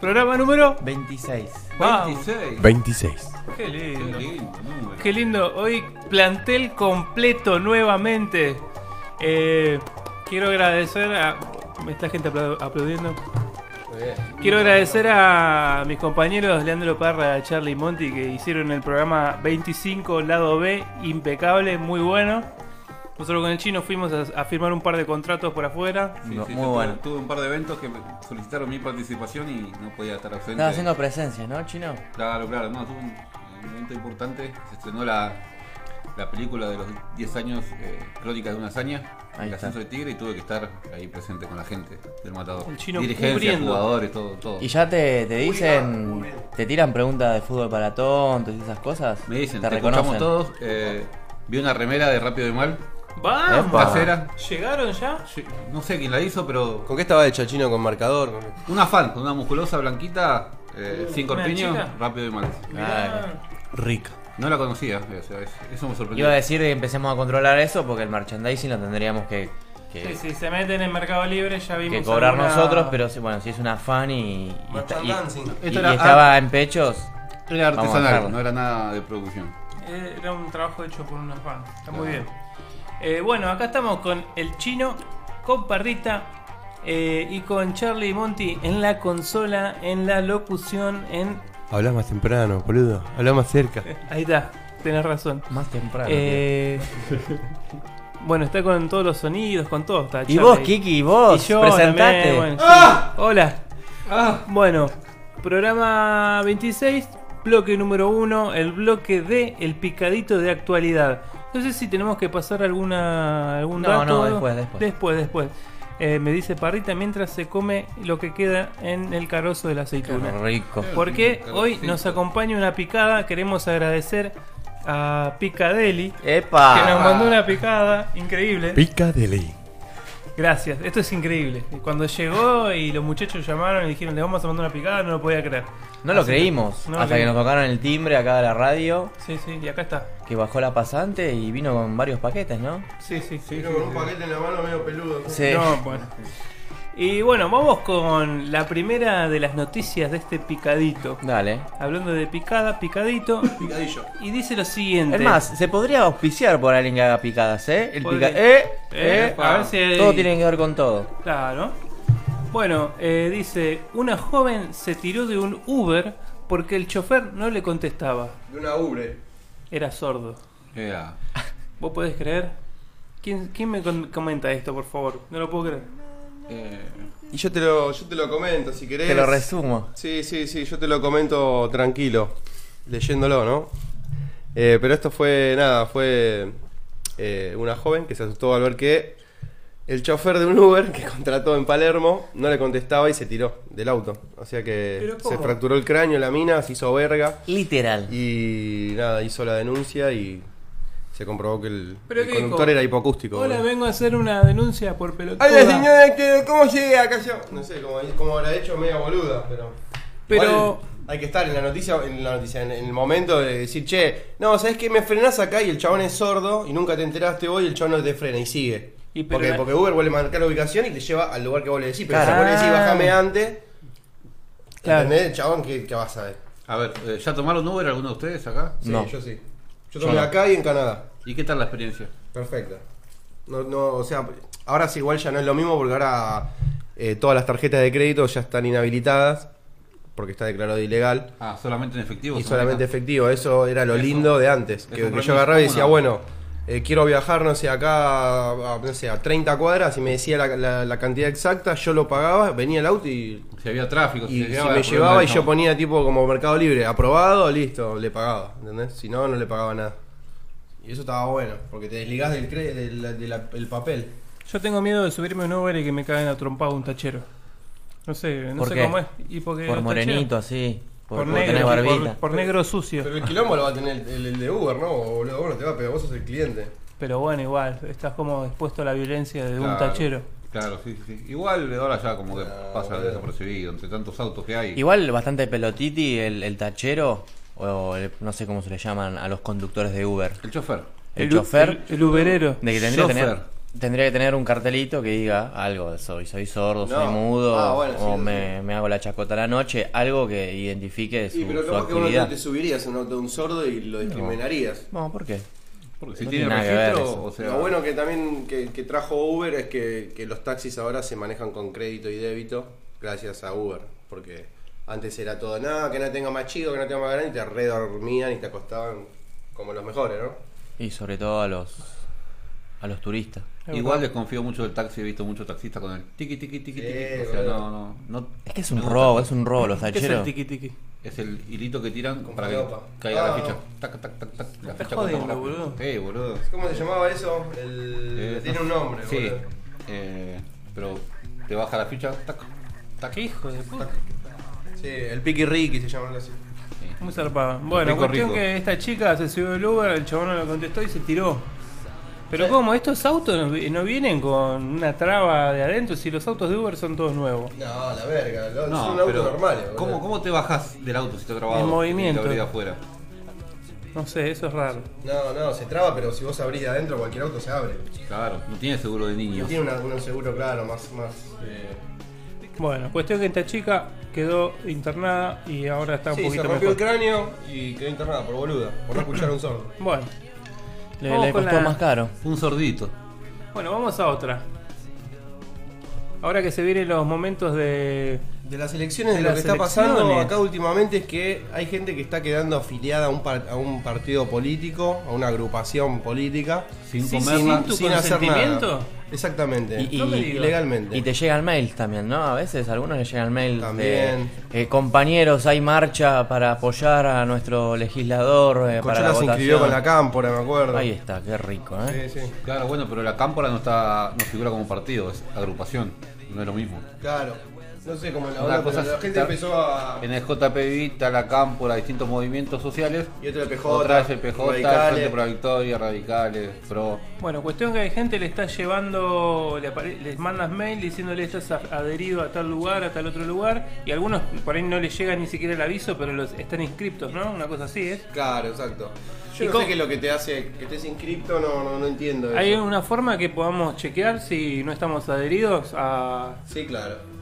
Programa número. 26. Vamos. 26. 26. Qué Qué lindo. lindo número. Qué lindo. Hoy plantel completo nuevamente. Eh, quiero agradecer a. Me está gente aplau- aplaudiendo. Quiero agradecer a mis compañeros Leandro Parra, Charlie y Monti que hicieron el programa 25 Lado B, impecable, muy bueno. Nosotros con el chino fuimos a, a firmar un par de contratos por afuera. Sí, No, sí, muy yo bueno. Tuve, tuve un par de eventos que me solicitaron mi participación y no podía estar ausente. Estás haciendo presencia, ¿no, chino? Claro, claro, no, tuve un, un evento importante. Se estrenó la, la película de los 10 años, eh, Crónicas de una hazaña, Ahí el está. ascenso de Tigre, y tuve que estar ahí presente con la gente del matador. El chino Dirigencia, cubriendo. jugadores, todo, todo. Y ya te, te dicen, te tiran preguntas de fútbol para tontos y esas cosas. Me dicen, te te, reconocen. todos. Eh, vi una remera de Rápido y Mal, ¡Vamos! Casera. ¿Llegaron ya? Sí, No sé quién la hizo, pero ¿Con qué estaba hecha chino? ¿Con marcador? ¿Con- una fan, con una musculosa blanquita, eh, sin ¿Una corpiño, chica? Rápido y Mal. Mirá. Rica. No la conocía, o sea, es- eso me sorprendió. Iba a decir que empecemos a controlar eso porque el merchandising lo tendríamos que, que, Sí, sí, se meten en Mercado Libre, ya vimos. que cobrar alguna- nosotros, pero si- bueno, si es una fan y, y, está- y- Merchandising. y- Esto y era- estaba en pechos, Era Vamos a artesanal, dejarlo. no era nada de producción. Eh, Era un trabajo hecho por una fan. Está muy bien. Eh, bueno, acá estamos con el chino, con Parrita eh, y con Charlie y Monty en la consola, en la locución, en. Hablas más temprano, boludo. Hablas más cerca. Ahí está, tenés razón. más temprano. Eh, bueno, está con todos los sonidos, con todo. Está y vos, Kiki, vos, Y yo presentate. también, bueno, sí. Hola. Bueno, programa 26, bloque número 1, el bloque de El Picadito de Actualidad. No sé si tenemos que pasar alguna algún No, dato. no, después, después. Después, después. Eh, me dice Parrita mientras se come lo que queda en el carozo de la aceituna. Qué rico. Porque hoy nos acompaña una picada. Queremos agradecer a Picadeli, ¡Epa! que nos mandó una picada increíble. Pica de ley. Gracias, esto es increíble. Cuando llegó y los muchachos llamaron y dijeron, le vamos a mandar una picada, no lo podía creer. No lo Así que- creímos. no lo hasta que creímos. nos tocaron el timbre acá de la radio, Sí, sí, y acá está. que bajó la pasante y vino con varios paquetes, ¿no? Sí, sí, sí. con un paquete en la mano medio peludo. Sí. No, bueno. Y bueno, vamos con la primera de las noticias de este picadito. Dale. Hablando de picada, picadito. Picadillo. Y dice lo siguiente. Es más, se podría auspiciar por alguien que haga picadas, ¿eh? El pica... ¡Eh! Eh, ¡Eh! a ver si hay- Todo tiene que ver con todo. Claro. Bueno, eh, dice, una joven se tiró de un Uber porque el chofer no le contestaba. De una ubre. Era sordo. Era- ¿Vos podés creer? ¿Quién, quién me con- comenta esto, por favor? No lo puedo creer. Eh, Y yo te lo, yo te lo comento, si querés. Te lo resumo. Sí, sí, sí, yo te lo comento tranquilo, leyéndolo, ¿no? Eh, pero esto fue, nada, fue eh, una joven que se asustó al ver que el chofer de un Uber que contrató en Palermo no le contestaba y se tiró del auto. O sea que ¿Pero se fracturó el cráneo, la mina, se hizo verga Literal. y nada, hizo la denuncia y se comprobó que el, ¿Pero el conductor dijo? era hipocústico. Hola, boludo. vengo a hacer una denuncia por pelotuda. Ay, la señora, que- ¿cómo llegué acá yo? No sé, como, como habrá hecho media boluda, pero. Pero- Igual hay que estar en la noticia, en la noticia, en, el momento de decir, che, no, ¿sabes qué? Me frenás acá y el chabón es sordo y nunca te enteraste hoy y el chabón no te frena y sigue. Y pero porque, porque Uber vuelve a marcar la ubicación y te lleva al lugar que vos le decís. Pero Claro. si vos le decís, Ah. bájame antes, Claro. ¿entendés? El chabón, ¿qué, qué vas a ver? a ver, eh, ¿ya tomaron Uber alguno de ustedes acá? Sí, No. yo sí. Yo tomé no. acá y en Canadá. ¿Y qué tal la experiencia? Perfecta. No, no, o sea, ahora sí igual ya no es lo mismo porque ahora eh, todas las tarjetas de crédito ya están inhabilitadas porque está declarado ilegal Ah, solamente en efectivo. y solamente maneja? efectivo. Eso era lo Eso- lindo de antes. Que, que yo agarraba y decía, bueno, eh, quiero viajar, no sé, acá, a, no sé, a 30 cuadras y me decía la, la- la cantidad exacta, yo lo pagaba, venía el auto y, Si había tráfico, y si llegaba, me llevaba y yo ponía tipo como Mercado Libre, aprobado, listo, le pagaba, ¿entendés? Si no, no le pagaba nada. Y eso estaba bueno, porque te desligás del, cre- del, del- del papel. Yo tengo miedo de subirme a un Uber y que me caguen a trompado un tachero. No sé, no ¿Por sé qué? cómo es. Y porque Por morenito, así. Por, Por, por negro, por, negro sucio. Pero el quilombo lo va a tener el, el- el de Uber, ¿no? Boludo, vos no te va a pegar, vos sos el cliente. Pero bueno, igual, estás como expuesto a la violencia de un tachero. Claro, sí, sí. Igual ahora ya como que pasa desapercibido entre tantos autos que hay. Igual bastante pelotiti el, el tachero. o el- no sé cómo se le llaman a los conductores de Uber. El chofer. El, u- chofer El, el uberero. de que tendría que, tener, Chofer. Tendría que tener un cartelito que diga algo de soy, soy sordo, soy mudo, Ah, bueno, o sí. me, me hago la chacota a la noche, algo que identifique su, Sí, pero su capaz que actividad. no te subirías a un auto de un sordo y lo discriminarías. No, ¿por qué? Porque si No tiene tiene nada que ver registro, eso. o sea. Lo bueno que también que, que trajo Uber es que, que los taxis ahora se manejan con crédito y débito gracias a Uber. Porque antes era todo, nada, que no tenga más chido, que no tenga más grande, y te redormían y te acostaban como los mejores, ¿no? Y sobre todo a los a los turistas. Igual desconfío mucho del taxi, he visto muchos taxistas con el tiki tiki tiki Sí, tiki. O sea, no, no, no. Es que es un robo, es un robo los ¿Qué es el tacheros. tiki tiki? Es el hilito que tiran Con para que falopa. caiga Ah, la ficha. no. Tac, tac, tac, tac. La ficha jodiendo, rápido. boludo. Sí, boludo. ¿Cómo se llamaba eso? El... Eh, Tiene un nombre, Sí. boludo. Eh, pero te baja la ficha, tac, tac. ¿Qué hijo de puta? Sí, el Piqui Ricky se llama algo así. Sí. Muy zarpado. Bueno, Rico, cuestión rico. que esta chica se subió al Uber, el chabón no lo contestó y se tiró. Pero ¿cómo? ¿Estos autos no, vi- no vienen con una traba de adentro? Si los autos de Uber son todos nuevos. No, la verga, lo- No, son autos normales. ¿cómo, ¿Cómo te bajas del auto si está trabado? En movimiento. Y afuera. No sé, eso es raro. No, no, se traba, pero si vos abrís de adentro, cualquier auto se abre. Claro, no tiene seguro de No niños. tiene una- un seguro claro, más. más eh, Bueno, cuestión que esta chica quedó internada y ahora está un Sí, se poquito rompió mejor. el cráneo y quedó internada por boluda, por no escuchar un sordo. Bueno, Le, Vamos le con costó la- más caro. Un sordito. bueno, vamos a otra. Ahora que se vienen los momentos de... De las elecciones, de De lo que está pasando acá últimamente es que hay gente que está quedando afiliada a un, par- a un partido político, a una agrupación política, Sin Sí, comerla. sin tu sin hacer nada. Exactamente. Y, No ilegalmente. y te llegan mails también, ¿no? A veces a algunos les llegan mails También. de eh, compañeros, hay marcha para apoyar a nuestro legislador eh, para la se inscribió con la cámpora, me acuerdo. Ahí está, qué rico, ¿eh? Sí, sí. Claro, bueno, pero la cámpora no está no figura como partido, es agrupación. No es lo mismo. Claro. No sé cómo la onda, cosa pero la gente empezó a. En el JPB está la cámpora, distintos movimientos sociales. Y otro el PJ, Otra es el PJ, el radicales. Frente por la Victoria, Radicales, Pro. Bueno, cuestión que hay gente le está llevando, le les mandas mail diciéndole estás adherido a tal lugar, a tal otro lugar, y algunos por ahí no les llega ni siquiera el aviso, pero los están inscriptos, ¿no? Una cosa así, ¿es? Claro, exacto. ¿Y Yo no sé qué es lo que te hace que estés inscripto, no, no, no entiendo. ¿Hay eso. una forma que podamos chequear si no estamos adheridos a... Sí, claro.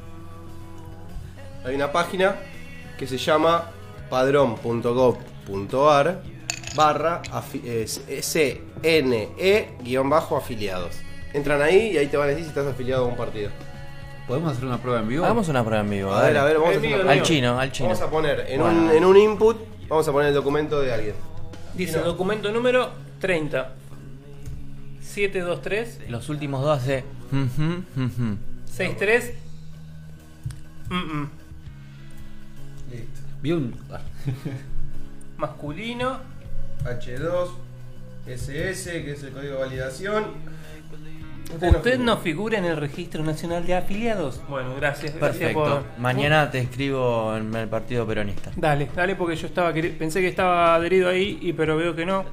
Hay una página que se llama padrón.gov.ar barra eh, CNE-afiliados. Entran ahí y ahí te van a decir si estás afiliado a un partido. ¿Podemos hacer una prueba en vivo? Hagamos una prueba en vivo. A ver, a ver, vamos a hacer mío, una Al chino, al chino. Vamos a poner en, Bueno. un, en un input, vamos a poner el documento de alguien. Dice documento número 30. 723 Los últimos dos hace. ujú, ujú. 63 mm, mm. Listo. Vi un. masculino. H2, SS, que es el código de validación. Usted Usted no figura en el registro nacional de afiliados. Bueno, gracias. gracias Perfecto. por- Mañana te escribo en el partido peronista. Dale, dale porque yo estaba queri- pensé que estaba adherido ahí y pero veo que no.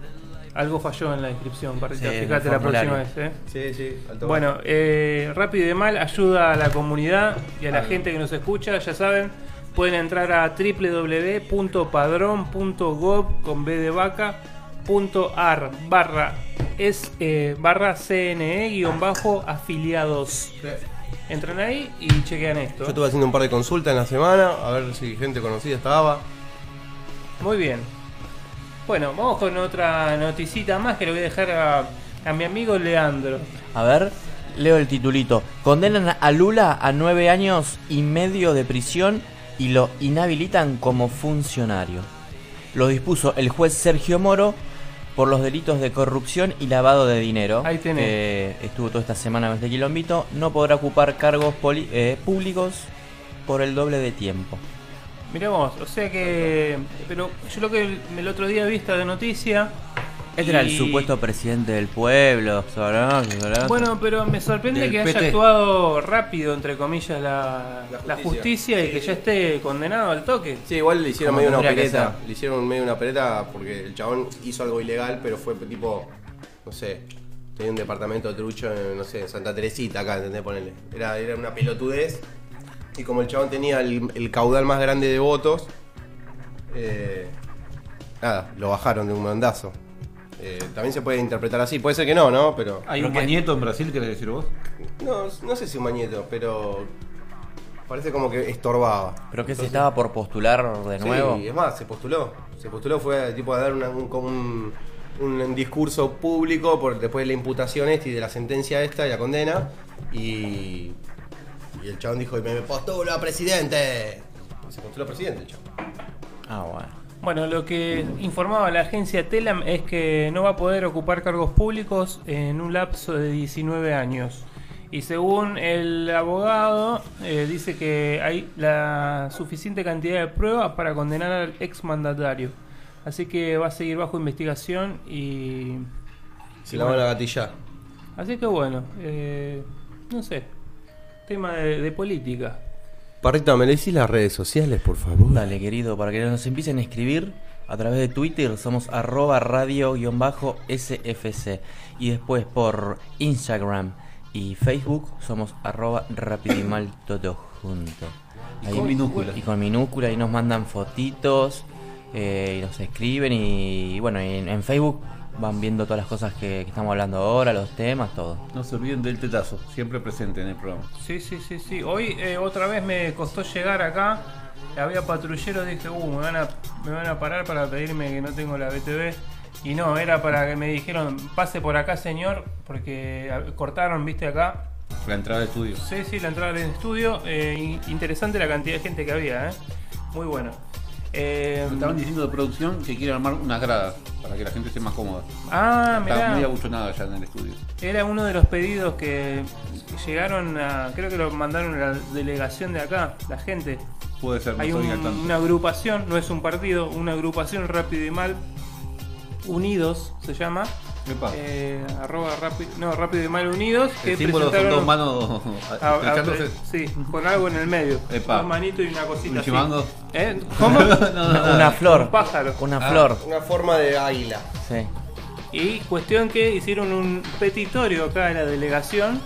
Algo falló en la inscripción, Sí, fíjate la próxima vez, ¿eh? Sí, sí, alto Bueno, eh, rápido y de mal, ayuda a la comunidad y a la gente que nos escucha, ya saben, pueden entrar a www.padrón.gov con B de vaca punto ar barra es eh, barra CNE guion bajo afiliados. Entran ahí y chequean esto. Yo estuve haciendo un par de consultas en la semana, a ver si gente conocida estaba. Muy bien. Bueno, vamos con otra noticita más que le voy a dejar a, a mi amigo Leandro. A ver, leo el titulito. Condenan a Lula a nueve años y medio de prisión y lo inhabilitan como funcionario. Lo dispuso el juez Sergio Moro por los delitos de corrupción y lavado de dinero. Ahí tenés. que estuvo toda esta semana en este quilombito. No podrá ocupar cargos poli- eh, públicos por el doble de tiempo. Mirá vos, o sea que. Pero yo lo que el, el otro día vi esta de noticia. Este era el supuesto presidente del pueblo. ¿sabrás? Bueno, pero me sorprende Del que haya actuado rápido, entre comillas, la, La la justicia. y que ya esté condenado al toque. Sí, igual le hicieron medio una opereta. Le hicieron medio una opereta porque el chabón hizo algo ilegal, pero fue tipo, no sé, tenía un departamento de trucho en, no sé, en Santa Teresita acá, ¿entendés? Ponerle. Era, era una pelotudez. Y como el chabón tenía el, el caudal más grande de votos, eh, nada, lo bajaron de un mandazo. Eh, también se puede interpretar así, puede ser que no, ¿no? Pero. ¿Hay un mañeto en Brasil, querés decir vos? No, no sé si un mañeto, pero. Parece como que estorbaba. Pero que se Entonces- estaba por postular de nuevo. Sí, es más, se postuló. Se postuló, fue tipo a dar una- un, un, un discurso público por después de la imputación esta y de la sentencia esta y la condena. Y, y el chabón dijo, me postulo a presidente. Y se postuló a presidente el chabón. Ah, bueno. Bueno, lo que informaba la agencia Telam es que no va a poder ocupar cargos públicos en un lapso de 19 años. Y según el abogado, eh, dice que hay la suficiente cantidad de pruebas para condenar al exmandatario. Así que va a seguir bajo investigación y... Se la van a gatillar. Así que bueno, eh, no sé, tema de, de política. Parrita, ¿me le decís las redes sociales, por favor? Dale, querido, para que nos empiecen a escribir a través de Twitter, somos arroba radio-sfc. Y después por Instagram y Facebook somos arroba rapidimal todo junto. Y con minúsculas. Y con minúscula, y nos mandan fotitos, eh, y nos escriben, y, bueno, y en, en Facebook van viendo todas las cosas que, que estamos hablando ahora, los temas, todo. No se olviden del tetazo, siempre presente en el programa. Sí, sí, sí, sí. Hoy eh, otra vez me costó llegar acá. Había patrulleros, dije, uh, me van, a, me van a parar para pedirme que no tengo la BTV. Y no, era para que me dijeron, pase por acá, señor, porque cortaron, viste, acá. La entrada de estudio. Sí, sí, la entrada del estudio. eh, in- interesante la cantidad de gente que había, ¿eh? Muy bueno. Eh, Me estaban diciendo de producción que quieren armar unas gradas para que la gente esté más cómoda. ah, Está muy mirá. abuchonada ya en el estudio. Era uno de los pedidos que llegaron a. Creo que lo mandaron a la delegación de acá, la gente. Puede ser, no Hay un- tanto. una agrupación, no es un partido, una agrupación rápido y mal. Unidos se llama. Eh, arroba rápido, no, rápido y mal unidos. Que el símbolo son dos manos a- sí, con algo en el medio. Epa. Dos manitos y una cosita ¿Un así. chimango? ¿Eh? ¿Cómo? No, no, no. Una flor. Un pájaro. Una Ah. flor. Una forma de águila. Sí. Y cuestión que hicieron un petitorio acá en la delegación,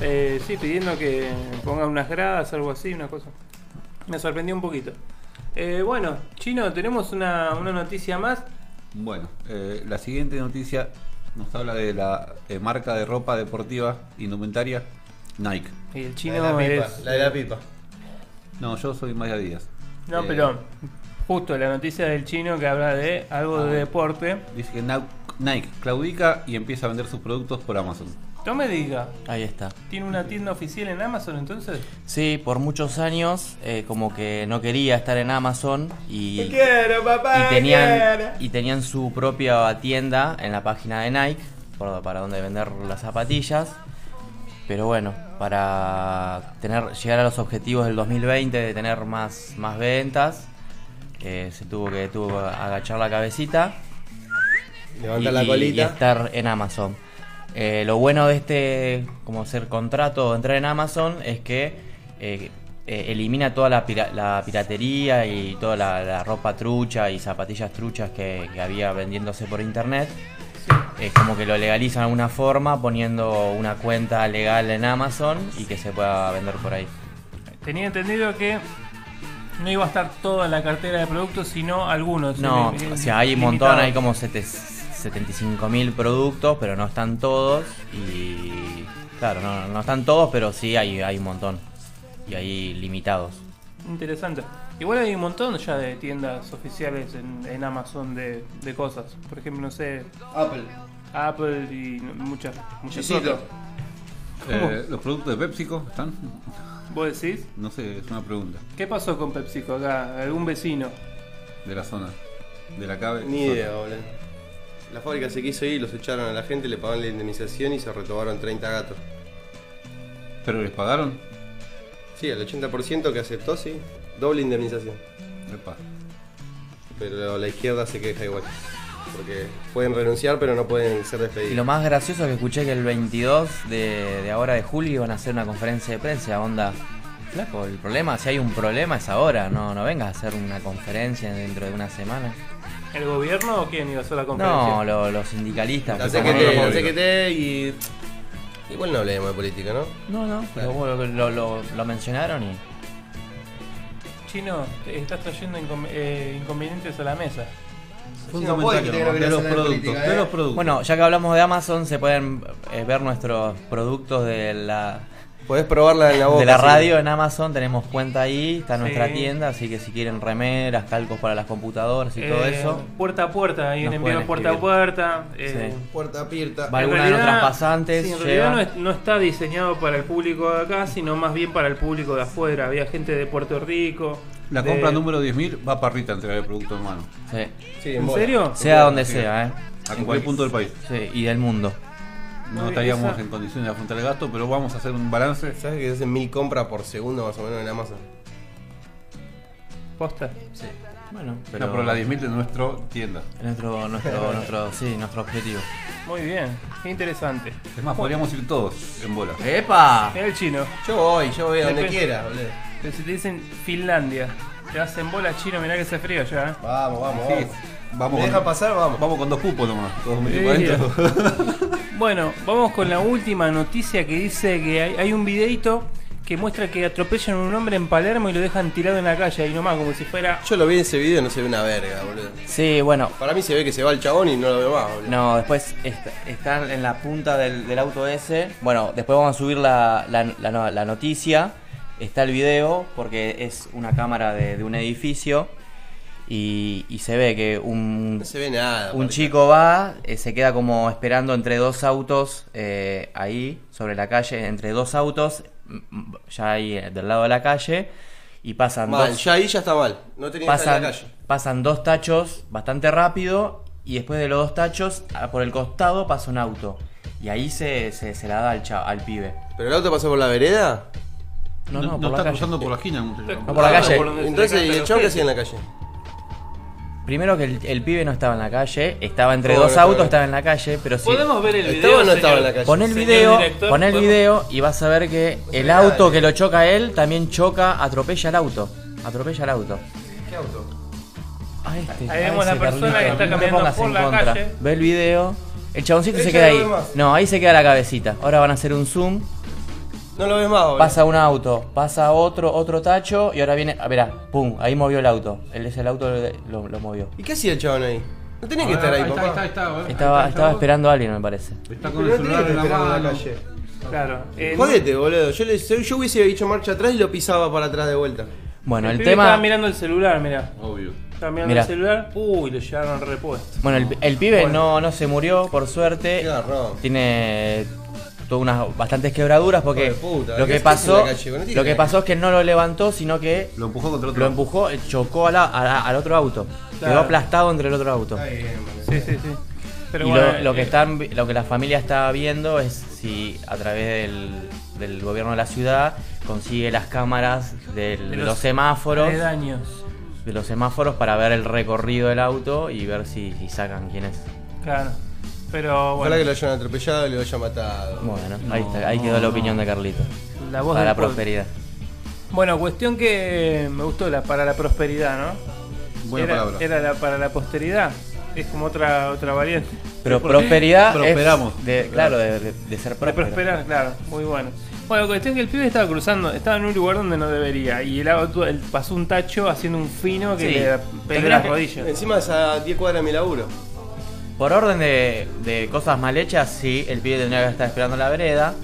eh, sí, pidiendo que pongan unas gradas, algo así, una cosa. Me sorprendió un poquito. Eh, bueno, Chino, tenemos una, una noticia más. Bueno, eh, la siguiente noticia nos habla de la eh, marca de ropa deportiva indumentaria Nike. Y el La de chino la pipa. es... La de la pipa. No, yo soy de Adidas. No, Eh, pero justo la noticia del chino que habla de algo de deporte. Dice que Nike claudica y empieza a vender sus productos por Amazon. No me diga, Ahí está. ¿tiene una tienda oficial en Amazon entonces? Sí, por muchos años eh, como que no quería estar en Amazon y, quiero, papá. y tenían y tenían su propia tienda en la página de Nike por- para donde vender las zapatillas. Pero bueno, para tener llegar a los objetivos del 2020 de tener más más ventas, eh, se tuvo que tuvo que agachar la cabecita Levanta y, la y colita. estar en Amazon. Eh, lo bueno de este, como ser contrato o entrar en Amazon es que eh, eh, elimina toda la, pira la, piratería y toda la, ropa trucha y zapatillas truchas que, había vendiéndose por internet. Es como que lo legalizan de alguna forma poniendo una cuenta legal en Amazon y que se pueda vender por ahí. Tenía entendido que no iba a estar toda la cartera de productos, sino algunos. No, eh, o sea, hay un montón, hay como 700 75.000 productos, pero no están todos. Y claro, no, no están todos, pero sí hay, hay un montón. Y hay limitados. Interesante. Igual hay un montón ya de tiendas oficiales en, Amazon de, de, cosas. Por ejemplo, no sé. Apple. Apple y muchas, muchas otras. Eh, ¿Los productos de PepsiCo están? ¿Vos decís? No sé, es una pregunta. ¿Qué pasó con PepsiCo acá? ¿Algún vecino? De la zona. De la cabe. Ni idea, boludo. La fábrica se quiso ir, los echaron a la gente, le pagaron la indemnización y se retobaron 30 gatos. ¿Pero les pagaron? Sí, el 80% que aceptó, sí. Doble indemnización. Epa. Pero la izquierda se queja igual. Porque pueden renunciar, pero no pueden ser Y despedidos. lo más gracioso es que escuché que el 22 de, de ahora de julio van a hacer una conferencia de prensa. Onda, flaco, el problema, si hay un problema es ahora. No, no vengas a hacer una conferencia dentro de una semana. ¿El gobierno o quién iba a hacer la conferencia? No, lo- los sindicalistas. La que CGT, la CGT y. Igual no hablemos de política, ¿no? No, no, pero bueno, lo, lo- lo mencionaron y. Chino, te estás trayendo incon- eh, inconvenientes a la mesa. Fue un Sí, no puede que comentario tenga que de los hacer de productos. política, De ¿eh? los productos. Bueno, ya que hablamos de Amazon, se pueden eh, ver nuestros productos de la, Podés probarla en la boca. de la sí. radio en Amazon. Tenemos cuenta ahí, está nuestra tienda. Así que si quieren remeras, calcos para las computadoras y todo Eh, eso, Puerta a puerta, hay Nos un envío puerta a puerta. eh, Sí. Puerta abierta. Va- alguna de nuestras pasantes sí, en realidad no, es- no está diseñado para el público de acá, sino más bien para el público de afuera. Había gente de Puerto Rico. La de- compra número 10.000 va para Rita a entregar el producto en mano. sí. Sí, ¿En bola. serio? sea donde Sí. sea, ¿eh? A cualquier punto del país. Sí, y del mundo. No Muy estaríamos esa- en condiciones de afrontar el gasto, pero vamos a hacer un balance. ¿Sabes que se hacen mil compras por segundo más o menos en Amazon? Posta. Bueno, Pero, no, pero la 10.000 de nuestra tienda. es nuestro, nuestro, nuestro, sí, nuestro objetivo. Muy bien, qué interesante. Es más, podríamos ir todos en bola. ¡Epa! Mira el chino. Yo voy, yo voy a donde quiera, boludo. Pero si te dicen Finlandia, te hacen bola chino, mirá que se frío ya. ¿eh? Vamos, vamos, Sí, vamos. Vamos, ¿Me con, deja pasar? Vamos. vamos con dos cupos nomás. Todos Sí. Bueno, vamos con la última noticia que dice que hay, hay un videito que muestra que atropellan a un hombre en Palermo y lo dejan tirado en la calle ahí nomás, como si fuera. Yo lo vi en ese video y no se ve una verga, boludo. Sí, bueno. Para mí se ve que se va el chabón y no lo veo más, boludo. No, después est- están en la punta del, del auto ese. Bueno, después vamos a subir la, la- la no- la noticia. Está el video porque es una cámara de, de un edificio. Y, y se ve que un, No se ve nada. un chico va, eh, se queda como esperando entre dos autos eh, ahí, sobre la calle, entre dos autos, mm, ya ahí eh, del lado de la calle. Y pasan Mal, dos, ya ahí ya está mal. No tenía estar en pasan, la calle. pasan dos tachos bastante rápido y después de los dos tachos, por el costado pasa un auto. Y ahí se, se, se la da al, cha- al pibe. ¿Pero el auto pasó por la vereda? No, no, por la está calle. cruzando por la esquina. No, por la calle. Entonces, ¿y el chabón qué hacía en la calle? Primero que el, el pibe no estaba en la calle, estaba entre ¿Cómo dos autos, estaba en la calle, pero sí. ¿Podemos ver el ¿Estaba video? o no estaba señor? en la calle? Pon el Señor video, director, pon el ¿podemos? video y vas a ver que el auto que lo choca a él también choca, atropella el auto. Atropella el auto. ¿Qué auto? A este, Ahí a vemos la ese, persona Carlito. que está No caminando pongas por en la contra. calle. Ve el video. El chaboncito se Ella queda no ahí. ve más. No, ahí se queda la cabecita. Ahora van a hacer un zoom. No lo ves más, boludo. Pasa un auto, pasa otro, otro tacho y ahora viene. A ver, pum, ahí movió el auto. Él es el auto lo, lo movió. ¿Y qué hacía el chabón ahí? No tenía que Ah, estar ahí, papá. está, está, ahí Estaba, está, estaba esperando a alguien, me parece. Está con no el celular que en la mano. calle. Claro. eh, Jodete, boludo. Yo, le- yo hubiese dicho marcha atrás y lo pisaba para atrás de vuelta. Bueno, el, el pibe estaba tema. mirando el celular, mira. Obvio. Estaba mirando Mirá. el celular. Uy, lo llevaron repuesto. Bueno, el, el pibe Bueno. no, no se murió, por suerte. Qué garrón. Tiene todas unas bastantes quebraduras porque puta, lo ¿qué que pasó lo que pasó es que no lo levantó, sino que Lo empujó contra otro. lo empujó, chocó a la- a la- al otro auto. Claro. Quedó aplastado entre el otro auto. Bien. Sí, sí, sí. Pero y bueno, lo, lo que eh, están lo que la familia está viendo es si a través del, del gobierno de la ciudad consigue las cámaras del- de, los, semáforos de los semáforos para ver el recorrido del auto y ver si, si sacan quién es. Claro. Pero bueno, Ojalá que lo hayan atropellado y lo hayan matado. Bueno, ahí está, ahí quedó la opinión de Carlito. la voz Para la prosperidad. Bueno, cuestión que me gustó la para la prosperidad, ¿no? Buena era, palabra. Era la, para la posteridad. Es como otra otra variante. Pero prosperidad Prosperamos. es de, claro, de, de- de ser De próspero. prosperar, claro, muy bueno. Bueno, cuestión que el pibe estaba cruzando, estaba en un lugar donde no debería. Y el auto él pasó un tacho haciendo un fino que Sí. le peló Tendría las rodillas. Encima es a 10 cuadras de mi laburo. Por orden de, de cosas mal hechas, sí, el pibe tendría que estar esperando en la vereda.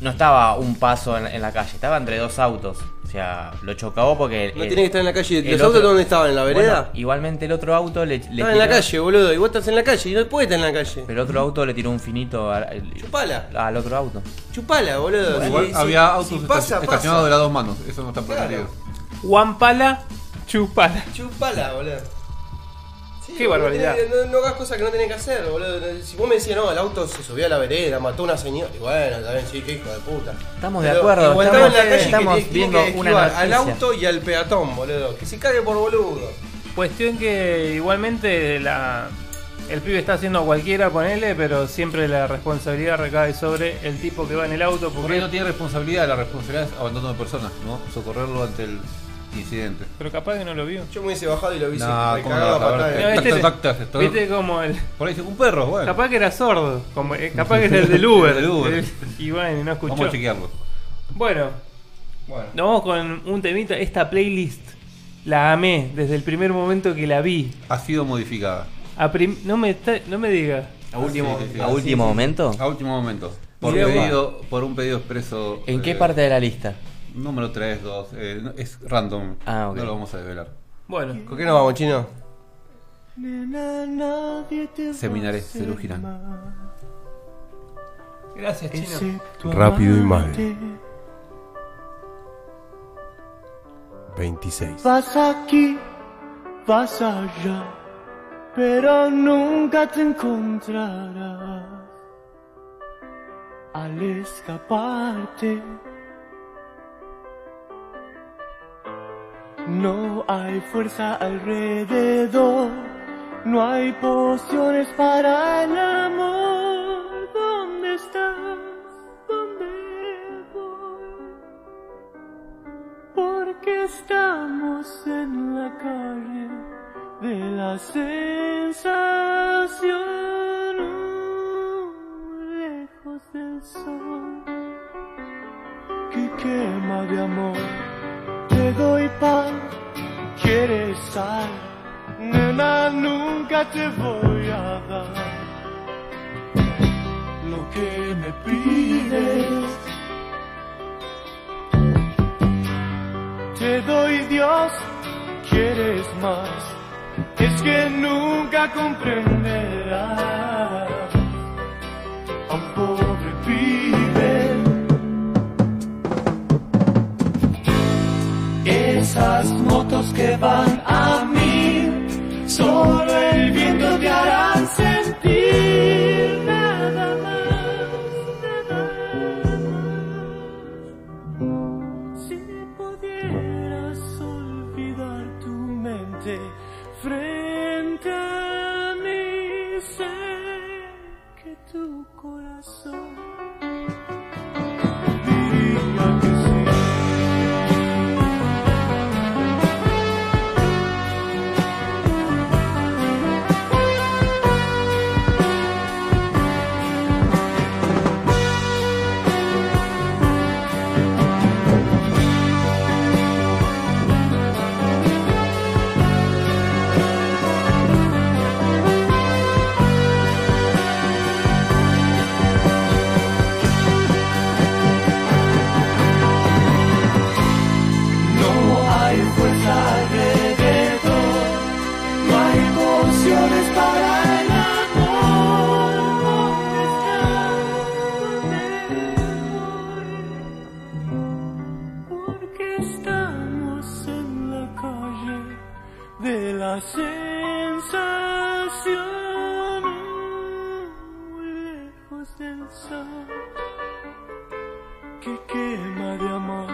No estaba un paso en, en la calle, estaba entre dos autos. O sea, lo chocó porque. No tiene que estar en la calle. ¿Los autos dónde estaban? ¿En la Bueno, vereda? igualmente el otro auto le, le Estaban en la calle, boludo. Y vos estás en la calle y no puedes estar en la calle. Pero el otro auto le tiró un finito al, al- Chupala. al otro auto. Chupala, boludo. Igual había si- autos esta- pasa, estacionados de pasa. las dos manos. Eso no está permitido. Claro. Guampala, chupala. Chupala, boludo. Sí, Qué barbaridad. No, hagas cosas que no tenés que hacer, boludo. Si vos me decías, no, el auto se subió a la vereda, mató a una señora. Y bueno, también, sí, qué hijo de puta. Estamos de acuerdo, estamos- estamos en la calle estamos que tiene viendo que una esquivar al noticia. auto y al peatón, boludo. Que se cague por boludo. Cuestión que igualmente la, el pibe está haciendo cualquiera, ponele, pero siempre la responsabilidad recae sobre el tipo que va en el auto. Por ahí Porque, no tiene responsabilidad, la responsabilidad es abandono de personas, ¿no? Socorrerlo ante el incidente. pero capaz que no lo vio. Yo me hubiese bajado y lo vi No, se ¿cómo recagaba no este- tac, tac, tac. Viste como el. Por ahí dice, un perro, bueno. Capaz que era sordo, como, eh, capaz que era el del Uber. El del Uber. Y bueno, no escuchó. Vamos a chequearlo. Bueno, Bueno. nos vamos con un temita, esta playlist La amé desde el primer momento que la vi. Ha sido modificada. A prim- no me está- no me diga. ¿A último, Sí, sí, sí. a último momento? A último momento. Por, pedido, por un pedido expreso. ¿En qué eh, parte de la lista? Número 3, 2. eh, no- es random. Ah, ok. No lo vamos a desvelar. Bueno, ¿Con qué nos vamos, chino? Seminares, Cerú Girán. gracias, Chino. Rápido y mal. 26. Vas aquí, vas allá, pero nunca te encontrarás. Al escaparte, no hay fuerza alrededor, no hay pociones para el amor. ¿Dónde estás? ¿Dónde voy? Porque estamos en la calle de la sensación, lejos del sol que quema de amor. Te doy pan, quieres sal, nena, nunca te voy a dar lo que me pides. Te doy Dios, quieres más. Es que nunca comprenderás a un pobre pibe. Esas motos que van a mí, solo el la sensación, muy lejos del sol que quema de amor.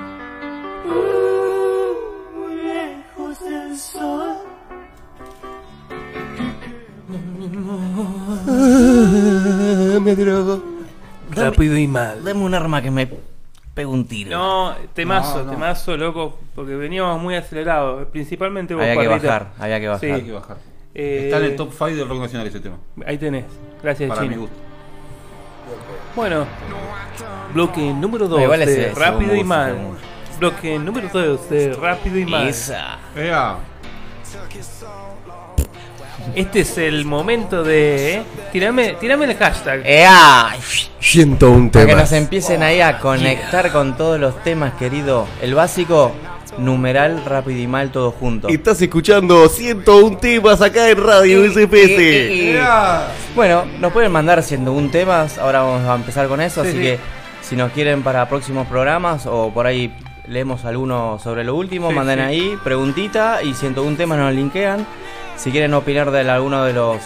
Uh, muy lejos del sol. me drogo. Rápido y mal. Dame un arma que me pegue un tiro. No, temazo, No, no. temazo, loco, porque veníamos muy acelerados, principalmente vos, había que Parrita. bajar, había que bajar. Sí. Hay que bajar. Eh, Está en el top 5 del rock nacional ese tema. Ahí tenés, gracias Para Chino. mi gusto. Bueno, bloque número 2 igual de ese- Rápido y Mal. Bloque número 2 de Rápido y Mal. Esa. Ea. Este es el momento de... ¿eh? Tirame, tirame el hashtag. ¡Ea! 101 Para que nos empiecen ahí a conectar con todos los temas, querido. El básico, numeral, rápido y mal, todo junto. Estás escuchando 101 temas acá en Radio SPS. Bueno, nos pueden mandar 101 temas, ahora vamos a empezar con eso, Sí, así sí. que si nos quieren para próximos programas o por ahí leemos alguno sobre lo último, Sí, manden sí. ahí preguntita y 101 temas nos linkean. Si quieren opinar de alguno de los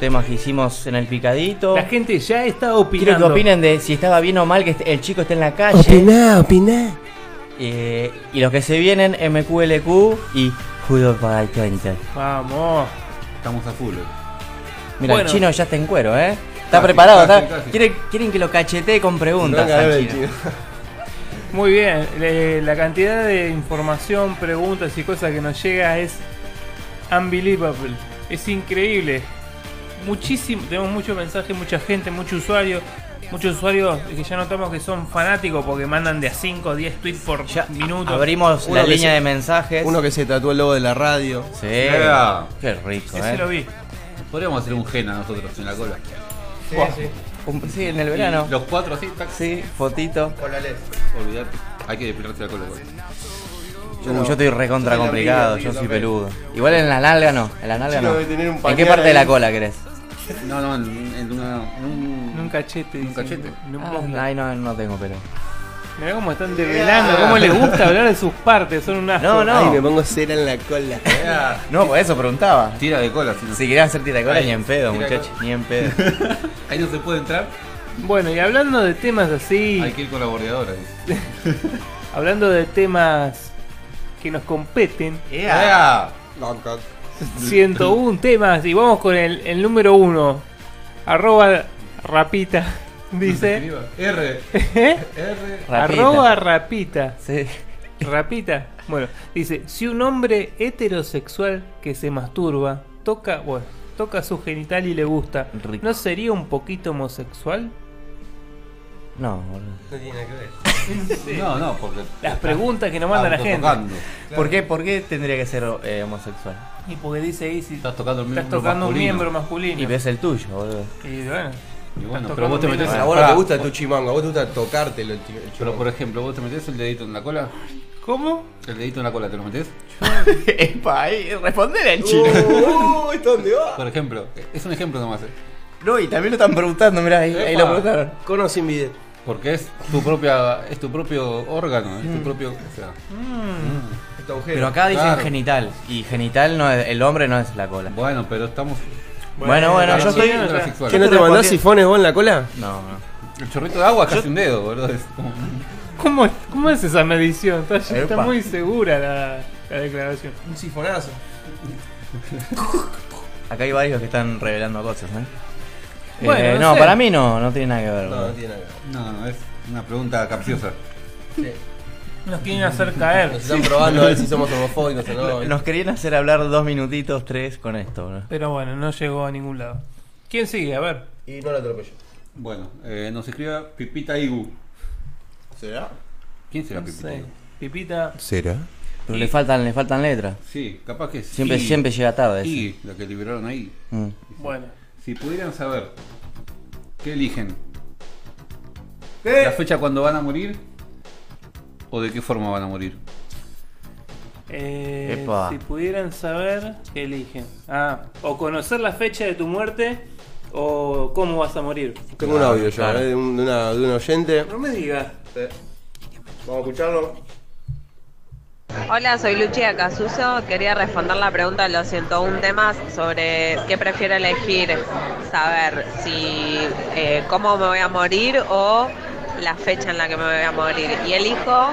temas que hicimos en el picadito, La gente ya está quiero que opinando. opinen de si estaba bien o mal que el chico esté en la calle. Opiná, opiná. Eh, y los que se vienen, MQLQ y Judo para Twitter. Vamos. Estamos a full. Mira, Bueno. el chino ya está en cuero, ¿eh? Está Casi, preparado, casi, está- casi. Quiere- quieren que lo cachetee con preguntas. Al chino. Muy bien, la cantidad de información, preguntas y cosas que nos llega es unbelievable, es increíble. Muchísimo, tenemos muchos mensajes, mucha gente, mucho usuario. muchos usuarios que ya notamos que son fanáticos porque mandan de a 5 o 10 tweets por Ya minuto. abrimos Uno la línea se- de mensajes. Uno que se tatuó el logo de la radio. Sí. Qué rico, Ese eh. lo vi. Podríamos hacer un gena nosotros en la cola. Buah. Un- sí, en el verano. Y Los cuatro así, tac. Sí, fotito. Olvidate. Hay que depilarse la cola. Yo, yo estoy recontra complicado, yo soy peludo. Igual en la nalga no, en la nalga no. ¿En qué parte de la cola querés? No, no, en, en una, en un, En un cachete. Un cachete. Ah, ahí no, no tengo pelo. Mirá cómo están develando, cómo les gusta hablar de sus partes, son un asco. No, no. Ay, me pongo cera en la cola. No, por eso preguntaba. Tira de cola, si no. Si querías hacer tira de cola, ni en pedo, muchachos, ni en pedo. Ahí no se puede entrar. Bueno, y hablando de temas así, Hay que ir con la bordeadora. dice. hablando de temas que nos competen, ¡Ea! 101 temas, y vamos con el, el número 1, arroba rapita, dice. R. ¿eh? R. Rapita. arroba rapita, Sí. rapita, bueno, dice, si un hombre heterosexual que se masturba, toca, bueno, toca su genital y le gusta, Rico. ¿no sería un poquito homosexual? No, boludo. No tiene nada que ver. No, no, porque. Las preguntas que nos manda la gente. ¿Por qué, ¿Por qué tendría que ser eh, homosexual? Y porque dice ahí si Estás tocando el estás miembro tocando un masculino. miembro masculino. Y ves el tuyo, boludo. Y bueno, Y bueno, pero vos te metés. un A vos no te gusta tu chimango, a vos te gusta tocártelo el Pero por ejemplo, vos te metés el dedito en la cola. ¿cómo? El dedito en la cola, ¿te lo metés? Epa, ahí, responder en chino. Uy, ¿dónde va? Por ejemplo, es un ejemplo nomás. No, y también lo están preguntando, mirá, ahí, ahí lo preguntaron. Con o sin bidet. Porque es tu propia, es tu propio órgano, es tu propio, o sea, Este agujero. Pero acá dicen Claro. genital, y genital no es, el hombre no es la cola. bueno, pero estamos, Bueno, bueno, yo no estoy... ¿Qué no te mandás sifones vos en la cola? No, no. El chorrito de agua es casi un dedo, boludo. Es como- ¿Cómo, ¿Cómo es esa medición? Está, está Epa. muy segura la, la declaración. Un sifonazo. Acá hay varios que están revelando cosas, ¿eh? Bueno, Eh, no no, sé. para mí no, no tiene nada que ver. No, no tiene nada que ver. No, no, es una pregunta capciosa. Nos quieren hacer caer. Nos están probando a ver si somos homofóbicos o no. Nos querían hacer hablar dos minutitos, tres con esto, boludo. Pero bueno, no llegó a ningún lado. ¿Quién sigue? A ver. Y no lo atropello. Bueno, eh, nos escribe Pipita Igu. ¿Será? ¿Quién será No Pipita sé. Igu? Pipita. ¿Será? Pero le faltan, le faltan letras. Sí, capaz que sí. Siempre, siempre llega tarde. Ese. la que liberaron ahí. Mm. Bueno. Si pudieran saber qué eligen, la fecha cuando van a morir o de qué forma van a morir. Eh, Epa. si pudieran saber, ¿qué eligen? Ah, o conocer la fecha de tu muerte o cómo vas a morir. Tengo un audio yo, Claro. eh, de, un, de una, de un oyente. No me digas. Vamos a escucharlo. Hola, soy Lucia Casuso. Quería responder la pregunta de los 101 temas sobre qué prefiero elegir, saber si eh, cómo me voy a morir o la fecha en la que me voy a morir. Y elijo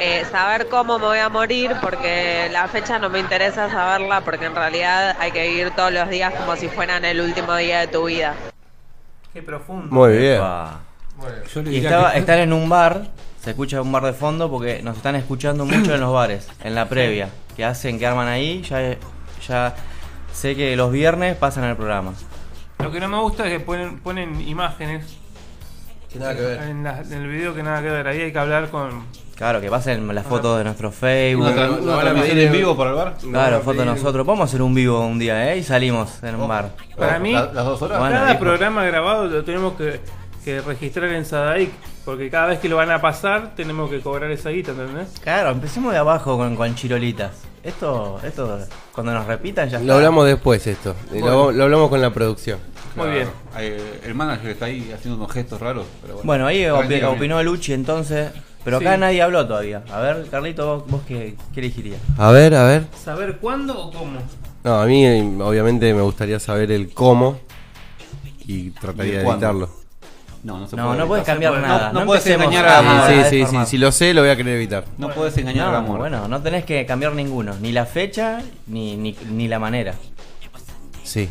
eh, saber cómo me voy a morir porque la fecha no me interesa saberla porque en realidad hay que vivir todos los días como si fueran el último día de tu vida. Qué profundo. Muy bien. Yo le Y diría estaba, que- están en un bar, se escucha un bar de fondo porque nos están escuchando mucho en los bares, en la previa, que hacen, que arman ahí, ya, ya sé que los viernes pasan el programa. Lo que no me gusta es que ponen, ponen imágenes Que nada que ver. en, la- en el video que nada que ver. Ahí hay que hablar con. Claro, que pasen las fotos de nuestro Facebook. no una van a pedir- en vivo para el bar. No, Claro, no, fotos de nosotros. Vamos a hacer un vivo un día, ¿eh? Y salimos en un bar. Para mí, La- las dos horas. Bueno, cada programa grabado lo tenemos que, que registrar en Sadaic. Porque cada vez que lo van a pasar, tenemos que cobrar esa guita, ¿entendés? Claro, empecemos de abajo con, con chirolitas. Esto, esto, cuando nos repitan ya Lo está. hablamos después esto. Y Lo, lo hablamos con la producción. Muy bien. Eh, el manager está ahí haciendo unos gestos raros. Pero bueno, Bueno, ahí opi- opinó Luchi entonces. Pero acá Sí. nadie habló todavía. A ver, Carlito, vos, vos qué, qué elegirías. A ver, a ver. ¿Saber cuándo o cómo? No, a mí eh, obviamente me gustaría saber el cómo y trataría ¿Y de cuándo? evitarlo. No, no se No, puede. no puedes cambiar nada. No- no puedes engañar a- a- Sí, a sí, sí. Si lo sé, lo voy a querer evitar. No puedes engañar al No, amor. bueno, no tenés que cambiar ninguno. Ni la fecha, ni, ni, ni la manera. Sí.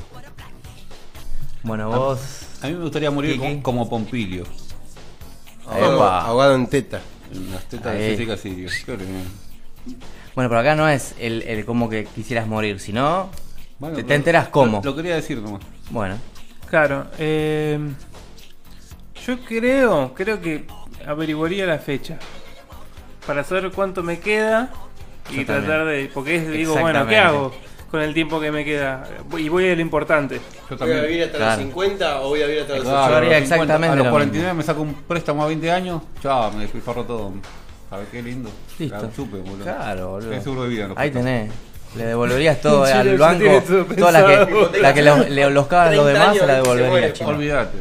Bueno, vos... A mí me gustaría morir ¿Qué, como, qué? como Pompilio. Ahogado, en teta. En las tetas de Jessica Sirio. Claro que- Bueno, pero acá no es el, el cómo que quisieras morir, sino... Bueno, te, enteras cómo. Lo, lo quería decir nomás. Bueno, Claro, eh, Yo creo, creo que averiguaría la fecha. Para saber cuánto me queda y Yo tratar también. de. Porque es, digo, bueno, ¿qué hago con el tiempo que me queda? Y voy a lo importante. Yo ¿Voy a también. vivir hasta Claro. los 50 o voy a vivir hasta los Claro, 80? Yo haría a los 50, exactamente A los lo 49 me saco un préstamo a 20 años. Chao, me despilfarro todo. ¿Sabes qué lindo? Listo. Chupe, boludo. Claro, boludo. Tenés seguro de vida. ¿no? Ahí tenés. Le devolverías todo al banco. tiene todo Toda la que, la que los, le- los los 30 demás se la años y se muere, devolvería, pa. chico. Olvídate.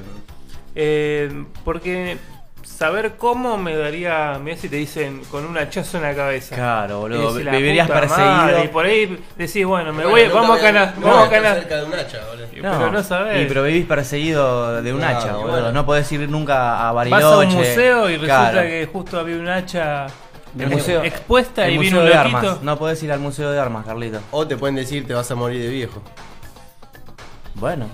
Eh, porque saber cómo me daría. Mira si te dicen con un hachazo en la cabeza. Claro, boludo. Decís, Vivirías perseguido. madre, y por ahí decís, bueno, me Bueno, voy, vamos a ganar. no Vamos a voy estar ganar. cerca de un hacha, boludo. Pero no sabés. Y pero vivís perseguido de un Claro, hacha, boludo. bueno. No podés ir nunca a Bariloche. Vas a un museo y resulta Claro. que justo había un hacha El museo, expuesta el y vino museo un de armas. No podés ir al museo de armas, Carlito. O te pueden decir te vas a morir de viejo. Bueno,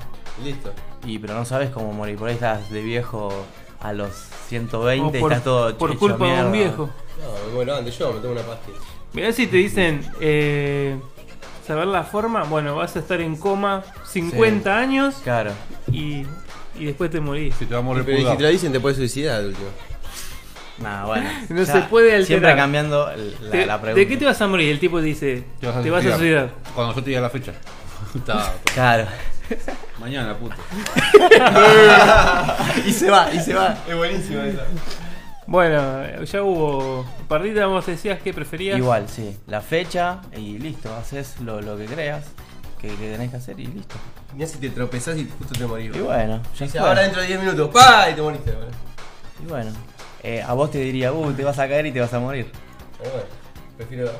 Listo. Y pero no sabes cómo morir. Por ahí estás de viejo a los O 120 y por, estás todo por hecho culpa de un viejo. No, muero antes yo, me tomo una pastilla. Mirá si te dicen eh, saber la forma, bueno, vas a estar en coma 50 años Claro. y, y después te morís. Si te va a morir Pero y si te lo dicen te puedes suicidar, último. Nah, bueno. No se puede alterar. Siempre cambiando la, Te- la pregunta. ¿De qué te vas a morir? El tipo te dice, te vas a, suicidar. Cuando yo te diga la fecha. Está, Claro. mañana, puto. y se va, y se va. Es buenísimo eso. Bueno, ya hubo. Pardita, vos decías que preferías. Igual, sí. La fecha y listo. Haces lo, lo que creas que, que tenés que hacer y listo. Mirá si te tropezás y justo te morís. Y bueno, ya fue. ahora dentro de 10 minutos, ¡pa! Y te moriste, boludo. Y bueno. Eh, a vos te diría, uh, te vas a caer y te vas a morir. Pero bueno, prefiero.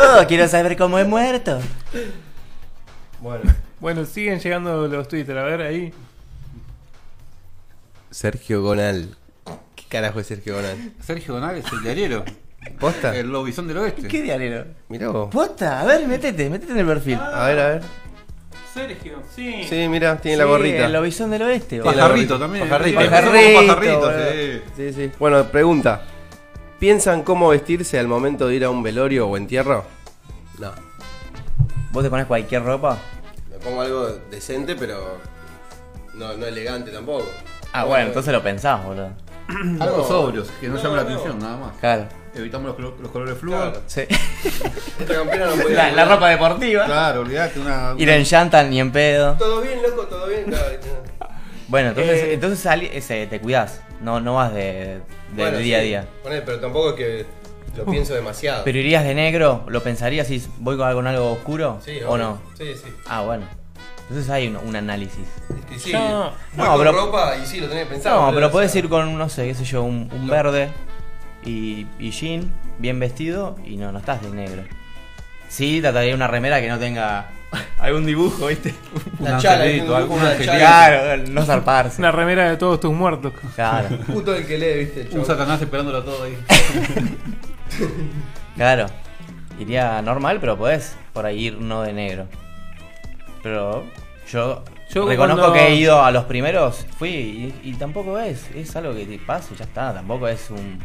ah, oh, quiero saber cómo he muerto. Bueno. Bueno, siguen llegando los Twitter, a ver ahí. Sergio Gonal. ¿Qué carajo es Sergio Gonal? Sergio Donal es el diariero. ¿Posta? El lobizón del oeste. ¿Qué diario? Mirá vos. Posta, a ver, métete, métete en el perfil. A ver, a ver. Sergio, sí. Sí, mirá, tiene la gorrita. El lobizón del oeste. Pajarrito también. Pajarrito. Pajarrito, pajarrito, boludo. sí. Sí, sí. Bueno, pregunta. ¿Piensan cómo vestirse al momento de ir a un velorio o entierro? No. ¿Vos te pones cualquier ropa? Me pongo algo decente, pero no, no elegante tampoco. Ah, bueno, entonces lo pensás, boludo. Algo No. sobrios, que no, No, llame la no. atención, nada más. Claro. Evitamos los, colo- los colores flúor. Claro. Sí. Esta campera no puede La, la ropa deportiva. Claro, olvidate una. Ir en llanta ni en pedo. Todo bien, loco, todo bien. Claro, Bueno, entonces, Eh. entonces sali- ese, te cuidás. No, no vas de, de Bueno, día a sí. día. Poné, pero tampoco es que lo pienso demasiado. ¿Pero irías de negro? ¿Lo pensarías si voy con, con algo oscuro? Sí, ¿O obvio. no? Sí, sí. Ah, bueno. Entonces hay un, un análisis. Es que sí. No. No, con pero- ropa y sí, lo tenés pensado. No, pero podés ir con, no sé, qué sé yo, un, un No. verde y, y jean, bien vestido y no, no estás de negro. Sí, trataría una remera que no tenga algún dibujo, ¿viste? Un La chala, angelito, un- algún una angelito. Claro, no zarparse. Una remera de todos tus muertos. Claro, Puto el que lee, viste. el Un satanás esperándolo todo ahí. claro. Iría normal, pero podés por ahí ir no de negro. Pero yo, Yo reconozco cuando- que he ido a los primeros, fui y, y tampoco es, es algo que te pasa y ya está, tampoco es un...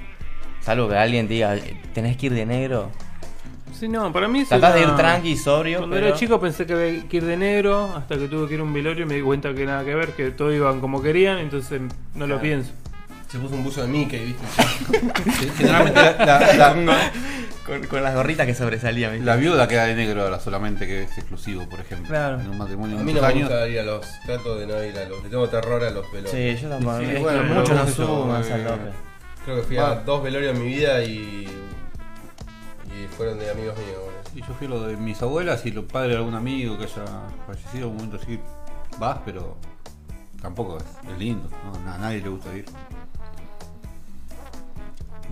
Es algo que alguien te diga, tenés que ir de negro. Sí, no, para mí es Tratás de una- ir tranqui, sobrio, Cuando pero... era chico pensé que había que ir de negro, hasta que tuve que ir a un velorio y me di cuenta que nada que ver, que todos iban como querían, entonces no lo pienso. Se puso un buzo de Mickey, viste. Generalmente la, la- la- Con, con las gorritas que sobresalían. ¿viste? la viuda queda de negro ahora solamente, que es exclusivo, por ejemplo. Claro. En un matrimonio A de mí no muchos me años. gusta ir a los. Trato de no ir a los. Le tengo terror a los velorios. Sí, yo tampoco. Sí, es bueno, que pero mucho no suman eh, López. Creo que fui a Ah. dos velorios en mi vida y. Y fueron de amigos míos. Y yo fui a lo de mis abuelas y los padres de algún amigo que haya fallecido, un momento así vas, pero tampoco es, es lindo, ¿no? a nadie le gusta ir.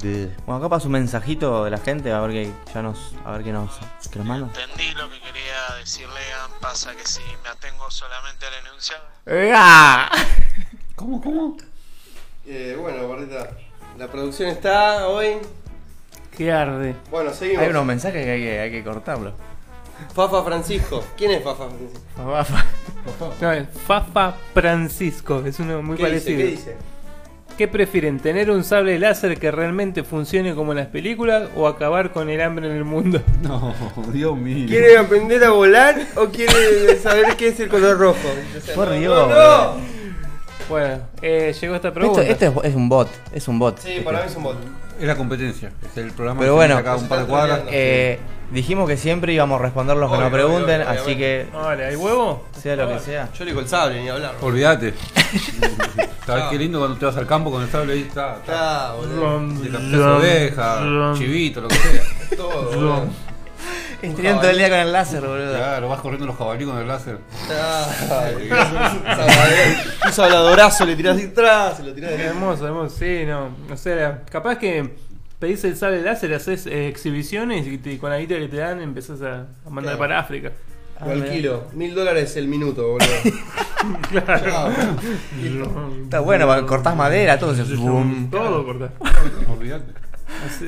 Bueno, acá pasa un mensajito de la gente, a ver qué ya nos, a ver qué nos, qué nos manda. Entendí lo que quería decirle, pasa que si me atengo solamente al enunciado, ¡Ah! ¿Cómo, cómo? Eh, bueno, gordita. La producción está hoy. Que arde. Bueno, seguimos. Hay unos mensajes que hay que, hay que cortarlo. Fafa Francisco. ¿Quién es Fafa Francisco? No, es Fafa Francisco, es uno muy ¿Qué dice? parecido. ¿Qué dice? ¿Qué prefieren? ¿Tener un sable láser que realmente funcione como en las películas o acabar con el hambre en el mundo? No, Dios mío. ¿Quiere aprender a volar o quiere saber qué es el color rojo? Por no, Dios, no, no. Bueno, eh, llegó esta Esto, pregunta. este es, es un bot, es un bot. Sí, para mí es un bot. Es la competencia. Es el programa Pero que bueno, acá un par de cuadras. Eh, dijimos que siempre íbamos a responder los que Obvio, nos pregunten, obvio, así que Vale, ¿hay huevo? sea lo que sea. Yo le digo el sable, ni hablar. Olvídate. ¿Sabes qué lindo cuando te vas al campo con el sable ahí? Está, está. Ah, boludo. De captás oveja, chivito, lo que sea. Todo, boludo. Estarían todo el día con el láser, boludo. Claro, vas corriendo los jabalí con el láser. Ay, Un sabladorazo le tirás atrás, se lo tirás Qué de hermoso, hermoso. Sí, no. O sea, capaz que pedís el sable láser, haces eh, exhibiciones y te- con la guita que te dan empezás a, a mandar Claro. para África. Lo alquilo. Mil dólares el minuto, boludo. Claro. Está bueno, va- cortás madera, todo eso. Boom. Todo cortás. Olvídate.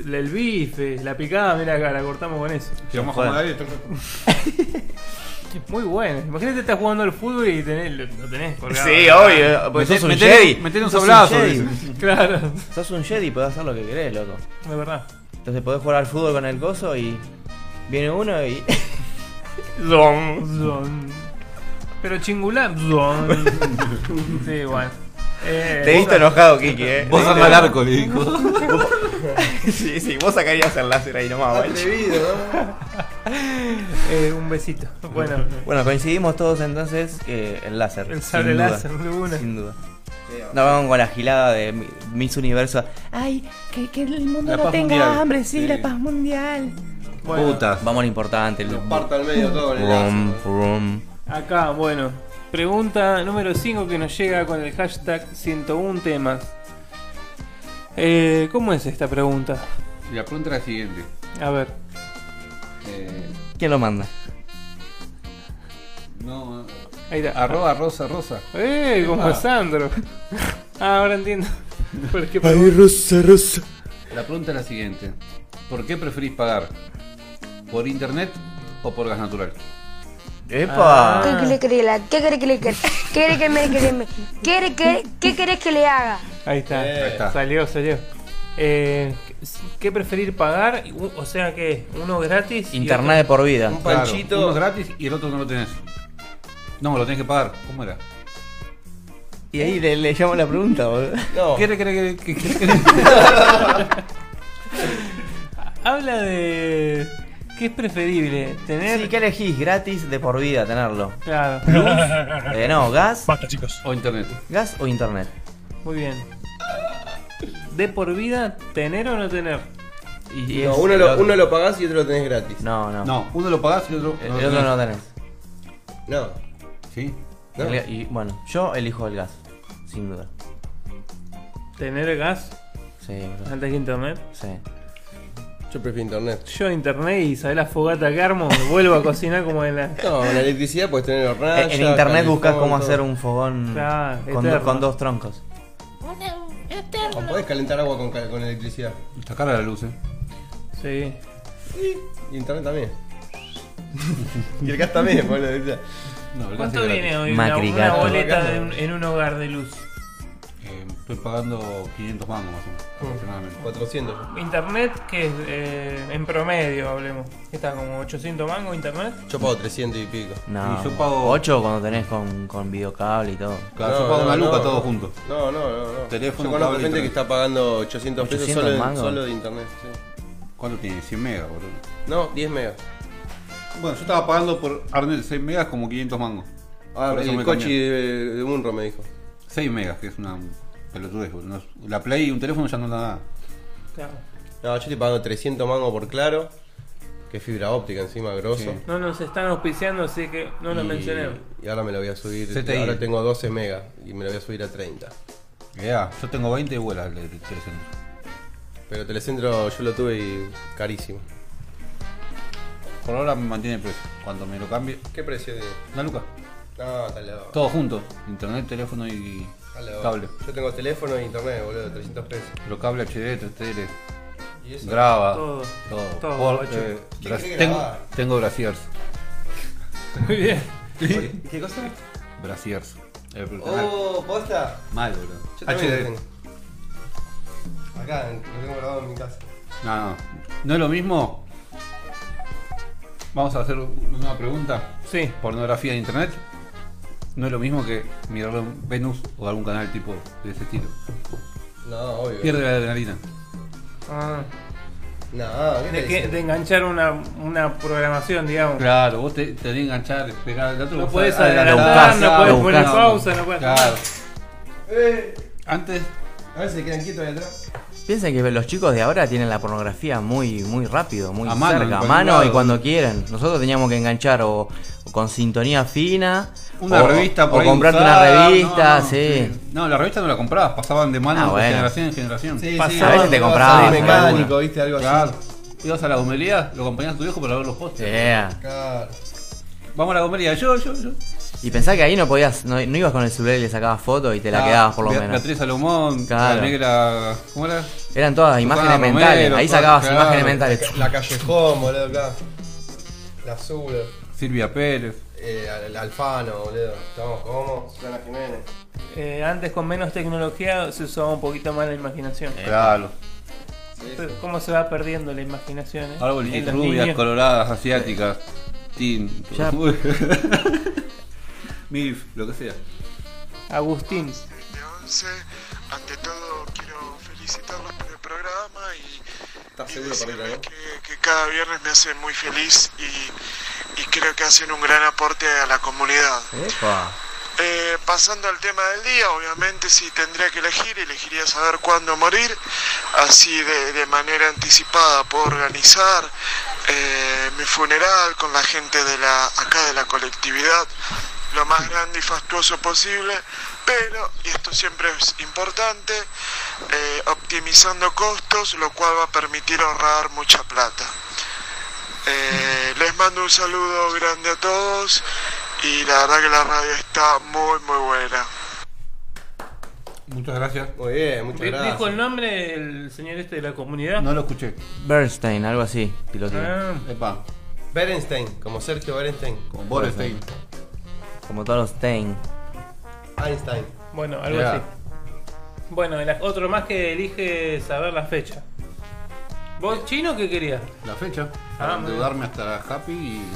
El bife, la picada, mira acá, la cortamos con eso. Si vamos a Joder. Muy bueno. Imagínate estás jugando al fútbol y tenés, lo, tenés colgado. Sí, obvio, porque Meté- sos un Jedi. meté un sablazo. Claro, Sos un Jedi y podés hacer lo que querés, loco. de verdad. Entonces podés jugar al fútbol con el coso y viene uno y. Zon. Pero chingulán. Zon. Sí, igual. Eh, Te he visto enojado, Kiki, eh. Vos anda al arco, le dijo. Sí, sí, vos sacarías el láser ahí nomás. Atrevido, ¿no? eh, un besito. Bueno, Bueno, coincidimos todos entonces que el láser. el sin sable duda, láser de una. Sin duda. No vamos con la gilada de Mi- Miss Universo. Ay, que, que el mundo La no paz tenga mundial. hambre, sí, Sí. la paz mundial. Bueno, Putas. Vamos a lo importante. El... Parto al medio todo con el lazo. acá, bueno. Pregunta número 5 que nos llega con el hashtag 101 temas. Eh, ¿Cómo es esta pregunta? La pregunta es la siguiente. A ver. Eh, ¿Quién lo manda? no, Ahí está. arroba rosa rosa. ¡Eh! Como Ah. Sandro. Ah, ahora entiendo. ¿Por qué Ay, rosa, rosa. La pregunta es la siguiente. ¿Por qué preferís pagar? ¿Por internet o por gas natural? ¡Epa! ¿Qué quiere que le haga? ¿Qué quiere que le ¿Qué quiere que me que me- quiere que qué querés que le haga? Ahí está. Eh, Ahí está. Salió, salió. Eh, ¿Qué preferir pagar? O sea, ¿qué? ¿Uno gratis? Internet de por vida. Un Claro, panchito. uno gratis y el otro no lo tenés. No, lo tenés que pagar. ¿Cómo era? Y ahí le, le llamo la pregunta, boludo. No. ¿Qué, qué, qué? Habla de. ¿Qué es preferible? ¿Tener.? Sí, ¿qué elegís? Gratis de por vida tenerlo. Claro. Eh, no, gas, Basta, chicos. o internet? gas o internet. Muy bien. ¿De por vida tener o no tener? Y, y No, es uno el lo, otro. uno lo pagás y otro lo tenés gratis. No, no. No, uno lo pagás y el otro El, no el lo otro no tenés. tenés. No. ¿Sí? No. El- y bueno, yo elijo el gas, sin duda. ¿Tener gas Sí, boludo. antes que internet? Sí. Yo prefiero internet. Yo internet y sabés la fogata que armo, me vuelvo a cocinar como en la. No, la electricidad puedes tener hornalla. En, en internet buscas cómo hacer un fogón Claro, con, con dos troncos. O podés calentar agua con, electricidad. Está cara la luz, eh. Sí. Y internet también. y el gas también, por la electricidad. No, ¿Cuánto viene hoy una, Macri una gato. boleta de un- en un hogar de luz? Eh, estoy pagando 500 mangos más o menos, aproximadamente. 400. Internet, que es eh, en promedio, hablemos. ¿Qué está como 800 mangos internet? Yo pago 300 y pico. No, Y yo pago- 8 cuando tenés con, con videocable y todo. Claro, No, yo pago no, una no. todo junto. No, no, no. no. Teléfono, Yo conozco cable, gente que está pagando 800 pesos 800 solo, solo de internet. sí. ¿Cuánto tiene? 100 megas, boludo. No, 10 megas. Bueno, yo estaba pagando por Arnet 6 megas como 500 mangos. Ah, el coche de, de Munro me dijo. 6 megas, que es una pelotudez. No La Play y un teléfono ya no da nada. Claro. No, yo estoy pagando 300 mangos por claro. Que es fibra óptica encima, grosso. Sí. No nos están auspiciando, así que no lo y, mencionemos. y ahora me lo voy a subir. CTI. Ahora tengo 12 megas y me lo voy a subir a 30. Ya, yo tengo 20 y vuela el de telecentro. Pero Telecentro yo lo tuve y carísimo. Por ahora me mantiene el precio. Cuando me lo cambie, ¿Qué precio tiene? una luca. No, está loco. Todo junto. Internet, teléfono y Está loco. cable. Yo tengo teléfono e internet, boludo, 300 pesos. Pero cable HD, 3TL, ¿Y eso? graba, Todo. todo. Todo, Por- guacho. eh, ¿Quién bra- quiere tengo, grabar? tengo brasiers. Muy bien. ¿Qué cosa? Brasiers. Eh, pero- Oh, posta. Mal, boludo. Yo también lo HD. tengo. Acá, lo tengo grabado en mi casa. No, no. ¿No es lo mismo? Vamos a hacer una pregunta. Sí. ¿Pornografía de internet no es lo mismo que mirarlo en Venus o algún canal tipo de ese estilo. No, obvio. Pierde la adrenalina. Ah, No, ¿qué de, te que- de enganchar una, una programación, digamos. Claro, vos te, te tenés que enganchar, esperar. El otro No puedes adelantar, no puedes poner pausa, no puedes. Claro. Eh, Antes, a ver si se quedan quietos ahí atrás. Piensen que los chicos de ahora tienen la pornografía muy muy rápido, muy A mano, cerca, a mano y cuando quieran. Nosotros teníamos que enganchar o, o con sintonía fina, una o, revista por o ahí comprarte usada, una revista, no, no, sí. No, la revista no la comprabas, pasaban de mano Ah, de bueno. generación en generación. Sí, Pasaba. sí, A veces te ibas comprabas mecánico, viste, algo Claro. así. Ibas a la gomería, lo acompañabas a tu viejo para ver los postes. Yeah. Claro. Vamos a la gomería, yo, yo, yo. Y pensá que ahí no podías, no, no ibas con el celular y le sacabas fotos y te la Ah, quedabas por lo menos. Beatriz Salomón, Claro. la negra. ¿Cómo era? Eran todas imágenes Romero, mentales, ahí sacabas claro. imágenes mentales. La callejón, boludo, acá. La azul. Silvia Pérez. Eh, el Alfano, boludo. Estamos como Susana Jiménez. Eh, antes con menos tecnología se usaba un poquito más la imaginación. Claro. Pero ¿Cómo se va perdiendo la imaginación? Eh? Árboles En los rubias, niños. coloradas, asiáticas. Tin. Ya. Milf, lo que sea. Agustín. de 11. Ante todo quiero felicitarlos por el programa y, ¿Estás y seguro para ir decirles ¿no? que, que cada viernes me hacen muy feliz y, y creo que hacen un gran aporte a la comunidad. Epa. Eh, pasando al tema del día, obviamente si tendría que elegir, elegiría saber cuándo morir, así de, de manera anticipada puedo organizar eh, mi funeral con la gente de la acá de la colectividad lo más grande y fastuoso posible, pero, y esto siempre es importante, eh, optimizando costos, lo cual va a permitir ahorrar mucha plata. Eh, les mando un saludo grande a todos y la verdad que la radio está muy muy buena. Muchas gracias. Muy bien, muchas gracias. ¿Dijo el nombre el señor este de la comunidad? No lo escuché. Bernstein, algo así. piloteo. Ah, Epa, Berenstein, como Sergio Berenstein. con Borestein. Como todos los Stein. Einstein. bueno, algo así. Bueno, el- otro más que elige saber la fecha. ¿Vos, chino, qué querías? La fecha. Ah, Para muy endeudarme hasta la happy y.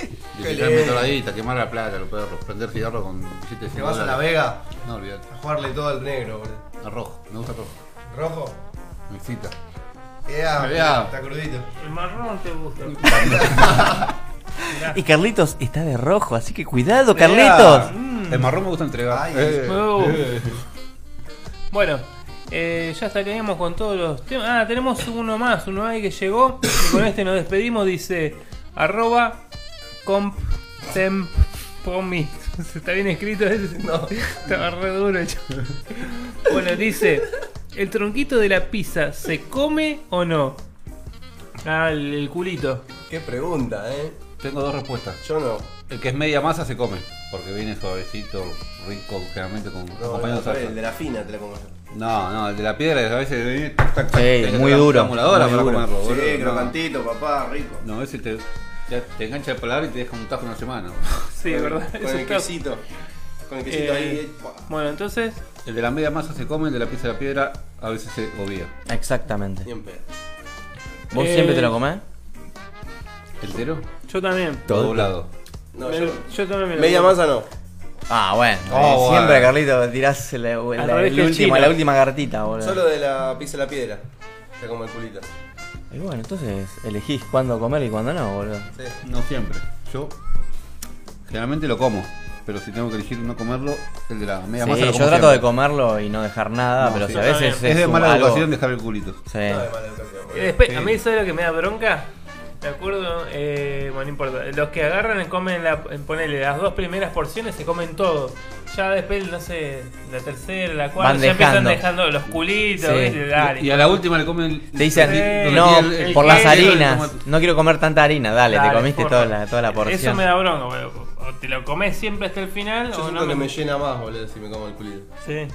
y Qué lindo. la guita, quemar la plata, los perros, prender cigarro con billetes Te vas a la Vega No, olvídate. a jugarle todo al negro, boludo. A rojo, me gusta rojo. ¿Rojo? Me excita. Ea, Ea. está crudito. El marrón te gusta. Y Carlitos está de rojo, así que cuidado, Carlitos. El marrón me gusta entregar. Ay, Eh, Oh. Bueno, eh, ya estaríamos con todos los temas. Ah, tenemos uno más, uno ahí que llegó. Y con este nos despedimos. Dice arroba. ¿Está bien escrito ese? No, estaba re duro hecho. Bueno, dice: ¿El tronquito de la pizza se come o no? Ah, el, el culito. Qué pregunta, eh. Tengo dos respuestas. Yo no. El que es media masa se come, porque viene suavecito, rico, generalmente con No, acompañado no, de salsa. el de la fina te la como yo. No, no, el de la piedra a veces viene tac, tac, tac, Sí, tenés que muy duro, la emuladora muy para duro. comerlo, boludo. Sí, No. crocantito, papá, rico. No, ese te, ya te engancha el paladar y te deja un tajo una semana. Sí, Con- ¿verdad? Con el quesito. Con el quesito Eh, ahí. ¡pua! Bueno, entonces, El de la media masa se come, el de la pieza de la piedra a veces se obvia. Exactamente. Pedo. ¿Vos Eh, siempre te lo comés? ¿Entero? Yo también. Todo doblado. No, Me- yo. yo también me lo Media como. masa no. Ah, bueno. Oh, eh, Siempre, bueno. Carlitos, tirás la, la- revés el que el último, chino. la última cartita, boludo. Solo de la pizza de la piedra. Se come el culito. Y bueno, entonces elegís cuándo comer y cuándo no, boludo. Sí. No siempre. Yo generalmente lo como, pero si tengo que elegir no comerlo, el de la media Sí, masa lo yo como trato siempre. de comerlo y no dejar nada, No, pero sí, si a yo veces también. Es de un- mala algo- educación dejar el culito. Sí. No de mala educación. Y boludo. después, Sí. a mí, ¿sabes lo que me da bronca? Me acuerdo, eh, bueno, no importa. Los que agarran y comen, la, ponele, las dos primeras porciones, se comen todo. Ya después, no sé, la tercera, la cuarta, Van ya empiezan dejando. dejando los culitos, Sí. ¿viste? Dale. Y a la última le comen. Te dicen, Sí, no, el- el por las harinas, no quiero comer tanta harina, dale, Dale, te comiste porra. toda la, toda la porción. Eso me da bronca, boludo. O te lo comes siempre hasta el final, Yo o siento no. que me llena más, boludo, si me como el culito. Sí.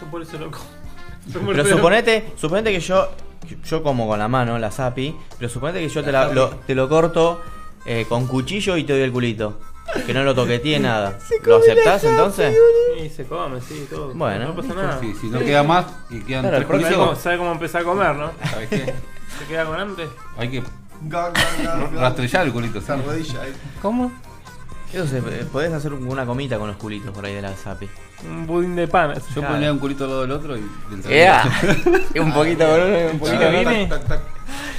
Yo por eso lo como. Pero suponete, suponete que yo, yo como con la mano, la zapi, pero suponete que yo te, la- lo, te lo corto eh, con cuchillo y te doy el culito. Que no lo toqueteé nada. ¿Lo aceptás entonces? Sí, se come, sí, todo. Bueno, no pasa nada. Si no queda más y quedan Claro, el tres ¿Sabe cómo, juicios, sabe cómo empezar a comer, no? ¿sabes qué? ¿Se queda con hambre? Hay que Ga, ga, ga, ga. rastrellar el culito, ¿sabes? Rodilla ahí. ¿Cómo? Eso se- eh, podés hacer una comita con los culitos por ahí de la Zapi. Un budín de pan. Yo Claro. ponía un culito al lado del otro y del ¡Ea! Y un poquito con uno y un poquito Chica, con otro. viene- Tac, tac.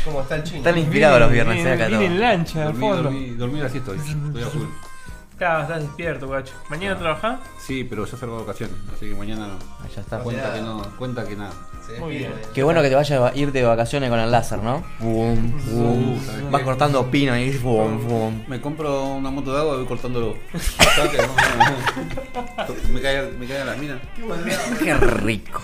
¿Cómo está el chino? Están inspirados los viernes, Viene- eh, acá viene en todo. lancha, al Dormí, fondo. dormí, dormí así estoy. Estoy a full. Claro, estás despierto, guacho. ¿Mañana trabajás? Sí, pero ya salgo de vacaciones, así que mañana no. Ah, ya está. Cuenta que no, cuenta que nada. Se Muy despide, bien. Qué bueno que te vayas a ir de vacaciones con el láser, ¿no? Boom, boom. ¿sabes Vas qué? cortando pino y boom, boom. Me compro una moto de agua y voy cortándolo. Saque, no, no, no. me cae, me cae a la mina. Qué rico.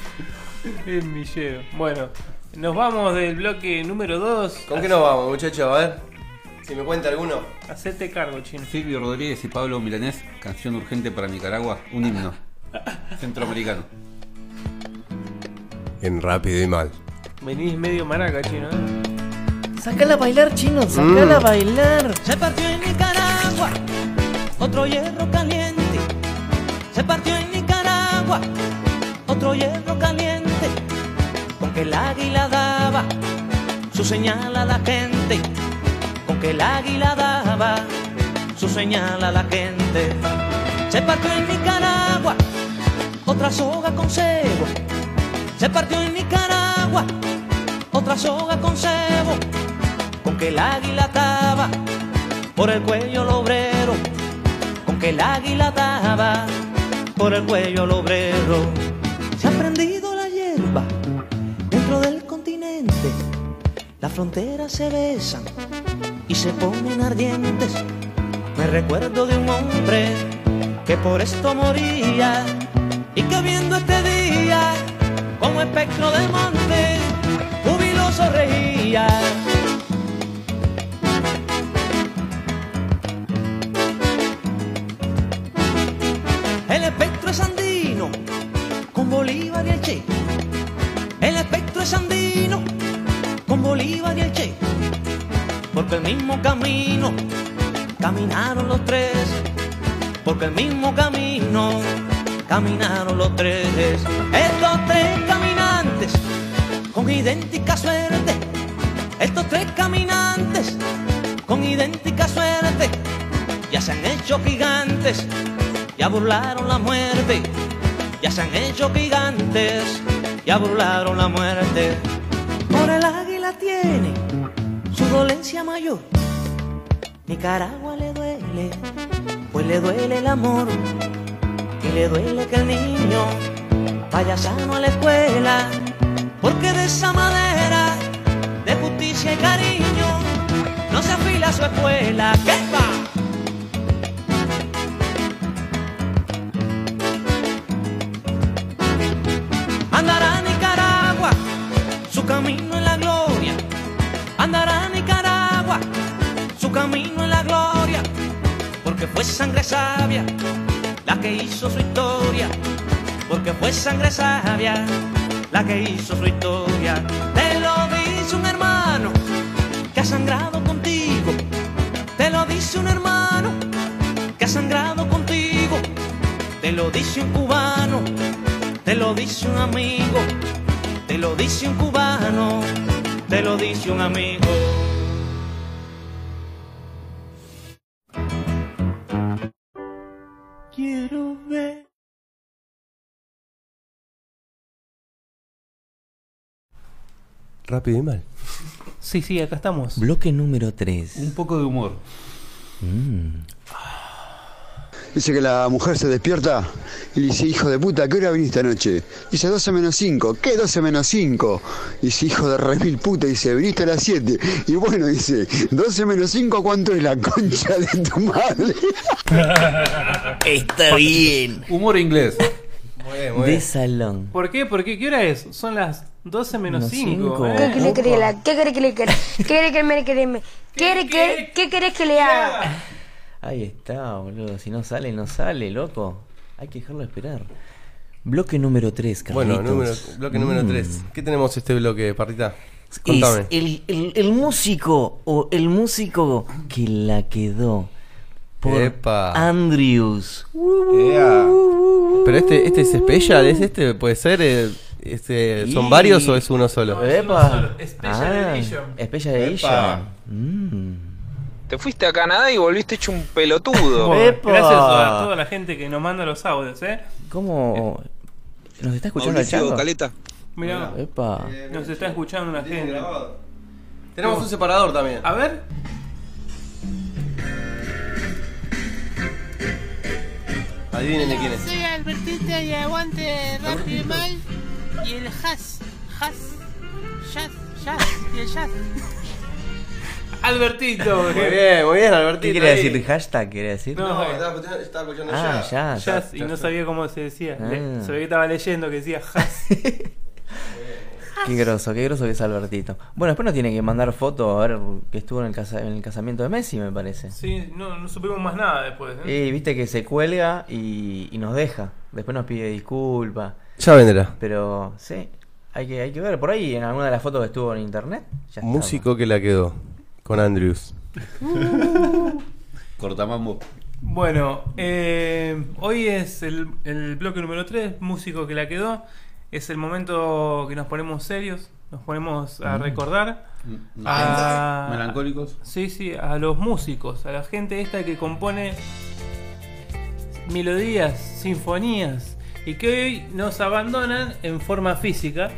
En Villeo. Bueno, nos vamos del bloque número 2. ¿Con qué nos vamos, muchachos? A ver. Si me cuenta alguno. Hacete cargo, chino. Silvio Rodríguez y Pablo Milanés, canción urgente para Nicaragua, un himno. Centroamericano. En rápido y mal. Venís medio maraca, chino. ¿eh? Sacala a bailar, chino, sacala a bailar. Se partió en Nicaragua otro hierro caliente. Se partió en Nicaragua otro hierro caliente. Con que el águila daba su señal a la gente. Que el águila daba su señal a la gente. Se partió en Nicaragua otra soga con cebo. Se partió en Nicaragua otra soga con cebo con que el águila ataba por el cuello el obrero, con que el águila ataba por el cuello el obrero. Se ha prendido la hierba dentro del continente, las fronteras se besan y se ponen ardientes. Me recuerdo de un hombre que por esto moría y que viendo este día como espectro del monte jubiloso reía. El espectro es andino, con Bolívar y el Che. El espectro es andino, con Bolívar y el Che. Porque el mismo camino caminaron los tres. Porque el mismo camino caminaron los tres. Estos tres caminantes con idéntica suerte. Estos tres caminantes con idéntica suerte ya se han hecho gigantes, ya burlaron la muerte, ya se han hecho gigantes, ya burlaron la muerte. Por el águila tiene su dolencia mayor, Nicaragua le duele, pues le duele el amor, y le duele que el niño vaya sano a la escuela, porque de esa madera de justicia y cariño no se afila su escuela. ¿Qué hizo su historia. Porque fue sangre sabia la que hizo su historia. Te lo dice un hermano que ha sangrado contigo. Te lo dice un hermano que ha sangrado contigo. Te lo dice un cubano, te lo dice un amigo, te lo dice un cubano, te lo dice un amigo. Rápido y mal. Sí, sí, acá estamos. Bloque número 3. Un poco de humor. Dice que la mujer se despierta y le dice, hijo de puta, ¿qué hora viniste anoche? Dice, 12 menos 5. ¿Qué 12 menos 5? Dice, hijo de remil puta, dice, viniste a las 7. Y bueno, dice, 12 menos 5, ¿cuánto es la concha de tu madre? Está bien. Humor inglés. Muy bien, muy De bien. salón. ¿Por qué? ¿Por qué? ¿Qué hora es? Son las 12 menos Menos 5. cinco. ¿Qué quiere que le haga? ¿Qué quiere que le quiera? ¿Qué quiere que me quiere me? ¿Quiere que qué querés que le haga? Ahí está, boludo. Si no sale, no sale, loco. Hay que dejarlo esperar. Bloque número 3, Carlitos. Bueno, número, bloque número Mm. 3. ¿Qué tenemos este bloque, Partita? Es Contame. el, el- el músico o el músico que la quedó por Epa. Andrews. Ea. Pero este, este es special, ¿es este? ¿Puede ser? eh, este, ¿Son Y- varios o es uno solo? es uno Epa. solo. Special Ah, edition. Special Epa. edition. Mm. Te fuiste a Canadá y volviste hecho un pelotudo. Gracias a toda la gente que nos manda los audios, ¿eh? ¿Cómo? ¿Nos está escuchando el Mauricio? Caleta. Mira, Epa. nos está escuchando una gente. Tenemos un separador también. A ver, Adivinen de quién es. Soy Albertita y aguante rápido y mal. Y el jazz, jazz, jazz, jazz, y el jazz. Albertito. Muy bien, muy bien, Albertito. ¿Qué quiere ahí. decir? ¿Hashtag quiere decir? No, No, estaba escuchando, estaba escuchando Ah, ya. Jazz, y no sabía cómo se decía. Ah. Ve que estaba leyendo que decía jazz. Qué groso, qué groso que es Albertito. Bueno, después nos tiene que mandar foto a ver que estuvo en el, casa- en el casamiento de Messi, me parece. Sí, no, no supimos más nada después. ¿eh? Y viste que se cuelga y, y nos deja. Después nos pide disculpas. Ya vendrá. Pero sí, hay que, hay que ver. Por ahí en alguna de las fotos que estuvo en internet. Ya Músico que la quedó. Con Andrews. Cortamambo. Bueno, eh, hoy es el, el bloque número 3, músico que la quedó. Es el momento que nos ponemos serios, nos ponemos a Mm. recordar. Mm, a- Melancólicos. Sí, sí, a los músicos, a la gente esta que compone melodías, sinfonías y que hoy nos abandonan en forma física.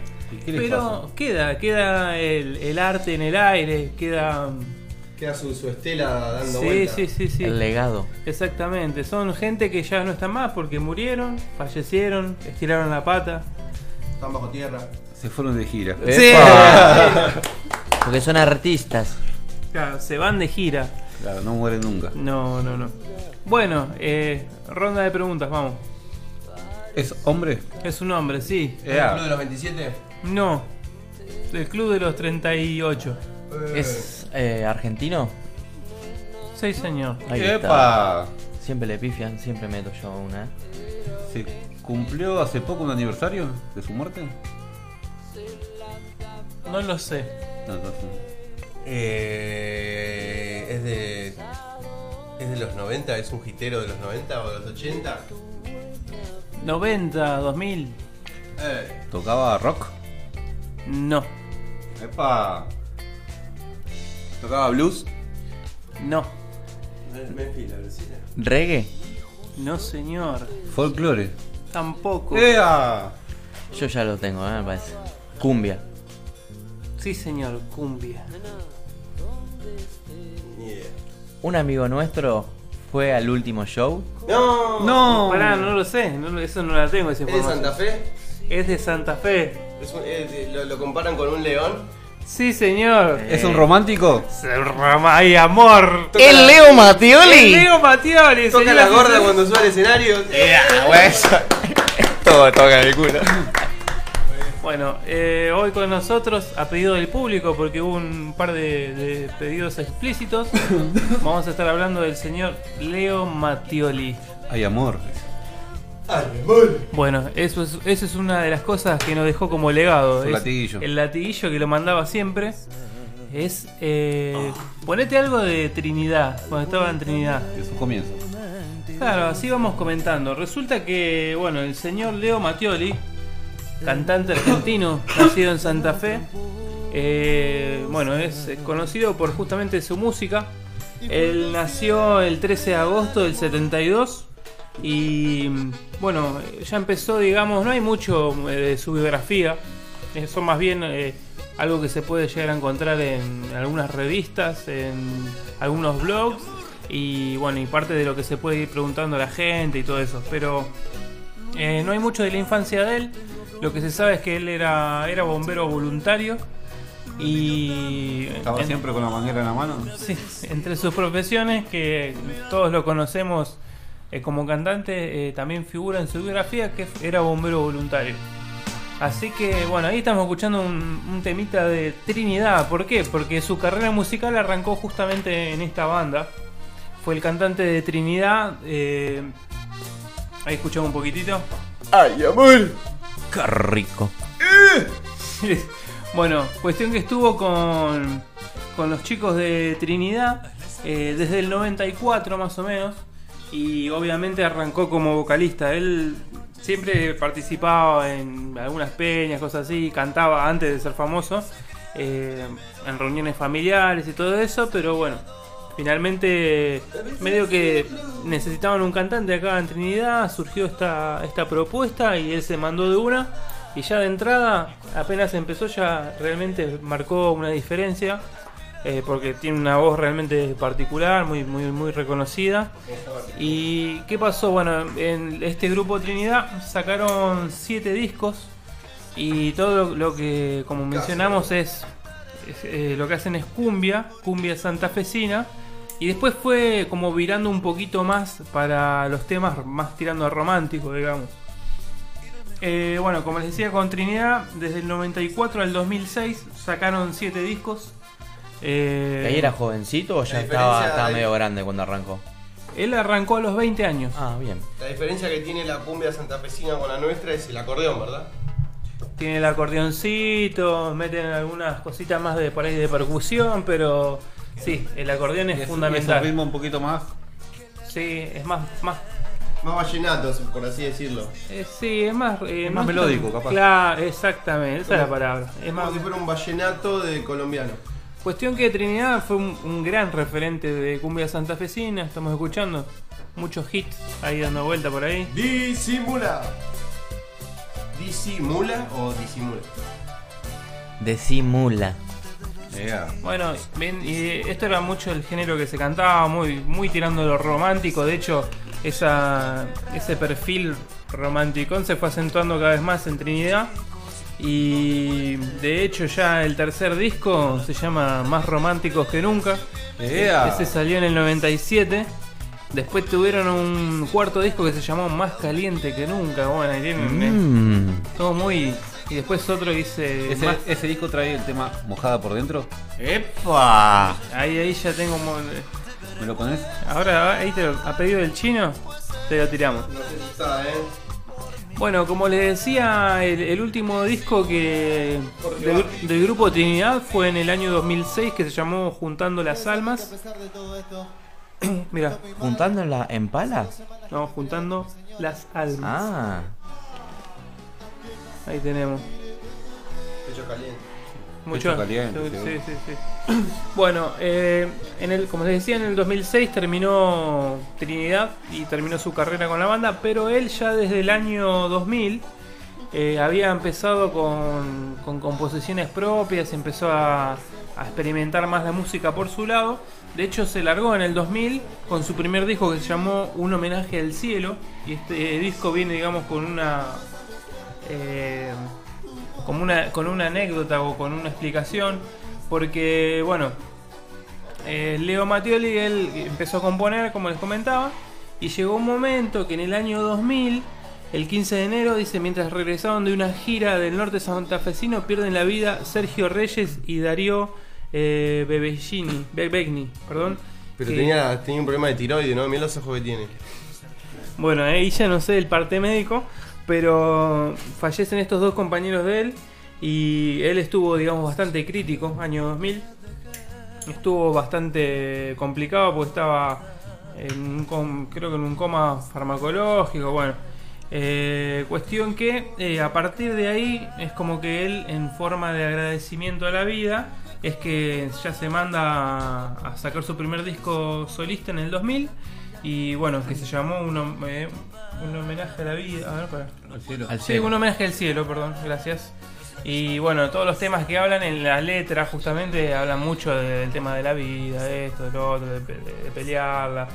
qué les Pero queda, queda el, el arte en el aire, queda... Queda su, su estela dando Sí, vuelta. sí, sí, sí. El legado. Exactamente, son gente que ya no está más porque murieron, fallecieron, estiraron la pata. Están bajo tierra. Se fueron de gira. ¡Epa! Porque son artistas. Claro, se van de gira. Claro, no mueren nunca. No, no, no. Bueno, eh, ronda de preguntas, vamos. ¿Es hombre? Es un hombre, sí. ¿El club de los 27? No, del club de los 38. ¿Es eh, argentino? Sí, señor. Ahí ¡Epa! está. Siempre le pifian, siempre meto yo una. ¿Se cumplió hace poco un aniversario de su muerte? No lo sé. No, no sé. Eh, es de. ¿Es de los 90? ¿Es un hitero de los 90 o de los 80? 90, 2000. Eh, ¿Tocaba rock? No, ¡Epa! ¿Tocaba blues? no, la vecina. ¿Reggae? no señor. Folklore. Tampoco. ¡Ea! Yo ya lo tengo, ¿eh? me parece. Cumbia. Sí, señor, cumbia. Un amigo nuestro fue al último show. ¡No! ¡No! Pará, no lo sé, no eso no la tengo ¿Es de. Santa Fe? Es de Santa Fe. Es un- es de- lo, lo comparan con un león? Sí, señor. ¿Es un romántico? ¡Ay, amor! ¡El Leo Mattioli! ¡El Leo Mattioli! ¿Toca la gorda cuando sube al escenario? Todo toca el culo. Bueno, eh, hoy con nosotros, a pedido del público, porque hubo un par de, de pedidos explícitos, vamos a estar hablando del señor Leo Mattioli. Hay amor. Bueno, eso es, eso es una de las cosas que nos dejó como legado. Es latiguillo. El latiguillo que lo mandaba siempre. Es. Eh, ponete algo de Trinidad, cuando estaba en Trinidad. De su comienzo. Claro, así vamos comentando. Resulta que, bueno, el señor Leo Mattioli, cantante argentino, nacido en Santa Fe, eh, bueno, es conocido por justamente su música. Él nació el 13 de agosto del 72 y, bueno, ya empezó, digamos, no hay mucho eh, de su biografía, eh, son más bien eh, algo que se puede llegar a encontrar en algunas revistas, en algunos blogs y bueno, y parte de lo que se puede ir preguntando a la gente y todo eso. Pero eh, no hay mucho de la infancia de él. Lo que se sabe es que él era, era bombero voluntario y Estaba en- siempre con la manguera en la mano. Sí, entre sus profesiones, que todos lo conocemos eh, como cantante, eh, también figura en su biografía que era bombero voluntario. Así que bueno, ahí estamos escuchando un, un temita de Trinidad. ¿Por qué? Porque su carrera musical arrancó justamente en esta banda. Fue el cantante de Trinidad. eh, ahí escuchamos un poquitito. ¡Ay, amor! ¡Qué rico! bueno, cuestión que estuvo con, con los chicos de Trinidad eh, desde el 94 más o menos. Y obviamente arrancó como vocalista. Él siempre participaba en algunas peñas, cosas así, cantaba antes de ser famoso. eh, en reuniones familiares y todo eso, pero bueno, finalmente medio que necesitaban un cantante acá en Trinidad, surgió esta, esta propuesta y él se mandó de una y ya de entrada, apenas empezó ya realmente marcó una diferencia. Eh, porque tiene una voz realmente particular, muy, muy, muy reconocida. ¿Y qué pasó? Bueno, en este grupo Trinidad sacaron siete discos y todo lo, que, como mencionamos, es, eh, lo que hacen es cumbia, cumbia santafesina. Y después fue como virando un poquito más para los temas más tirando a romántico, digamos. Eh, bueno, como les decía, con Trinidad, desde el 94 al 2006 sacaron siete discos. Eh, ¿Ahí era jovencito o ya estaba, medio grande cuando arrancó? Él arrancó a los 20 años. Ah, bien. La diferencia que tiene la cumbia santafesina con la nuestra es el acordeón, ¿verdad? Tiene el acordeoncito, meten algunas cositas más de por ahí de percusión, pero sí, el acordeón es, Y es- un fundamental. ritmo un poquito más. Sí, es más, más Más vallenatos, por así decirlo. eh, sí, es más, eh, más melódico, capaz. Claro, exactamente, esa es la palabra. Es Es más, como si fuera un vallenato de colombiano. Cuestión que Trinidad fue un, un gran referente de cumbia santafesina, estamos escuchando muchos hits ahí dando vuelta por ahí. Disimula. ¿Disimula o disimula? Decimula. Yeah. Bueno, bien, y esto era mucho el género que se cantaba, muy, muy tirando lo romántico. De hecho, esa, ese perfil romántico se fue acentuando cada vez más en Trinidad. Y de hecho, ya el tercer disco se llama Más Románticos que Nunca. Yeah. Ese salió en el 97. Después tuvieron un cuarto disco que se llamó Más Caliente que Nunca. Bueno, ahí tienen eh, Mm. todo muy. Y después otro que dice. Ese, más- ese disco trae el tema Mojada por dentro. ¡Epa! Ahí, ahí ya tengo. ¿Me lo pones? Ahora, ahí te lo, a pedido del chino, te lo tiramos. No sé si está, ¿eh? Bueno, como les decía, el, el último disco que del, del grupo Trinidad fue en el año 2006 que se llamó Juntando las Almas. Mira, ¿Juntándola en palas? no, Juntando las Almas. Ah. Ahí tenemos. Pecho caliente. Mucho. Caliente, Sí, sí, sí, sí. Bueno, eh, en el, como les decía, en el 2006 terminó Trinidad y terminó su carrera con la banda, pero él ya desde el año 2000 eh, había empezado con, con composiciones propias, empezó a, a experimentar más la música por su lado. De hecho, se largó en el 2000 con su primer disco que se llamó Un homenaje al cielo. Y este disco viene, digamos, con una. eh, como una, con una anécdota o con una explicación. Porque, bueno, eh, Leo Mattioli él empezó a componer, como les comentaba. Y llegó un momento que en el año 2000, el 15 de enero, dice: mientras regresaban de una gira del norte santafesino, pierden la vida Sergio Reyes y Darío eh, Bebegini, Bebegni, perdón. Pero que- tenía, tenía un problema de tiroides, ¿no? Mirá los ojos que tiene. Bueno, ahí ya no sé el parte médico, pero fallecen estos dos compañeros de él y él estuvo, digamos, bastante crítico, año 2000. Estuvo bastante complicado porque estaba, en un creo que en un coma farmacológico, bueno. Eh, cuestión que eh, a partir de ahí es como que él, en forma de agradecimiento a la vida, es que ya se manda a, sacar su primer disco solista en el 2000 y bueno, que se llamó un, hom- eh, un homenaje a la vida. A ver, pará. Al cielo. Al Sí, un homenaje al cielo, perdón, gracias. Y bueno, todos los temas que hablan en la letra justamente hablan mucho del tema de la vida, de esto, de lo otro, de, pe- de pelearla.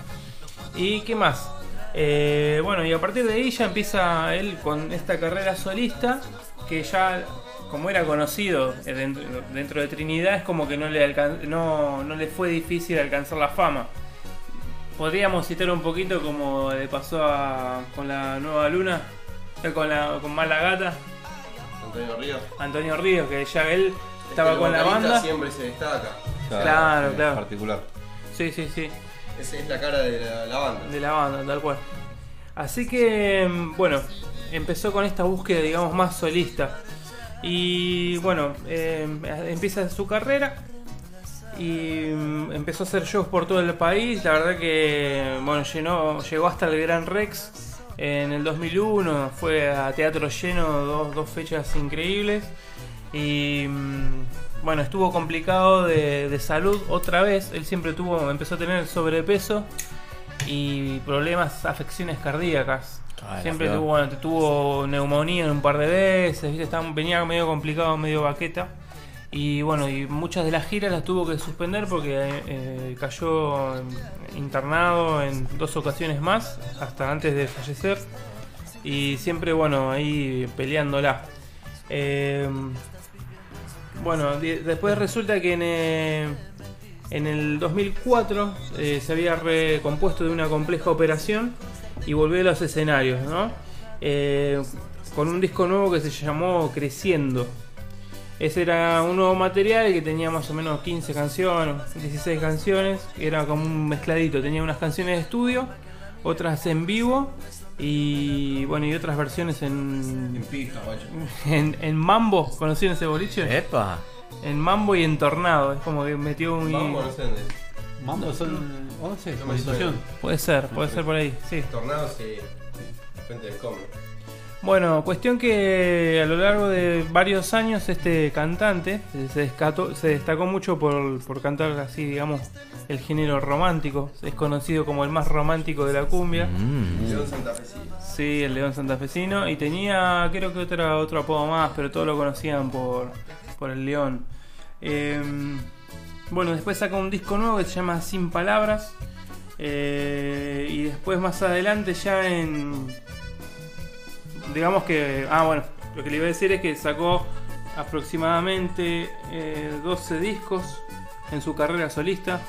¿Y qué más? Eh, bueno, y a partir de ahí ya empieza él con esta carrera solista que ya, como era conocido eh, dentro, dentro de Trinidad, es como que no le, no, no le fue difícil alcanzar la fama. Podríamos citar un poquito como le pasó a- con la Nueva Luna, eh, con, la, con Malagata, Antonio Ríos. Antonio Ríos, que ya él estaba El con la banda. siempre se destaca. Claro, es claro. Particular. Sí, sí, sí. Esa es la cara de la, la banda. de la banda, tal cual. Así que, mm, bueno, empezó con esta búsqueda, digamos, más solista. Y bueno, eh, empieza su carrera y mm, empezó a hacer shows por todo el país. La verdad que, bueno, llenó, llegó hasta el Gran Rex en el 2001. Fue a teatro lleno, dos, dos fechas increíbles. Y mm, bueno, estuvo complicado de, de salud otra vez. Él siempre tuvo, empezó a tener sobrepeso y problemas, afecciones cardíacas. Ah, siempre tuvo, bueno, tuvo neumonía un par de veces, ¿viste? Estaba- venía medio complicado, medio baqueta. Y bueno, y muchas de las giras las tuvo que suspender porque eh, cayó internado en dos ocasiones más, hasta antes de fallecer. Y siempre, bueno, ahí peleándola. Eh, bueno, después resulta que en, eh, en el 2004 eh, se había recompuesto de una compleja operación y volvió a los escenarios, ¿no? Eh, con un disco nuevo que se llamó Creciendo. Ese era un nuevo material que tenía más o menos 15 canciones, 16 canciones, era como un mezcladito, tenía unas canciones de estudio, otras en vivo y bueno, y otras versiones en en, en Mambo, ¿conocieron ese boliche? Epa. En Mambo y en Tornado, es como que metió un Mambo no sé dónde. Mambo son 11, No me la situación. suena. Puede ser, puede ser por ahí, sí. Tornados y Fuente de Come. Bueno, cuestión que a lo largo de varios años este cantante se, descató- se destacó mucho por, por cantar así, digamos, el género romántico. Es conocido como el más romántico de la cumbia. Mm. León Santa Fe sí. El León Santafesino. Y tenía, creo que otro, otro apodo más, pero todos lo conocían por, por el León. Eh, bueno, después sacó un disco nuevo que se llama Sin Palabras. Eh, y después más adelante ya en... Digamos que... Ah, bueno, lo que le iba a decir es que sacó aproximadamente eh, 12 discos en su carrera solista.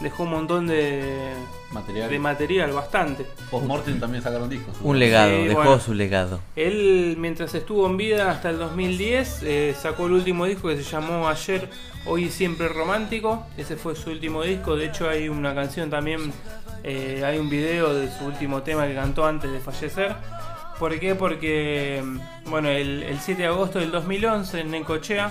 Dejó un montón de Material. de material, bastante. Post-mortem también sacaron discos. Un legado, Sí, dejó bueno. su legado. Él, mientras estuvo en vida hasta el 2010, eh, sacó el último disco que se llamó Ayer, Hoy y Siempre Romántico. Ese fue su último disco. De hecho, hay una canción también, eh, hay un video de su último tema que cantó antes de fallecer. ¿Por qué? Porque, bueno, el, el 7 de agosto del 2011 en Necochea,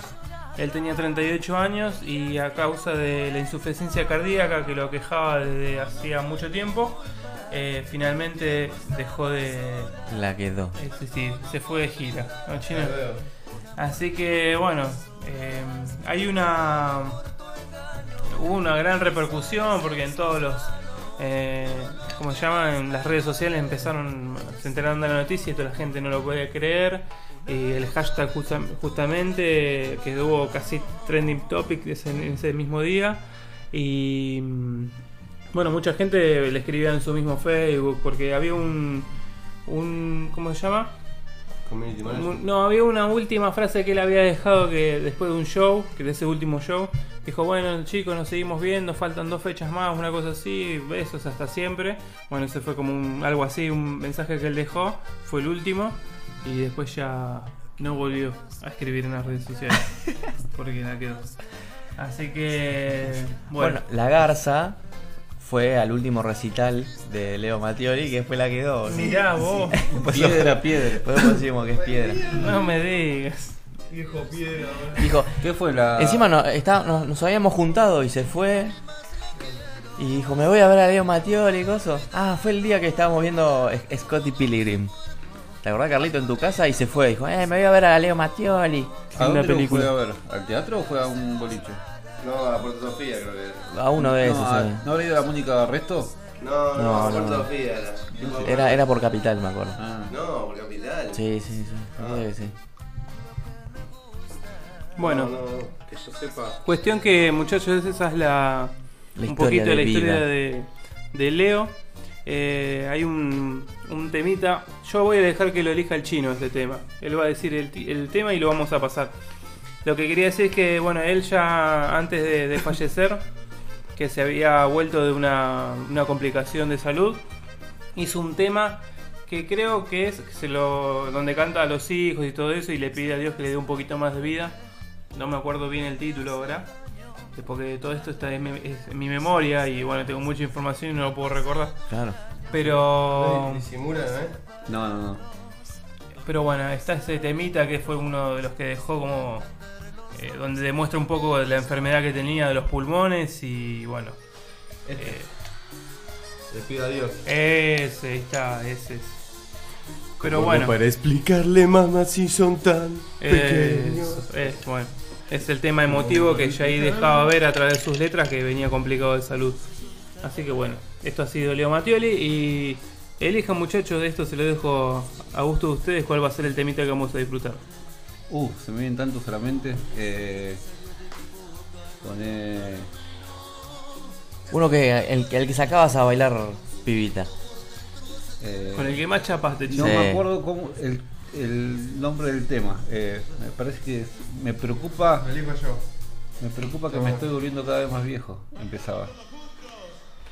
él tenía 38 años y a causa de la insuficiencia cardíaca que lo aquejaba desde hacía mucho tiempo, eh, finalmente dejó de, La quedó. es decir, se fue de gira. ¿no, Chino? Así que bueno, eh, hay una hubo una gran repercusión porque en todos los eh, como se llaman en las redes sociales empezaron se enteraron de la noticia y toda la gente no lo podía creer y el hashtag justa- justamente que hubo casi trending topic ese, ese mismo día y mm, bueno mucha gente le escribía en su mismo Facebook porque había un un ¿cómo se llama? Community Manager. Un- No, había una última frase que él había dejado que después de un show, que de ese último show, dijo, bueno chicos, nos seguimos viendo, faltan dos fechas más, una cosa así, besos hasta siempre. Bueno, ese fue como un, algo así, un mensaje que él dejó, fue el último, y después ya no volvió a escribir en las redes sociales, porque la quedó. Así que, bueno, Bueno, la Garza fue al último recital de Leo Mattioli, que fue la que quedó. mirá vos, Pues Piedra, piedra. Por eso decimos que es piedra. no me digas. Viejo piedra, Dijo, ¿Qué fue la.? encima no, está, nos, nos habíamos juntado y se fue. Y dijo, me voy a ver a Leo Mattioli y cosas. Ah, fue el día que estábamos viendo Scotty Pilgrim. ¿Te acordás, Carlito, en tu casa? Y se fue. Dijo, eh, me voy a ver a Leo Mattioli. ¿A una dónde película. fue a ver? ¿Al teatro o fue a un boliche? No, a Puerto Sofía creo que era. A uno de esos. no, a- sí. ¿No habrá ido a Mónica Resto? No, no, No, a. Puerto Sofía era. Era, era por capital, me acuerdo. Ah. No, por capital. Sí, sí, sí. Ah. creo que sí. Bueno. No, no, no, que yo sepa. Cuestión que, muchachos, esa es la, La un poquito de la historia de, de Leo. Eh, hay un, un temita. Yo voy a dejar que lo elija el chino este tema. Él va a decir el, ti- el tema y lo vamos a pasar. Lo que quería decir es que, bueno, él ya antes de, de fallecer, que se había vuelto de una, una complicación de salud, hizo un tema que creo que es que se lo, donde canta a los hijos y todo eso y le pide a Dios que le dé un poquito más de vida. No me acuerdo bien el título ahora. eh, Porque todo esto está en mi, es en mi memoria y bueno, tengo mucha información y no lo puedo recordar. Claro. Pero. Disimulan, ¿eh? No, no, no. Pero bueno, está ese temita que fue uno de los que dejó como. Eh, donde demuestra un poco la enfermedad que tenía de los pulmones y bueno. Este. eh, Le pido a Dios. ese, ahí está, ese es. Pero bueno. Para explicarle, mamá, si son tan pequeños. Es, bueno, es el tema emotivo que ya ahí dejaba ver a través de sus letras que venía complicado de salud. Así que bueno, esto ha sido Leo Mattioli y elijan muchachos de esto, se lo dejo a gusto de ustedes cuál va a ser el temita que vamos a disfrutar. Uh, se me vienen tantos a la mente. Eh, poné- Uno que el, el que sacabas a bailar pibita. eh, Con el que más chapas te No Sí. me acuerdo cómo el, el nombre del tema. Eh, me parece que me preocupa. Me preocupa que me estoy volviendo cada vez más viejo. Empezaba.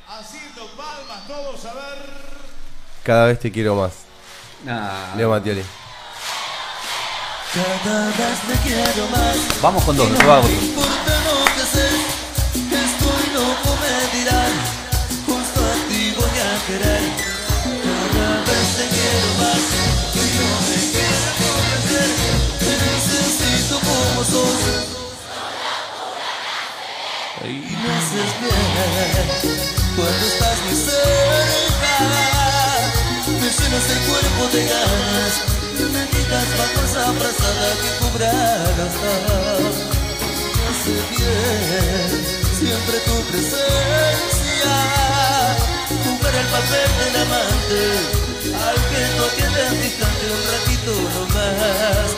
Haciendo palmas todos a ver. Cada vez te quiero más. Nah. Leo Mattioli. Vamos con dos, hago lo que sé. Estoy loco, me dirán. Justo a ti voy a querer. Cada vez te quiero más. Y no me quieres convencer. Te necesito como sos. Y me haces bien cuando estás muy cerca. Me llenas el cuerpo de ganas. La fuerza abrazada que cubra hace bien siempre tu presencia. Jugar el papel del amante. Al que no tiene distante un ratito nomás.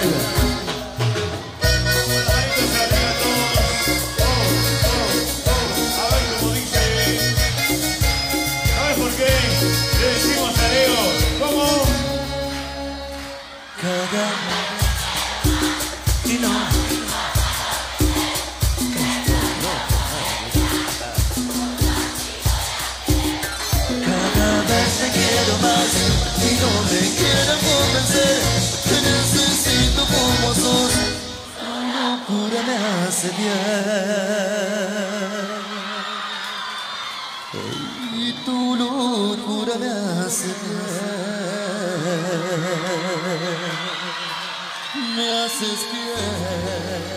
Me hace bien. Y tu locura me hace bien. Me haces bien.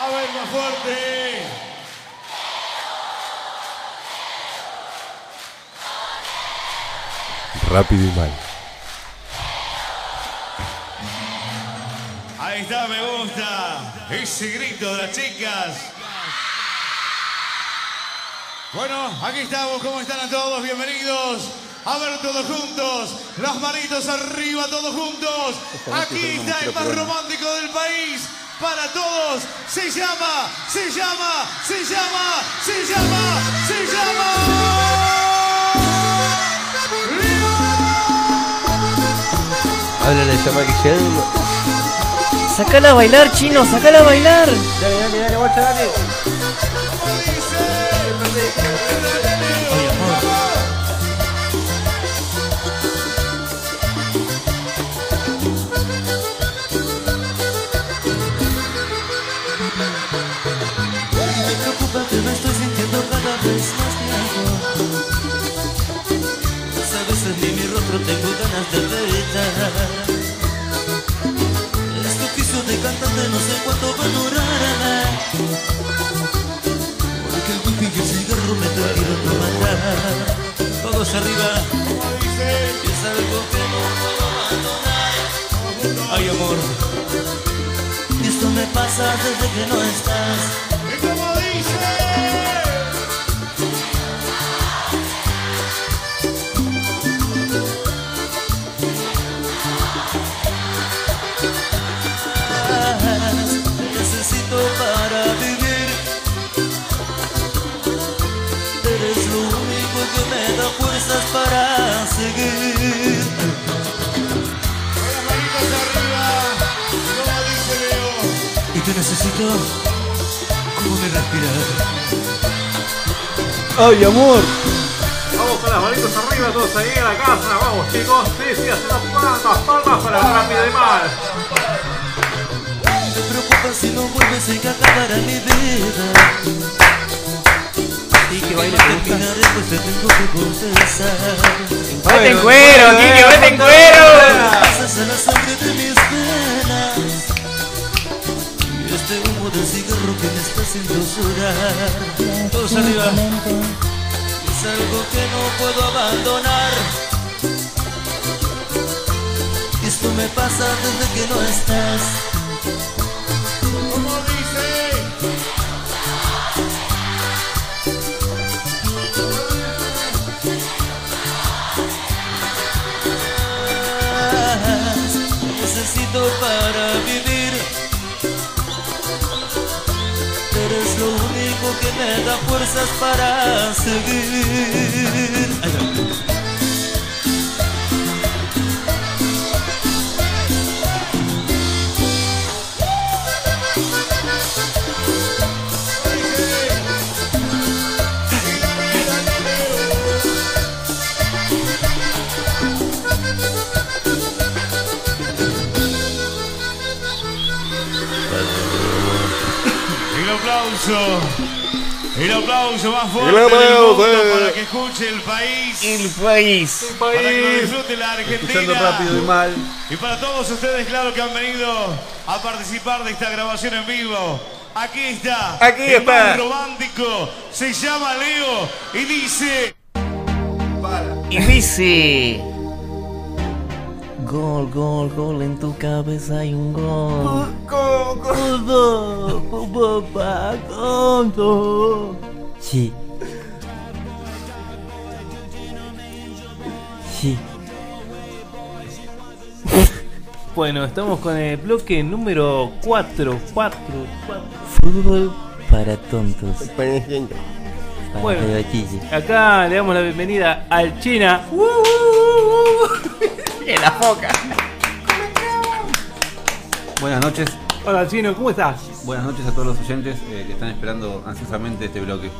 A ver, más fuerte. Rápido y mal. Ahí está, me gusta. Ese grito de las chicas. Bueno, aquí estamos. ¿Cómo están a todos? Bienvenidos. A ver todos juntos. Las manitos arriba, todos juntos. Aquí está el más romántico del país. Para todos. Se llama, se llama, se llama, se llama, se llama. Háblale, llama a Guillermo. Sacala a bailar, chino, sacala a bailar. Dale, dale, dale, guacha, dale. Me preocupa que me estoy sintiendo cada vez más viejo. Sabes, en mí mi rostro tengo ganas de gritar. Esto me pasa desde que no estás. Te necesito como mi respirar. Ay, amor. Vamos con las manitos arriba, todos ahí a la casa, vamos chicos, sí, sí, hacen las palmas, palmas para rápido y mal. Me preocupa si no vuelves y que acabará mi vida. Y que baile terminaré, pues te tengo que confesar. Vete en cuero, Kike, vete en cuero. Pasas a la sangre de mis venas. Humo del cigarro que me está haciendo llorar. Todos arriba. Es algo que no puedo abandonar. Esto me pasa desde que no estás. Como dice. necesito para que me da fuerzas para seguir. El aplauso. El más fuerte El del aplauso. mundo para que escuche el país. El país. Para que lo disfrute la Argentina. rápido y mal. Y para todos ustedes, claro que han venido a participar de esta grabación en vivo. Aquí está. Aquí el está. más romántico. Se llama Leo y dice. Y dice. Gol, gol, gol, en tu cabeza hay un gol. Sí. Sí. Bueno, estamos con el bloque número 4. 4, 4. Fútbol para tontos. Para Bueno. pelotillas. Acá le damos la bienvenida al China. En la foca. Buenas noches. Hola Chino, ¿cómo estás? Buenas noches a todos los oyentes eh, que están esperando ansiosamente este bloque.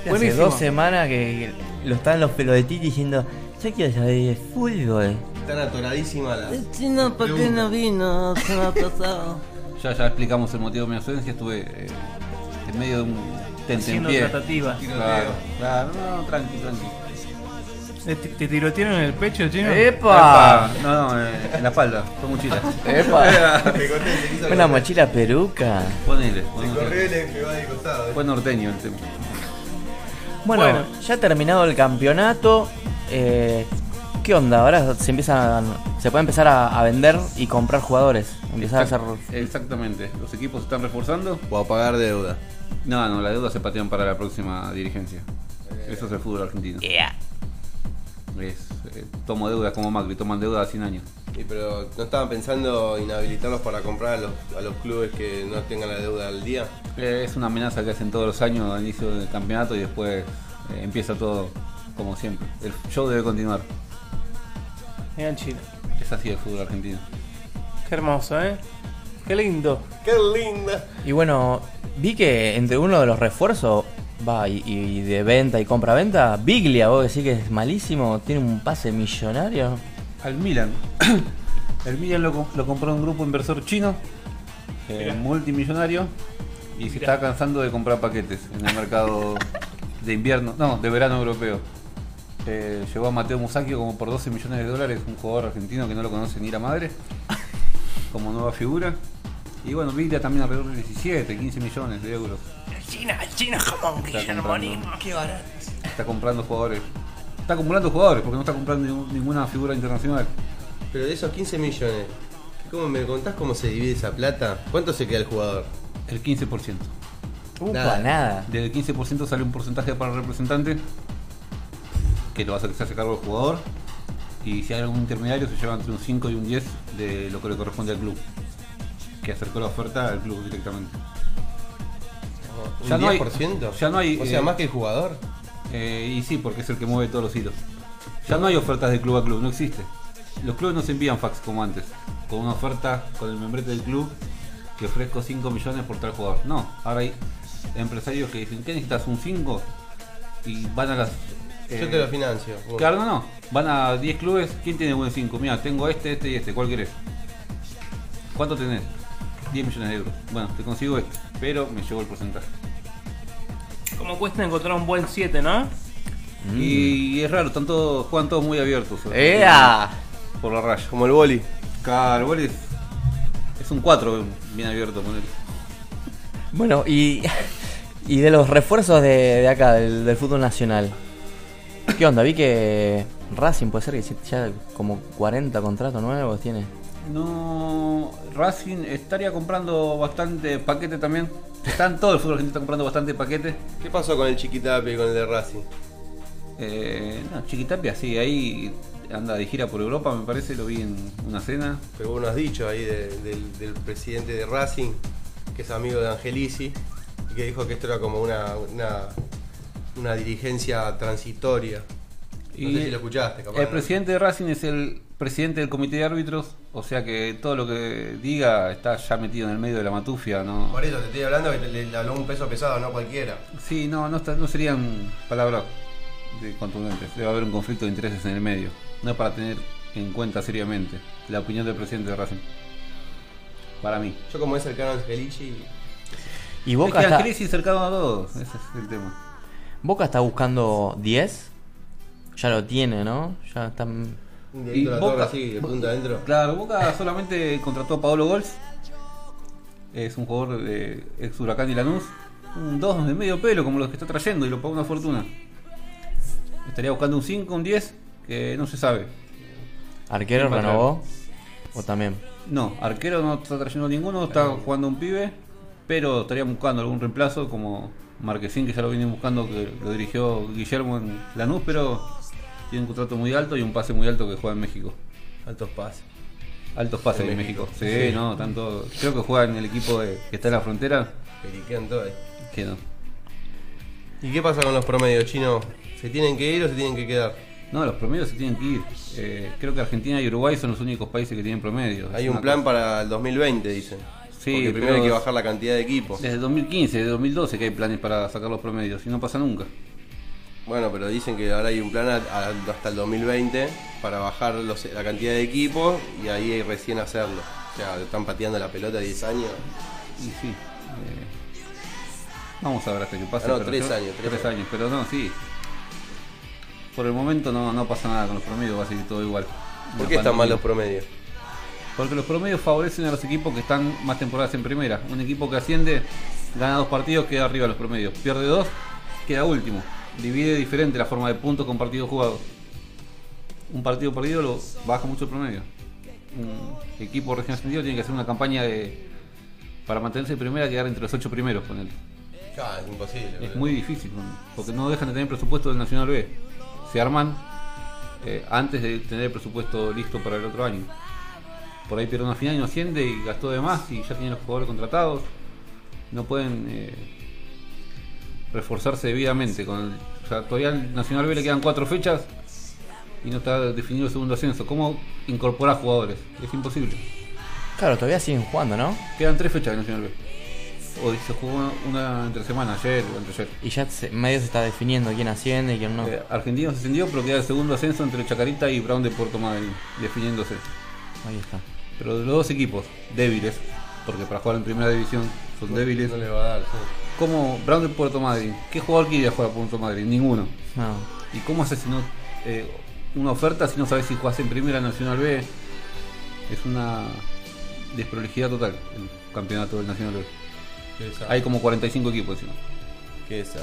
Hace Buenísimo. dos semanas que lo están los pelotitos diciendo, yo quiero saber de fútbol. Están atoradísimas las. Chino, ¿por qué no vino? Se me ha pasado. Ya, ya explicamos el motivo de mi ausencia. Estuve eh, en medio de un Haciendo tentempié. tratativas. Claro, claro, no, tranqui, tranqui. ¿Te, te tirotearon en el pecho, Chino? ¡Epa! No, no, eh, en la espalda, con mochila. ¡Epa! Una mochila peruca. Ponele, Se ponele. corrió y le pegó de costado. Fue norteño el tema. Bueno, Bueno. ya ha terminado el campeonato. eh, ¿Qué onda? Ahora se empiezan, se puede empezar a, a vender y comprar jugadores. Empezar a hacer. Exactamente. Los equipos se están reforzando. O a pagar deuda. No, no, la deuda se patean para la próxima dirigencia. Eso es el fútbol argentino. Es, eh, tomo deuda como Macri, toman deuda a 100 años. Y pero no estaban pensando inhabilitarlos para comprar a los, a los clubes que no tengan la deuda al día. Eh, es una amenaza que hacen todos los años al inicio del campeonato y después eh, empieza todo como siempre. El show debe continuar. Mira Chino. Es así el fútbol argentino. Qué hermoso, ¿eh? Qué lindo. ¡Qué linda! Y bueno, vi que entre uno de los refuerzos va y, y de venta y compra-venta, Biglia, vos decís que es malísimo, tiene un pase millonario. Al Milan. El Milan lo, com- lo compró un grupo inversor chino, eh, multimillonario, y se está cansando de comprar paquetes en el mercado de invierno, no, de verano europeo. Eh, llegó a Mateo Musacchio como por 12 millones de dólares, un jugador argentino que no lo conoce ni la madre, como nueva figura. Y bueno, Biglia también alrededor de 17, 15 millones de euros. China, China, como un Está Guillermo comprando. Qué barato. Está comprando jugadores. Está acumulando jugadores porque no está comprando ninguna figura internacional. Pero de esos 15 millones, ¿cómo me contás cómo se divide esa plata? ¿Cuánto se queda el jugador? El 15%. Upa, Nada. nada. Del 15% sale un porcentaje para el representante que lo va a hacer que se hace cargo el jugador. Y si hay algún intermediario, se lleva entre un 5 y un 10 de lo que le corresponde al club. Que acercó la oferta al club directamente. ¿Un Ya no hay- 10%? ya no hay, O sea, eh, más que el jugador. Eh, y sí, porque es el que mueve todos los hilos. Ya no hay ofertas de club a club, no existe. Los clubes no se envían fax como antes, con una oferta con el membrete del club que ofrezco 5 millones por tal jugador. No, ahora hay empresarios que dicen, ¿qué necesitas? ¿Un 5? Y van a las... Yo eh, te lo financio. Claro, no, no. Van a 10 clubes, ¿quién tiene buen 5? Mira, tengo este, este y este, ¿cuál querés? ¿Cuánto tenés? 10 millones de euros. Bueno, te consigo este, pero me llevo el porcentaje. Como cuesta encontrar un buen 7, ¿no? Y es raro, están todos, juegan todos muy abiertos. ¡Ea! Por la raya. Como el boli. Claro, el boli es, es un 4 bien abierto, ponele. Bueno, y, y de los refuerzos de, de acá, del, del fútbol nacional. ¿Qué onda? Vi que Racing puede ser que ya como 40 contratos nuevos tiene. No, Racing estaría comprando bastante paquete también. Están todo el fútbol argentino está comprando bastante paquete. ¿Qué pasó con el Chiquitapia y con el de Racing? Eh, no, Chiquitapia sí, ahí anda de gira por Europa, me parece, lo vi en una cena. Pero vos nos has dicho ahí de- del, del presidente de Racing, que es amigo de Angelici, y que dijo que esto era como una, una, una dirigencia transitoria. No sé si lo escuchaste, capaz. El ¿no? presidente de Racing es el presidente del comité de árbitros, o sea que todo lo que diga está ya metido en el medio de la matufia, ¿no? Por eso te estoy hablando que le, habló un peso pesado, no cualquiera. Sí, no, no, está- no serían palabras de contundentes. Debe haber un conflicto de intereses en el medio. No es para tener en cuenta seriamente la opinión del presidente de Racing. Para mí. Yo como es cercano a Angelici, Y Boca es que está, Angelici cercano a todos, ese es el tema. Boca está buscando 10. Ya lo tiene, ¿no? Ya están. Y la Boca- así, de punta adentro. Claro, Boca solamente contrató a Paolo Gols. Es un jugador de ex Huracán y Lanús. Un 2 de medio pelo como los que está trayendo y lo paga una fortuna. Estaría buscando un 5, un 10, que no se sabe. ¿Arquero ¿Quién va a renovó? ¿O también? No, arquero no está trayendo ninguno, está jugando un pibe, pero estarían buscando algún reemplazo como Marquesín, que ya lo vienen buscando, que lo dirigió Guillermo en Lanús, pero tiene un contrato muy alto y un pase muy alto que juega en México. Altos pases. Altos pases En en, México. México. Sí, Sí. no, tanto. Creo que juega en el equipo de- que está en la frontera. Periquean todo ahí. Que no. ¿Y qué pasa con los promedios chinos? ¿Se tienen que ir o se tienen que quedar? No, los promedios se tienen que ir. Eh, creo que Argentina y Uruguay son los únicos países que tienen promedios. Hay un plan cosa- para el 2020, dicen. Sí, Porque primero hay que bajar la cantidad de equipos. Desde 2015, desde 2012 que hay planes para sacar los promedios y no pasa nunca. Bueno, pero dicen que ahora hay un plan a- a- hasta el 2020 para bajar los- la cantidad de equipos y ahí recién hacerlo. O sea, están pateando la pelota 10 años. Y sí. eh, vamos a ver hasta que pase. Ah, no, pero tres yo- años, tres Tres años, pero no, sí. Por el momento no, no pasa nada con los promedios, va a seguir todo igual. ¿Por qué están mal los promedios? Porque los promedios favorecen a los equipos que están más temporadas en primera. Un equipo que asciende, gana dos partidos, queda arriba de los promedios. Pierde dos, queda último. Divide diferente la forma de puntos con partidos jugados. Un partido perdido lo baja mucho el promedio. Un equipo recién ascendido tiene que hacer una campaña de para mantenerse en primera quedar entre los ocho primeros con él. Es imposible. Es boludo. muy difícil, porque no dejan de tener presupuesto del Nacional B. Se arman eh, antes de tener el presupuesto listo para el otro año. Por ahí pierde una final y no asciende y gastó de más y ya tiene los jugadores contratados. No pueden eh, reforzarse debidamente. Con el- o sea, todavía al Nacional B le quedan cuatro fechas y no está definido el segundo ascenso. ¿Cómo incorporar jugadores? Es imposible. Claro, todavía siguen jugando, ¿no? Quedan tres fechas del Nacional B. Hoy se jugó una, una entre semana, ayer o anteayer. Y ya se- medio se está definiendo quién asciende y quién no. Eh, Argentinos ascendió, pero queda el segundo ascenso entre Chacarita y Brown de Puerto Madryn, definiéndose. Ahí está. Pero de los dos equipos, débiles, porque para jugar en primera división son débiles. No le va a dar, sí. ¿Cómo Brown de Puerto Madryn? ¿Qué jugador quiere jugar a Puerto Madryn? Ninguno. No. ¿Y cómo haces si no, eh, una oferta si no sabes si jugás en primera Nacional B? Es una desprolijidad total el campeonato del Nacional B. Hay como 45 equipos encima. Qué desastre.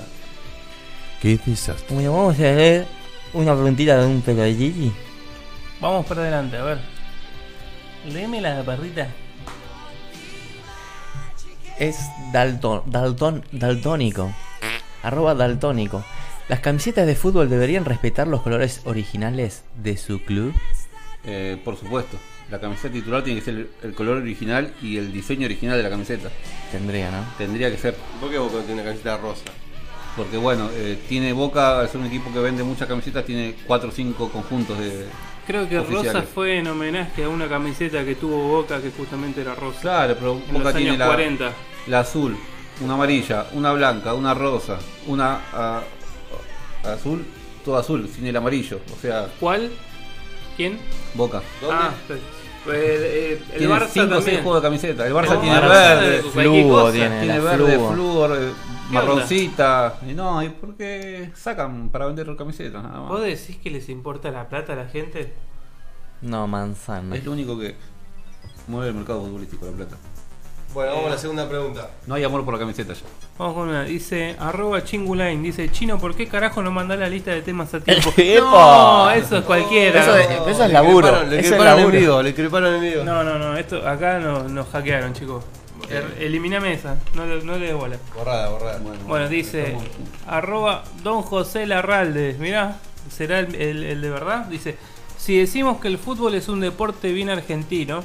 Qué desastre. Bueno, vamos a hacer una preguntita de un peladilli. Vamos para adelante, a ver. Léeme la perrita. Es dalton, dalton, daltónico. Arroba daltónico. ¿Las camisetas de fútbol deberían respetar los colores originales de su club? Eh, por supuesto. La camiseta titular tiene que ser el, el color original y el diseño original de la camiseta. Tendría, ¿no? Tendría que ser. ¿Por qué Boca tiene una camiseta rosa? Porque bueno, eh, tiene Boca, ser un equipo que vende muchas camisetas, tiene 4 o 5 conjuntos de... Creo que oficiales. Rosa fue en homenaje a una camiseta que tuvo Boca que justamente era rosa. Claro, pero En Boca los tiene años la, 40. la azul, una amarilla, una blanca, una rosa, una ah, azul, todo azul, sin el amarillo. O sea, ¿Cuál? ¿Quién? Boca. Ah, el, el, el Tiene Barça 5 o 6 también. juegos de camiseta. El Barça El tiene verde, cosa. tiene. tiene verde, fluo. Eh, marroncita. Y no, ¿y por qué sacan para vender camisetas? Nada más. ¿Vos decís que les importa la plata a la gente? No, manzana. Es lo único que mueve el mercado futbolístico, la plata. Bueno, vamos a la segunda pregunta. No hay amor por la camiseta ya. Vamos con una. Dice, arroba chingulain. Dice, Chino, ¿por qué carajo no mandás la lista de temas a tiempo? No, eso es cualquiera. Eso es- No. eso es laburo. Creparon- Le Eso es creparon en laburo. vivo, le creparon en vivo. No, no, no. Esto, acá no- nos hackearon, chicos. Er- Eliminame esa. No, le- no le des bola. Borrada, borrada. Bueno, dice, arroba Don José Larralde. Mirá, ¿será el, el- el de verdad? Dice, si decimos que el fútbol es un deporte bien argentino,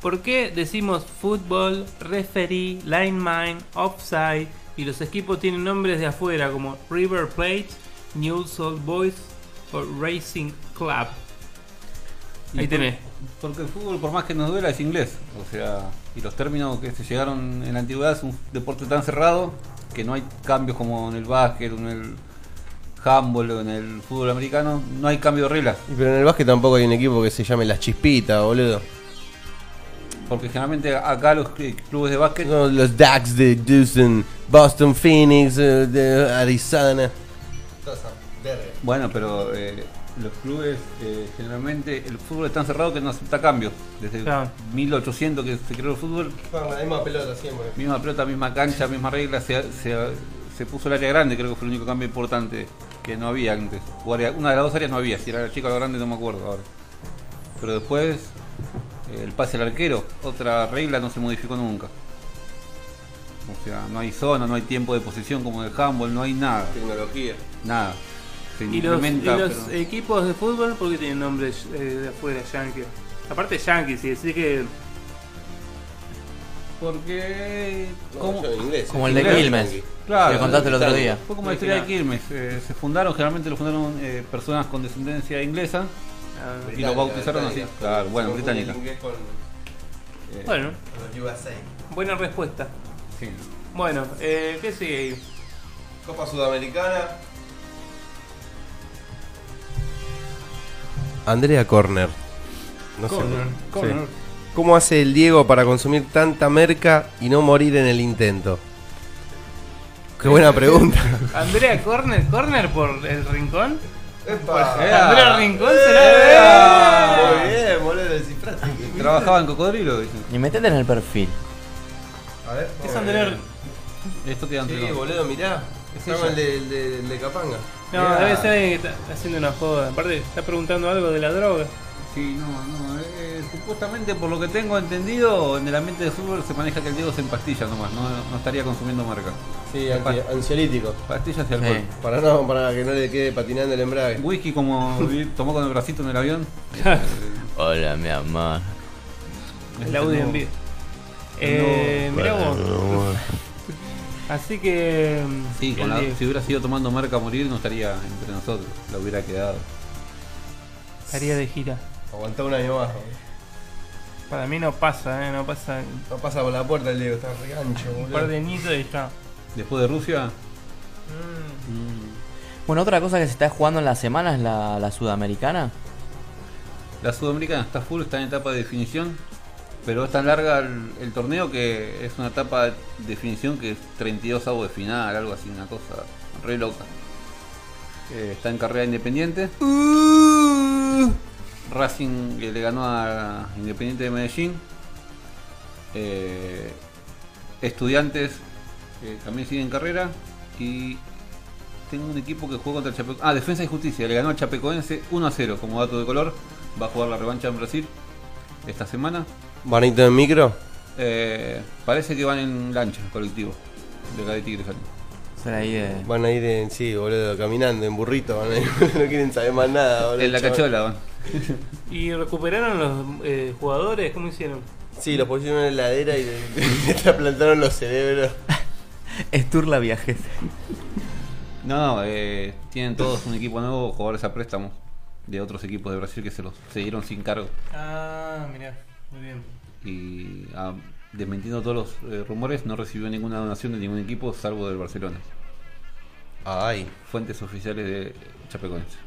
¿por qué decimos fútbol, referee, lineman, offside y los equipos tienen nombres de afuera como River Plate, Newell's Old Boys o Racing Club? Ahí Y tenés. por- Porque el fútbol, por más que nos duela, es inglés. O sea, y los términos que se llegaron en la antigüedad es un deporte tan cerrado que no hay cambios como en el básquet o en el handball o en el fútbol americano. No hay cambio de reglas. Y Pero en el básquet tampoco hay un equipo que se llame Las Chispitas, boludo. Porque generalmente acá los cl- clubes de básquet No, los Ducks de Houston, Boston Phoenix, eh, de Arizona. Bueno, pero eh, los clubes eh, generalmente el fútbol es tan cerrado que no acepta cambios. Desde Claro. 1800 que se creó el fútbol, la misma pelota siempre. misma pelota, misma cancha, misma regla, se, se- se puso el área grande, creo que fue el único cambio importante que no había antes. O área- una de las dos áreas no había, si era la chica o la grande no me acuerdo ahora. Pero después eh, el pase al arquero, otra regla no se modificó nunca. O sea, no hay zona, no hay tiempo de posición como en el handball, no hay nada. Tecnología. Nada. Se ¿Y los, y los pero- equipos de fútbol por qué tienen nombres eh, de afuera, Yankee? Aparte Yankee, si decís que... Porque. Como el de. Quilmes. Claro, que contaste el otro día. Fue como la historia de Quilmes. eh, se fundaron, generalmente lo fundaron eh, personas con descendencia inglesa Ah, y lo bautizaron así. Claro, bueno, británica. Eh, Bueno, buena respuesta. sí. Bueno, eh, ¿qué sigue ahí? Copa Sudamericana. Andrea Corner. No sé. Corner, Sí. Corner. ¿Cómo hace el Diego para consumir tanta merca y no morir en el intento? Qué buena pregunta. Andrea Corner, Corner por el rincón. Epa. Andrea Rincón Muy será. bien, boludo, descifraste. Trabajaba en cocodrilo, dicen. Y metete en el perfil. A ver. Es Andrea. Esto queda Sí, boludo, mirá. Es Estaba el de, de- Capanga. No, Mirá. debe ser alguien que está haciendo una joda. Aparte, está preguntando algo de la droga. Sí, no, no. eh, supuestamente, por lo que tengo entendido, en el ambiente de fútbol se maneja que el Diego se empastilla nomás, no, no estaría consumiendo marca. Sí, anti- ansiolítico. Pastillas y alcohol. Sí. Para no, para que no le quede patinando el embrague. Whisky como tomó con el bracito en el avión. Hola, mi amor. El audio en vivo. Eh, mirá vos. Así que. Sí, con la- Diego. si hubiera sido tomando marca a morir no estaría entre nosotros, la hubiera quedado. Estaría de gira. Aguantá un año más. boludo. Para mí no pasa, ¿eh? No pasa. No pasa por la puerta el Diego, está re ancho, Un boludo. par de añitos y ya. Después de Rusia, Bueno, otra cosa que se está jugando en la semana es la, la sudamericana. la sudamericana está full, está en etapa de definición, pero es tan larga el, el torneo que es una etapa de definición que es 32 avos de final, algo así, una cosa re loca. Eh, está en carrera independiente. Racing que le ganó a Independiente de Medellín. Eh, estudiantes también siguen en carrera. Y tengo un equipo que juega contra el Chapecoense. Ah, Defensa y Justicia. Le ganó al Chapecoense 1 a 0 como dato de color. Va a jugar la revancha en Brasil esta semana. ¿Vanito en micro? Eh, parece que van en lancha, colectivo. De acá de Tigre salen. Será ahí de. Van a ir en, sí, boludo, caminando, en burrito, van a ir, no quieren saber más nada, boludo. En la chaval. cachola van. ¿Y recuperaron los eh, jugadores? ¿Cómo hicieron? Sí, los pusieron en la heladera y le, trasplantaron los cerebros. Esturla viajes. No, no, eh, tienen todos un equipo nuevo, jugadores a préstamo de otros equipos de Brasil que se los se dieron sin cargo. Ah, mirá, muy bien. Y ah, desmentiendo todos los eh, rumores, no recibió ninguna donación de ningún equipo salvo del Barcelona. Ay. Fuentes oficiales de Chapecoense.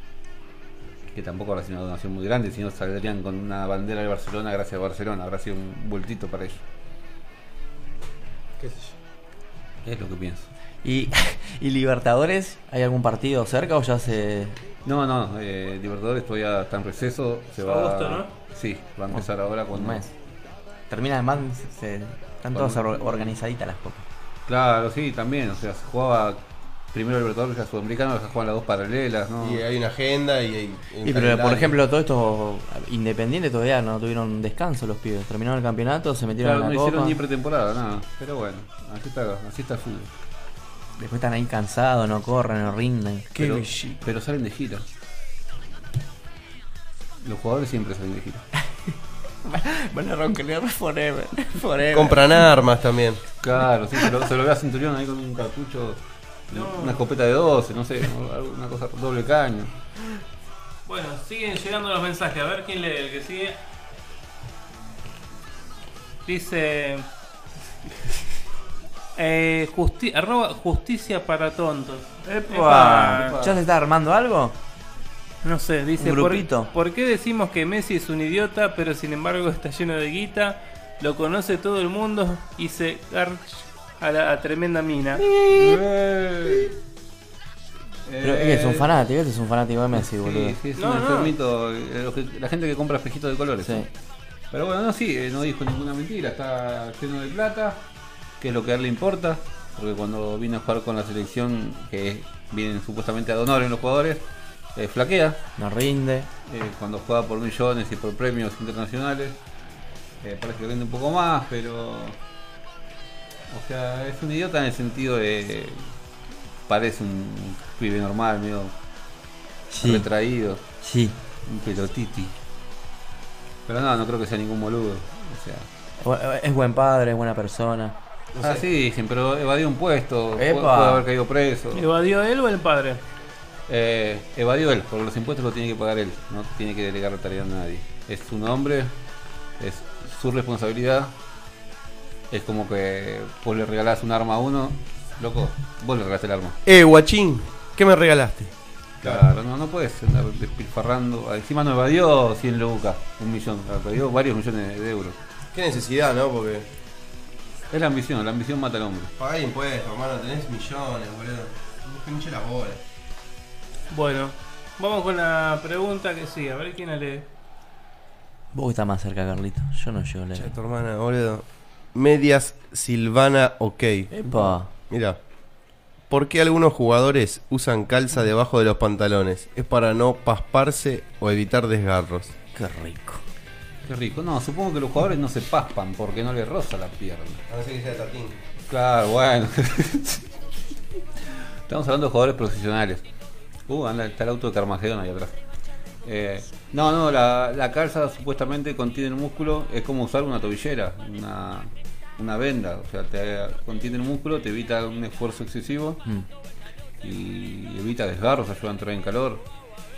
Que tampoco habrá sido una donación muy grande, sino saldrían con una bandera de Barcelona gracias a Barcelona. Habrá sido un vueltito para ellos. ¿Qué sé yo? Es lo que pienso. ¿Y, ¿Y Libertadores? ¿Hay algún partido cerca o ya se.? No, no, eh, Libertadores todavía está en receso. Se va, Agosto, ¿no? Sí, va a empezar ahora Un con mes. Termina además. Se, Están todas or- organizaditas las copas. Claro, sí, también. O sea, se jugaba primero el Libertadores y la Sudamericana, se juegan las dos paralelas, ¿no? Y hay una agenda y hay. un Y pero por ejemplo, todos estos independientes todavía no tuvieron descanso los pibes. Terminaron el campeonato, se metieron Claro, no en la hicieron copa. ni pretemporada, nada. Pero bueno, así está, así está el fútbol. Después están ahí cansados, no corren, no rinden. pero, pero salen de gira. Los jugadores siempre salen de gira. Van a roncar forever. forever. Compran armas también. Claro, sí, se lo, se lo ve a Centurión ahí con un cartucho, una escopeta de 12, no sé, una cosa doble caño. Bueno, siguen llegando los mensajes. A ver quién lee el que sigue. Dice. Eh, justi- arroba justicia para tontos. Epa. ¿Ya se está armando algo? No sé, dice. ¿Un ¿por, grupito? ¿Por qué decimos que Messi es un idiota, pero sin embargo está lleno de guita? Lo conoce todo el mundo y se a la a tremenda mina. Pero es que es un fanático, este es un fanático de Messi, boludo. Sí, sí, es No, un no. enfermito, eh, la gente que compra espejitos de colores. Sí. Pero bueno, no, sí, eh, no dijo ninguna mentira, está lleno de plata, que es lo que a él le importa, porque cuando vino a jugar con la selección, que vienen supuestamente a honor en los jugadores, eh, flaquea. No rinde. Eh, cuando juega por millones y por premios internacionales, eh, parece que rinde un poco más, pero. O sea, es un idiota en el sentido de. Parece un pibe normal, medio Sí. retraído, Sí. un pelotiti. Pero no, no creo que sea ningún boludo. O sea. Es buen padre, es buena persona. Ah, sí, dicen, pero evadió un puesto, puede, puede haber caído preso. ¿Evadió él o el padre? Eh, evadió él, porque los impuestos los tiene que pagar él, no tiene que delegar la tarea a nadie. Es su nombre, es su responsabilidad. Es como que vos le regalás un arma a uno, loco, vos le regalaste el arma. Eh, guachín, ¿qué me regalaste? Claro, no, no puedes andar despilfarrando. Encima no evadió 100 lucas, un millón, evadió varios millones de euros. Qué necesidad, ¿no? Porque. Es la ambición, la ambición mata al hombre. Pagar impuestos, hermano, tenés millones, boludo. No pinche la bola. Bueno, vamos con la pregunta que sigue. A ver quién la lee. Vos estás más cerca, Carlito. Yo no llego a leer. Che, tu hermana, boludo. Medias Silvana OK. Epa. Mira. ¿Por qué algunos jugadores usan calza debajo de los pantalones? ¿Es para no pasparse o evitar desgarros? Qué rico. Qué rico. No, supongo que los jugadores no se paspan porque no les roza la pierna. A no ser que sea tatín. Claro, bueno. Estamos hablando de jugadores profesionales. Uh, anda, está el auto de Carmageddon ahí atrás. Eh, no, no, la, la calza supuestamente contiene el músculo, es como usar una tobillera, una, una venda, o sea, te contiene el músculo, te evita un esfuerzo excesivo Mm. y evita desgarros, ayuda a entrar en calor.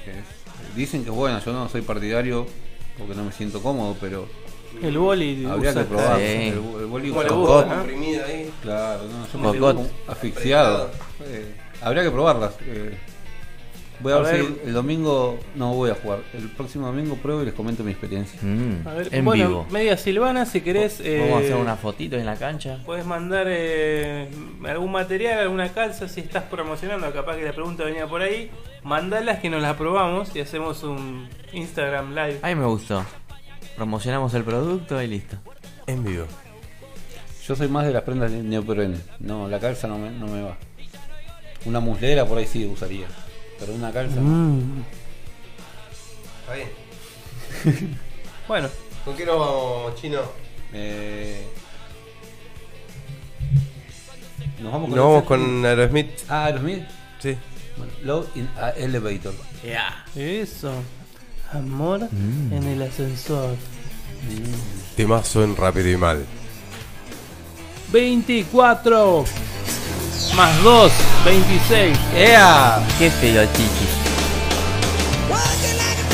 Es- dicen que es bueno, yo no soy partidario porque no me siento cómodo, pero El boli habría que probarlo. Sí. El, el boli ahí. Claro, no, yo me asfixiado. Eh, habría que probarlas. eh. Voy a, A ver, ver. si el domingo no voy a jugar. El próximo domingo pruebo y les comento mi experiencia. Mm, A ver, en bueno, vivo. media Silvana, si querés. Vamos a eh, hacer una fotito en la cancha. Puedes mandar eh, algún material, alguna calza, si estás promocionando, capaz que la pregunta venía por ahí. Mandalas que nos las probamos y hacemos un Instagram live. A mí me gustó. Promocionamos el producto y listo. En vivo. Yo soy más de las prendas de neopreno. No, la calza no me, no me va. Una muslera por ahí sí usaría. Pero una calza. no. Mm. Está bien. Bueno, ¿Con qué nos vamos, chino? Eh, nos vamos Nos vamos con Aerosmith. Ah, Aerosmith. Sí. Bueno, Love in a Elevator. eso. Amor Mm. en el ascensor. Temazo en rápido y mal. 24 más 2, 26. ¡Ea! ¡Qué pelotiti! Working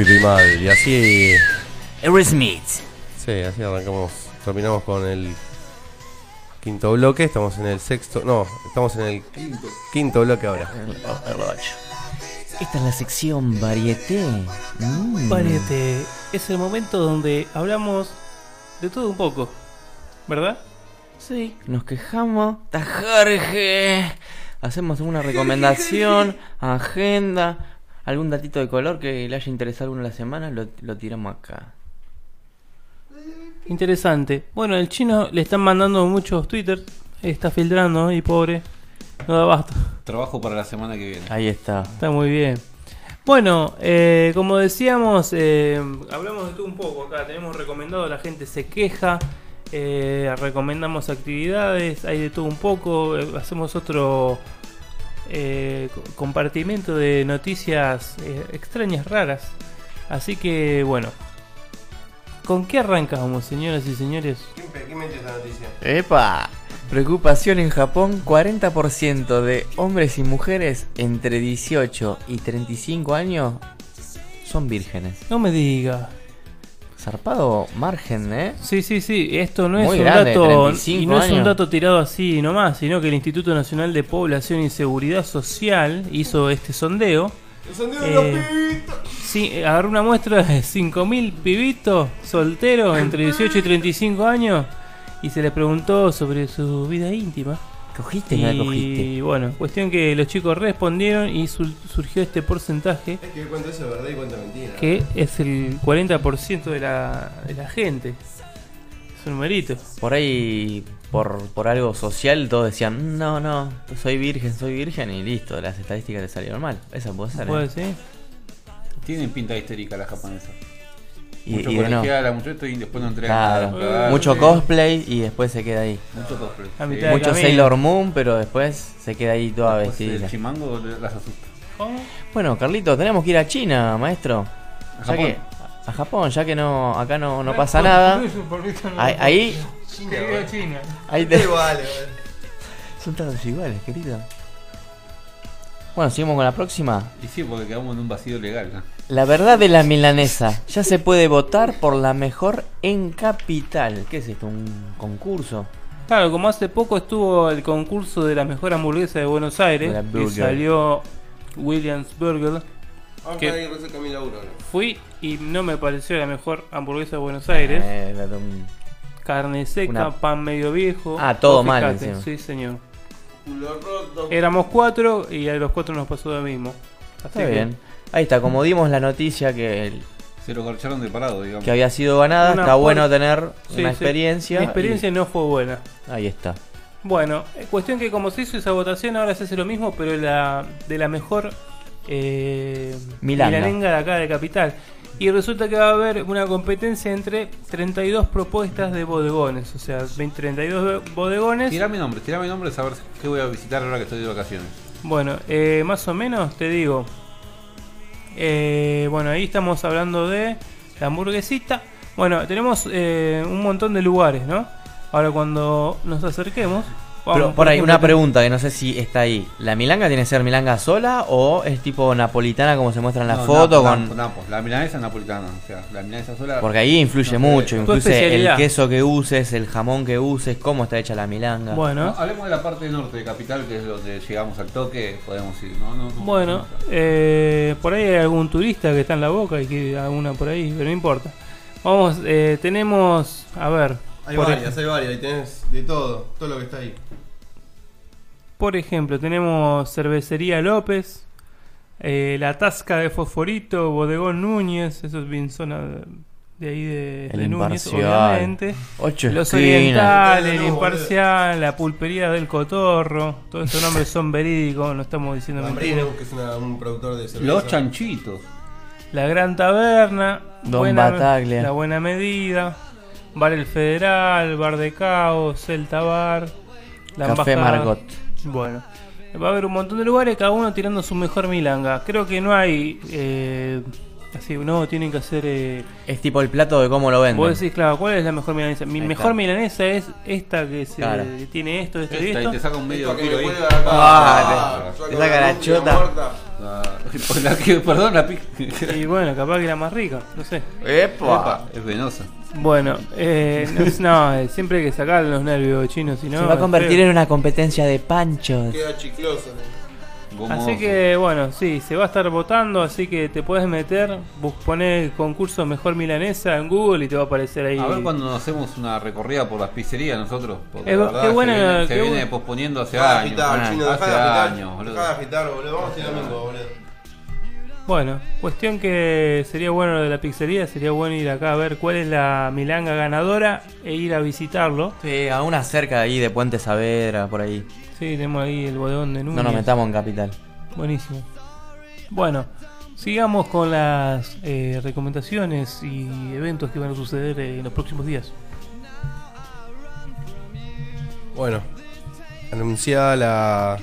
Y mal. Y así. Aerosmith. Sí, así arrancamos. Terminamos con el quinto bloque. Estamos en el sexto. No, estamos en el quinto, bloque ahora. Esta es la sección varieté. Mm. Varieté. Es el momento donde hablamos de todo un poco. ¿Verdad? Sí, nos quejamos. Está Jorge. Hacemos una recomendación, agenda, algún datito de color que le haya interesado alguno la semana, lo, lo tiramos acá. Interesante. Bueno, el chino le están mandando muchos Twitter. Está filtrando y pobre. No da basta. Trabajo para la semana que viene. Ahí está. Está muy bien. Bueno, eh, como decíamos, eh, hablamos de todo un poco acá. Tenemos recomendado, la gente se queja. eh, recomendamos actividades, hay de todo un poco. eh, hacemos otro eh, co- compartimento de noticias eh, extrañas, raras. Así que, bueno. ¿Con qué arrancamos, señoras y señores? ¿Quién esta noticia? ¡Epa! Preocupación en Japón, 40% de hombres y mujeres entre 18 y 35 años son vírgenes. No me diga. Zarpado margen, ¿eh? Sí, sí, sí. Esto no es un dato 35 y no es un dato tirado así nomás, sino que el Instituto Nacional de Población y Seguridad Social hizo este sondeo. El sondeo Eh, de los pibitos. Sí, eh, agarró una muestra de 5.000 pibitos solteros entre 18 y 35 años y se les preguntó sobre su vida íntima. ¿Cogiste o y no la cogiste? bueno, cuestión que los chicos respondieron y surgió este porcentaje Es que cuento eso de verdad y cuento mentira. que es el 40% de la, de la gente. Es un numerito. Por ahí, por, por algo social, todos decían, no, no, soy virgen, soy virgen y listo, las estadísticas te salieron mal. Esa puede ser. ¿eh? Puede ser. Tienen pinta histérica las japonesas. Y- mucho y no. colegiala, mucho y después no entregan Claro, nada. mucho Sí. cosplay y después se queda ahí. Mucho cosplay. Sí. Mucho camino. Sailor Moon, pero después se queda ahí toda Después vestida. El chimango las asusta. Bueno, Carlito, tenemos que ir a China, maestro. A Ya Japón. que- a Japón, ya que no acá no, no pasa nada. Ahí, China. ahí te- Igual, son todos iguales, querido. Bueno, seguimos con la próxima. Y sí, porque quedamos en un vacío legal. ¿no? La verdad de la milanesa. Ya se puede votar por la mejor en capital. ¿Qué es esto? ¿Un concurso? Claro, como hace poco estuvo el concurso de la mejor hamburguesa de Buenos Aires la y salió Williams Burger. ¿no? Fui y no me pareció la mejor hamburguesa de Buenos Aires. Eh, la de un- Carne seca, Una- pan medio viejo. Ah, todo mal encima. Sí, señor. Éramos cuatro y a los cuatro nos pasó lo mismo. Así Está que- bien. Ahí está, como dimos la noticia que, el- Se lo corcharon de parado, digamos. que había sido ganada, Una está por- bueno tener Sí, una sí. experiencia. Mi experiencia no fue buena. Ahí está. Bueno, eh, cuestión que como se hizo esa votación, ahora se hace lo mismo, pero la, de la mejor eh, milanenga de acá de Capital. Y resulta que va a haber una competencia entre 32 propuestas de bodegones, o sea, 20 32 bodegones. Tirame nombre, tirame nombre, saber qué voy a visitar ahora que estoy de vacaciones. Bueno, eh, más o menos te digo. Eh, bueno, ahí estamos hablando de la hamburguesita. Bueno, tenemos eh, un montón de lugares, ¿no? Ahora cuando nos acerquemos... Pero por ahí, una pregunta que no sé si está ahí. ¿La milanga tiene que ser milanga sola o es tipo napolitana como se muestra en la No, foto? Napo, con... Napo. La milanesa napolitana, o sea, la milanesa sola. Porque ahí influye No mucho, incluso el queso que uses, el jamón que uses, cómo está hecha la milanga. Bueno, No, hablemos de la parte norte de Capital, que es donde llegamos al toque, podemos ir. No, no, no. bueno, eh, por ahí hay algún turista que está en la boca y que alguna por ahí, pero no importa. Vamos, eh, tenemos, a ver, Hay varias, hay varias. Ahí tenés de todo, todo lo que está ahí. Por ejemplo, tenemos Cervecería López, eh, La Tasca de Fosforito, Bodegón Núñez, eso es bien zona de, de ahí de, El de Núñez, Imparcial. obviamente. Ocho Los esquinas. Orientales, el No, Imparcial, la Pulpería del Cotorro, todos estos nombres son verídicos, no estamos diciendo mentiras. Gambrino, que es una- un productor de cerveza. Los chanchitos. La Gran Taberna, Don Bataglia. La Buena Medida, Bar El Federal, Bar de Caos, Celta Bar, la Café Embajada. Margot. Bueno, va a haber un montón de lugares, cada uno tirando su mejor milanga. Creo que no hay. Eh, así, no, tienen que hacer. Eh, Es tipo el plato de cómo lo venden. vos decís, claro, ¿cuál es la mejor milanesa? Mi Ahí mejor está. milanesa es esta que, se, Claro. que tiene esto, esto y Esta, y esto. te saca un medio kilo ahí. Ah, Ah, te saca la chota. Ah, perdón, la pi- Y bueno, capaz que la más rica, no sé. Epa, es venosa. Bueno, eh, no, eh, siempre hay que sacar los nervios chinos, si no. Se va a convertir en una competencia de panchos. Queda chicloso. Así que bueno, sí, se va a estar votando, así que te puedes meter, bus- poner concurso mejor milanesa en Google y te va a aparecer ahí. A ver cuando nos hacemos una recorrida por las pizzerías nosotros. Porque Es- la verdad qué se buena- viene, se viene bu- posponiendo hace años. agitar, Ah, chino, hace de agitar. años, boludo. Agitar, boludo. Vamos a ir domingo, boludo. Bueno, cuestión que sería bueno lo de la pizzería, sería bueno ir acá a ver cuál es la milanga ganadora e ir a visitarlo. Sí, a una cerca ahí de Puente Saavedra, por ahí. Sí, tenemos ahí el bodegón de Núñez. No nos metamos en capital. Buenísimo. Bueno, sigamos con las eh, recomendaciones y eventos que van a suceder eh, en los próximos días. Bueno, anunciada la,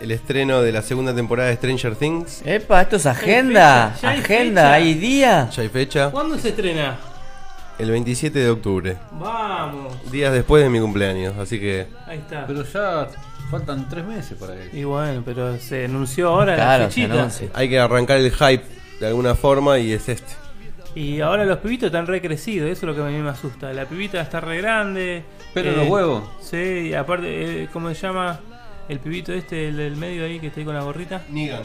el estreno de la segunda temporada de Stranger Things. Epa, esto es agenda. ya hay agenda, fecha. hay día. Ya hay fecha. ¿Cuándo se estrena? El 27 de octubre. Vamos. Días después de mi cumpleaños, así que. Ahí está. Pero ya faltan tres meses para eso. Y bueno, pero se anunció ahora Claro, la fechita. Hay que arrancar el hype de alguna forma y es este. Y ahora los pibitos están re crecidos, eso es lo que a mí me asusta. La pibita está re grande. Pero los huevos. Sí, y aparte, eh, ¿cómo se llama? El pibito este, el del medio ahí que está ahí con la gorrita. Negan.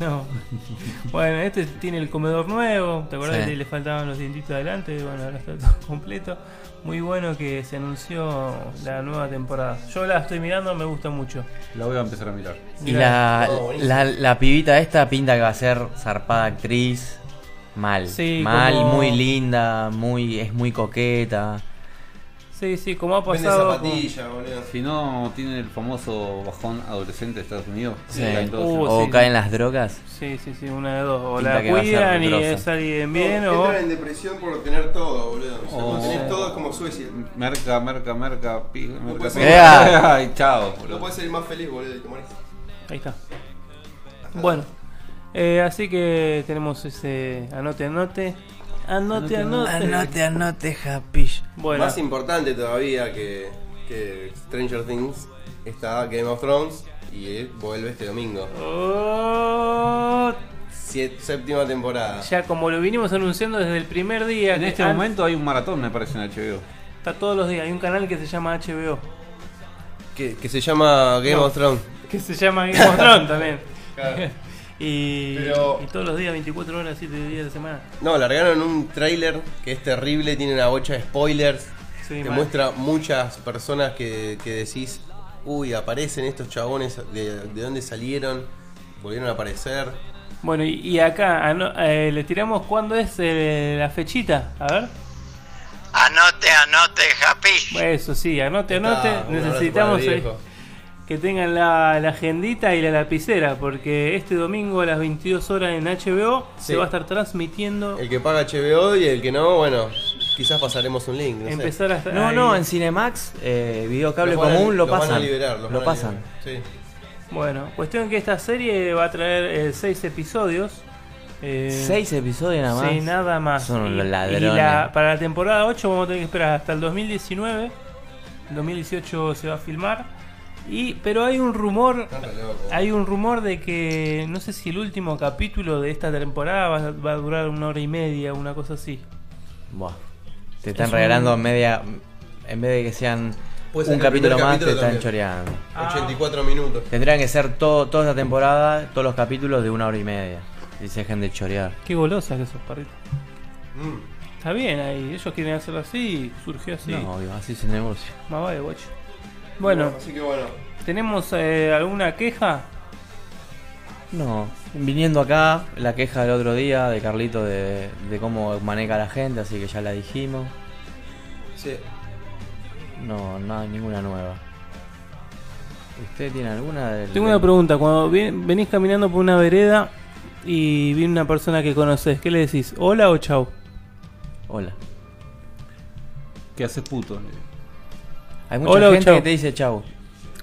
No. bueno, este tiene el comedor nuevo. ¿Te acordás Sí. que le faltaban los dientitos adelante? Bueno, ahora está todo completo. Muy bueno que se anunció la nueva temporada. Yo la estoy mirando, me gusta mucho. La voy a empezar a mirar. Y Oh, la, la pibita esta pinta que va a ser zarpada actriz. Mal. Sí, Mal, como- muy linda, muy, es muy coqueta. Sí, sí, como ha Vende pasado. con- zapatilla, boludo. Si no, tiene el famoso bajón adolescente de Estados Unidos. Sí. Caen todos Uh, o sí. caen las drogas. Sí, sí, sí, una de dos. O Pinta la cuidan y es alguien bien No, o. Entran en depresión por tener todo, boludo. O sea, Oh. cuando tenés todo es como Suecia. Merca, merca, merca, pi, merca, puedes pi. ser-. Ay, chao, No boludo. puedes ser más feliz, boludo. Ahí está. Bueno, eh, así que tenemos ese. Anote, anote. Anote, anote. Anote, anote, happy. Bueno, Más importante todavía que, que Stranger Things está Game of Thrones y eh, vuelve este domingo. Oh, Siete- séptima temporada. ya como lo vinimos anunciando desde el primer día. En este momento hay un maratón, me parece, en HBO. Está todos los días. Hay un canal que se llama HBO. Que, que se llama Game No. of Thrones. Que se llama Game of Thrones también. Claro. Y, Pero- y todos los días, 24 horas, 7 días de la semana. No, largaron un tráiler que es terrible, tiene una bocha de spoilers. Sí, te mal. muestra muchas personas que, que decís, uy, aparecen estos chabones, de, de dónde salieron? Volvieron a aparecer. Bueno, y, y acá ano- eh, le tiramos cuándo es eh, la fechita. A ver. Anote, anote, Happy. Eso sí, anote, anote. Está, un abrazo Necesitamos el eh, viejo. Que tengan la, la agendita y la lapicera, porque este domingo a las 22 horas en HBO Sí. se va a estar transmitiendo. El que paga HBO y el que no, bueno, quizás pasaremos un link. No sé. empezar a No, ahí. no, en Cinemax, eh, videocable Los van a- común, lo los van a pasan. liberar, lo van a pasan. liberar. Sí. Bueno, cuestión que esta serie va a traer eh, seis episodios. eh, Seis episodios nada más. Sí, nada más. Son y, los y ladrones. la- para la temporada 8 vamos a tener que esperar hasta el 2019. En 2018 se va a filmar. Y, pero hay un rumor, locos. hay un rumor de que no sé si el último capítulo de esta temporada va, a- va a durar una hora y media, una cosa así. Buah. Te están Es un- regalando media. En vez de que sean Puede un capítulo más, capítulo te están choreando. Ah. 84 minutos. Tendrían que ser todo, toda esta temporada, todos los capítulos de una hora y media. Y se dejen de chorear. Qué golosa que sos, perrito. Mm. Está bien ahí, ellos quieren hacerlo así, surgió así. No, obvio, así es el negocio. Más vale, guacho. Bueno, Así que bueno. ¿tenemos eh, alguna queja? No, viniendo acá, la queja del otro día de Carlito de, de cómo maneja la gente, así que ya la dijimos. Sí. No, no hay ninguna nueva. ¿Usted tiene alguna? Del, Tengo una pregunta, cuando vi- venís caminando por una vereda y viene una persona que conoces, ¿qué le decís? ¿Hola o chau? Hola. ¿Qué hace puto? Hay mucha Hola gente chau. que te dice chau.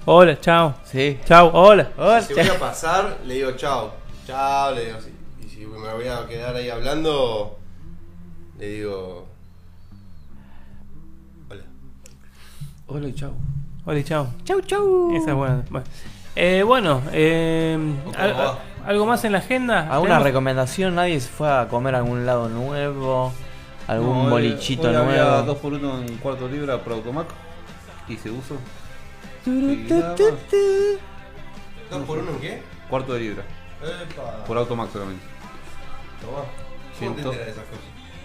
Hola, chau. Sí. Chau, hola. Hola. Si voy a pasar, le digo chao. Chao, le digo así. Y si me voy a quedar ahí hablando, le digo. Hola. Hola y chao. Hola y chau. Chau, chau. Esa es buena. Bueno. Eh, bueno, eh. ¿algo más en la agenda? ¿Alguna Tenemos- recomendación? ¿Nadie se fue a comer a algún lado nuevo? ¿Algún No, hoy- bolichito hoy había nuevo? 2 por 1 en cuarto libra por Automac. Hice uso. ¿Dos por uno en qué? Cuarto de libra. Epa. Por Automac solamente. Tomá. ¿Cómo te Ciento- enteras de esas cosas?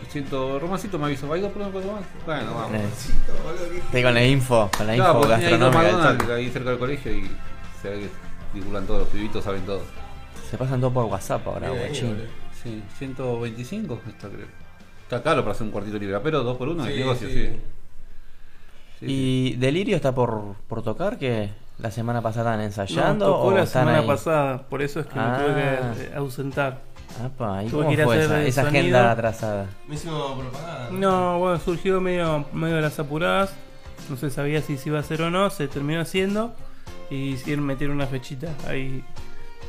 Siento, Romancito me avisó, ¿hay dos por uno en cuatro más? Bueno, vamos. Eh, Estoy con la info, con la Claro, info porque hay dos gastronómica. del McDonald's toque. ahí cerca del colegio y se ve que circulan todos, los pibitos saben todo. Se pasan todo por WhatsApp ahora, Bien ahí, guachín. boludo. Sí, 125 está creo. Está caro para hacer un cuartito libre, pero 2 por 1 es Sí, negocio, sí. sí. ¿Y Delirio está por, por tocar? que ¿La semana pasada estaban ensayando? No, tocó o la están semana ahí? pasada, por eso es que Ah. me tuve que eh, ausentar. Apa, ¿y Tuve cómo que ir a fue hacer esa, esa agenda atrasada? Me hicimos propaganda. No, bueno, surgió medio, medio de las apuradas. No se sabía si se iba a hacer o no. Se terminó haciendo. Y hicieron meter una fechita ahí.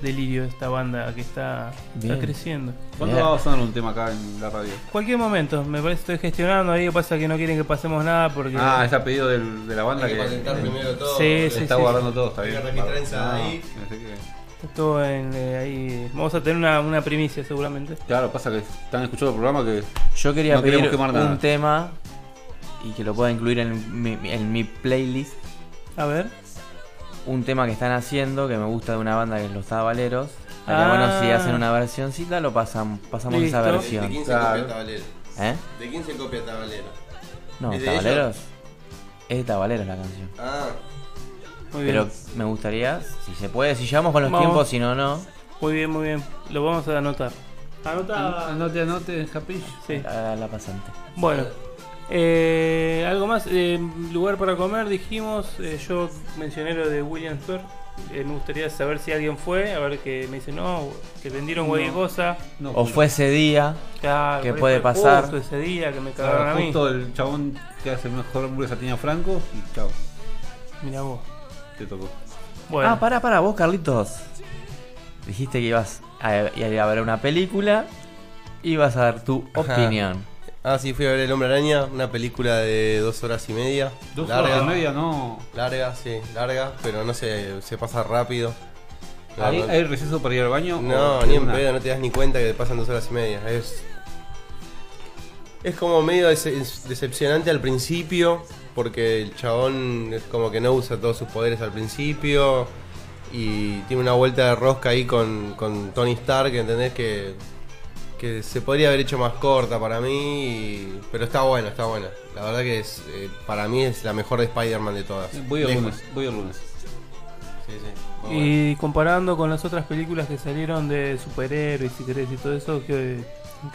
Delirio, esta banda que está, está creciendo. ¿Cuándo va a sonar un tema acá en la radio? Cualquier momento, me parece que estoy gestionando ahí. Pasa que no quieren que pasemos nada porque. Ah, es a pedido del- de la banda Hay que que, primero todo. Sí, sí, está sí. guardando todo, está bien. Ah, ahí. Está todo en, eh, ahí. Vamos a tener una, una primicia seguramente. Claro, pasa que están escuchando el programa que Yo quería no pedir nada. un tema y que lo pueda incluir en mi, en mi playlist. A ver. Un tema que están haciendo que me gusta de una banda que es Los Tabaleros. Ah. Ah. bueno, si hacen una versioncita, lo pasan, pasamos esa Listo. versión. ¿De quién se Claro. copia Tabalero? ¿Eh? ¿De quién se copia Tabalero? No, ¿Es de Tabaleros. Es de Tabaleros la canción. Ah, Muy bien. Pero me gustaría, si se puede, si llevamos con los Vamos. tiempos, si no, no. Muy bien, muy bien. Lo vamos a anotar. Anota. Anote, anote, Capish. Sí. La, la pasante. Bueno, eh, algo más. Eh, lugar para comer, dijimos. eh, yo mencioné lo de Williamsburg. Eh, me gustaría saber si alguien fue. A ver que me dice no, que vendieron cualquier No. cosa. No, O fue ese día. Claro, que puede pasar. justo ese día que me Claro, cagaron a mí. justo el chabón que hace el mejor hamburguesa tenía Franco y chao, Mira vos. te tocó. Bueno, Ah, para, para, vos, Carlitos. Dijiste que ibas a, a ver una película. Ibas a dar tu Ajá. opinión. Ah, sí, fui a ver El Hombre Araña, una película de dos horas y media. Dos larga, horas y media, no. Larga, sí, larga, pero no sé, se pasa rápido. No, ¿Hay, no- hay receso para ir al baño? No, ni en pedo, no te das ni cuenta que te pasan dos horas y media. Es, es como medio decepcionante al principio, porque el chabón es como que no usa todos sus poderes al principio. Y tiene una vuelta de rosca ahí con, con Tony Stark, ¿entendés? Que, que se podría haber hecho más corta para mí, y- pero está buena, está buena. La verdad que es, eh, para mí es la mejor de Spider-Man de todas. Voy el lunes, voy el lunes. Sí, sí. y comparando con las otras películas que salieron de superhéroes, si querés, y todo eso, ¿qué-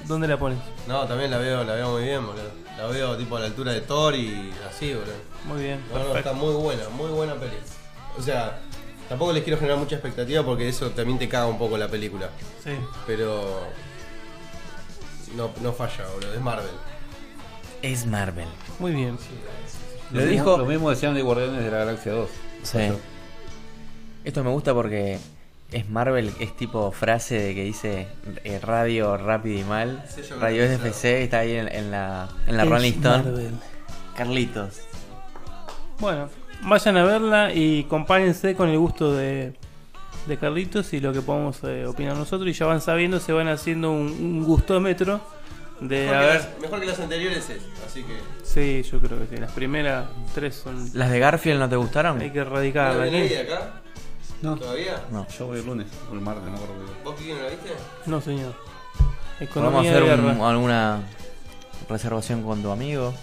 ¿dónde la pones? No, también la veo, la veo muy bien, boludo. La veo tipo a la altura de Thor y así, boludo. Muy bien, No, no, perfecto. está muy buena, muy buena peli. O sea, tampoco les quiero generar mucha expectativa porque eso también te caga un poco la película. Sí. Pero no, no falla, boludo. Es Marvel. Es Marvel. Muy bien. Lo Lo dijo- mismo, lo mismo decían de Guardianes de la Galaxia 2. Sí. Esto me gusta porque es Marvel, es tipo frase de que dice eh, radio rápido y mal. Sello Radio. SFC está ahí en, en la, en la Es Rolling Stone. Marvel. Carlitos. Bueno, vayan a verla y compárense con el gusto de, de Carlitos y lo que podemos eh, opinar nosotros. Y ya van sabiendo, se van haciendo un, un gustómetro de Mejor, a que ver. las, mejor que las anteriores es, así que. Sí, yo creo que sí. Las primeras tres son. ¿Las de Garfield no te gustaron? Hay que ¿No erradicarlas. la ¿eh? de acá? No, ¿Todavía? No. yo voy el lunes, o el martes, no me acuerdo. ¿Vos Kiki no la viste? No, señor. ¿Podemos Economía hacer de un- alguna reservación con tu amigo?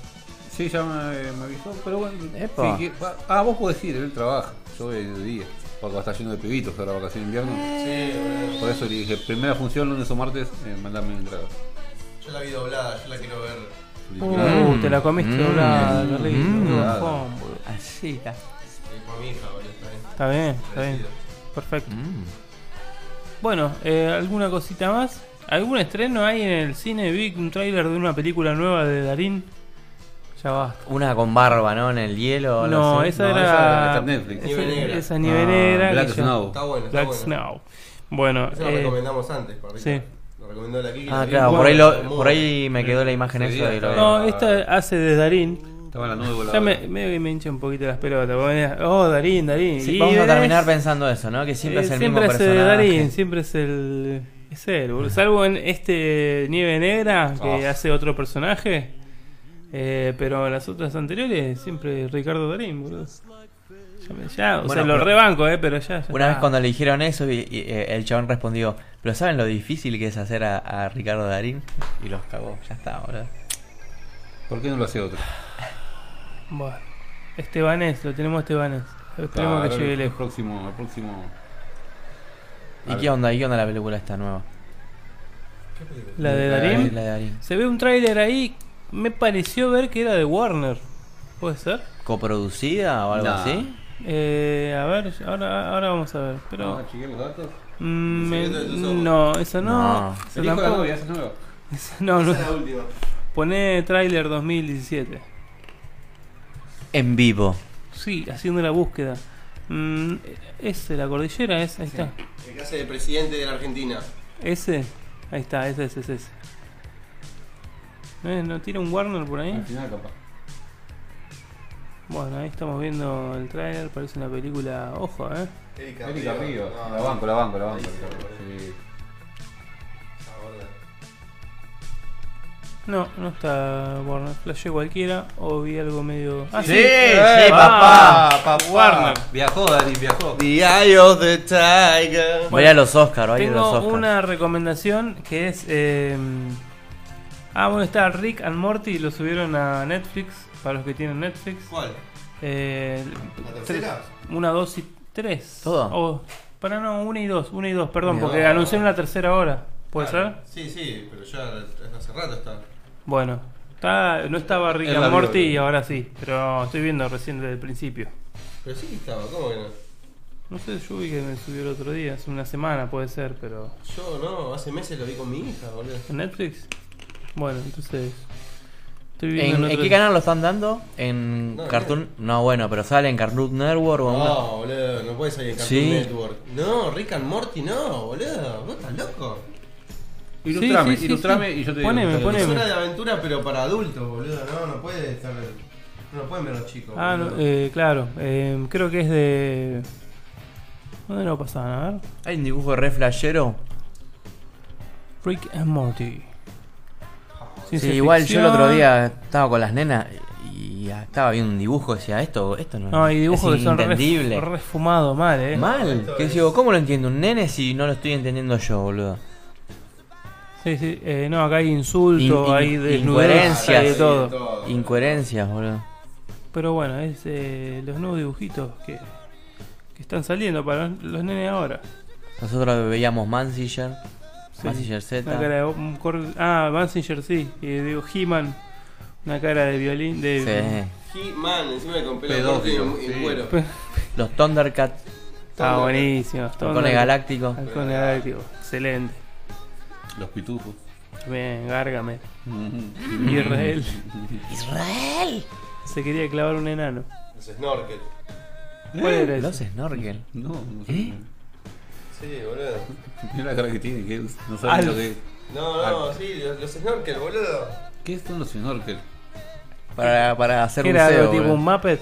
Sí, ya me, me avisó, pero bueno. Epa. sí, que- ah, vos podés ir, él trabaja. Yo voy de día. Porque va a estar lleno de pibitos ahora vacaciones de invierno. Sí, boludo. Por eso le dije, primera función, lunes o martes, eh, mandame mi entrada. Yo la vi doblada, yo la quiero ver. Uh, te la comiste Mm. doblada. Mm. Qué Doblada. Así, está. Por mi hija, boludo. está bien. Está bien. Perfecto. Mm. Bueno, eh, ¿alguna cosita más? ¿Algún estreno hay en el cine? Vi un tráiler de una película nueva de Darín. Ya basta. Una con barba, ¿no? En el hielo. No, esa No, era. esa Netflix. esa- Nieve negra. Esa nieve Ah, negra. Black Snow. Está bueno, está Black bueno. Snow. Bueno, Eso lo eh, recomendamos antes, correcto. sí. Lo recomendó la Kiki. Ah, claro, por ahí, lo- por ahí me quedó la imagen Sí, eso y está lo no, esta hace de Darín. Estaba en la nube Ya me, medio que me hincha un poquito las pelotas. Oh, Darín, Darín. Sí, Y vamos a terminar pensando eso, ¿no? Que siempre eh, es el siempre mismo es personaje. Darín, siempre es el. Es él, boludo. Salvo en este Nieve Negra, que Oh. hace otro personaje. Eh, pero en las otras anteriores, siempre Ricardo Darín, boludo. Ya, ya, o Bueno, sea, lo rebanco, eh, pero ya. ya Una vez cuando le dijeron eso, y, y, eh, el chabón respondió, pero ¿saben lo difícil que es hacer a, a Ricardo Darín? Y los cagó, ya está, boludo. ¿Por qué no lo hace otro? Bueno, Estebanés, lo tenemos Estebanés. Esperemos que llegue el lejos. próximo, el próximo. ¿Y qué onda? ¿Y qué onda la película esta nueva? La de Darín. La de Darín. Se ve un tráiler ahí. Me pareció ver que era de Warner. ¿Puede ser? ¿Coproducida o algo No. así? Eh, a ver, ahora, ahora vamos a ver. Pero. ¿Vamos a chequear los datos? Mm, no, eso no. No. eso tampoco. esa no, no. Esa es la última. Pone tráiler 2017. En vivo. Sí, haciendo la búsqueda. Mm, ese, la cordillera, es, ahí está. El que hace de presidente de la Argentina. Ese, ahí está, ese, ese, ese. ¿No, ¿No tira un Warner por ahí? Al final, capaz. Bueno, ahí estamos viendo el tráiler, parece una película, ojo, eh. Erika, Erika Río. Río. No, La banco, la banco, la banco. Sí. No, no está Warner, flashé cualquiera o vi algo medio... Ah, Sí, Eh, sí, ah, papá, Warner. Viajó, Darín, viajó. The Eye of the Tiger. Voy a los Oscar, voy a los Tengo Oscar. una recomendación que es... eh, ah, bueno, está Rick and Morty, lo subieron a Netflix, para los que tienen Netflix. ¿Cuál? Eh, ¿La tres- tercera? una, dos y tres. ¿Todo? O- para no, una y dos, una y dos, perdón, No. porque anunciaron la tercera hora. ¿Puede Claro. ser? Sí, sí, pero ya hace rato está. Bueno, está, no estaba Rick and Morty y ahora sí, pero estoy viendo recién desde el principio. Pero sí que estaba, ¿cómo que no? No sé, yo vi que me subió el otro día, hace una semana puede ser, pero... Yo no, hace meses lo vi con mi hija, boludo. ¿En Netflix? Bueno, entonces... Estoy viendo ¿En, en en otro- qué canal lo están dando? ¿En No, Cartoon? No, bueno, pero sale en Cartoon Network o en una- No, boludo, no puede salir en Cartoon Sí. Network. No, Rick and Morty no, boludo. ¿Vos estás loco? Ilustrame, Sí, sí, ilustrame sí. y yo te digo. Poneme. Es una de aventura, pero para adultos, boludo. No, no puede estar. No pueden ver los chicos. Ah, no, boludo. eh, claro, eh, creo que es de... ¿Dónde lo pasaban? A ver. Hay un dibujo re flashero. Rick and Morty. Sí, Ciencia igual yo el otro día estaba con las nenas y estaba viendo un dibujo y decía, esto, esto no, No, hay dibujos es que son re, inentendible. re fumados mal, eh. Mal, que digo, ¿cómo lo entiendo un nene si no lo estoy entendiendo yo, boludo? Sí, sí, eh, no, acá hay insulto, In- in- hay desnudez, incoherencias, hay de sí, todo. todo. Incoherencias, boludo. Pero bueno, es eh, los nuevos dibujitos que, que están saliendo para los, los nenes ahora. Nosotros veíamos Mansiller, Sí, Mazinger Z. Una cara de, un cor- ah, Mansinger sí, y digo He-Man, una cara de violín, de... Sí. He-Man, encima con pelo corto y Pedófilo, en, en sí. cuero. Los Thundercats, Está buenísimo. Halcones Galácticos. Halcones Galácticos, excelente. Los pitufos. Bien, Gargamel. Ujú. Israel. ¡Israel! Se quería clavar un enano. Los snorkel. ¿Cuál era? Los Snorkel. No, no sé. ¿Eh? Sí, boludo. Mira la cara que tiene, que no sabe lo que es. No, no, sí, los, los snorkel, boludo. ¿Qué son los snorkel? Para, para hacer ¿Qué era buceo, algo tipo boludo. un Muppet?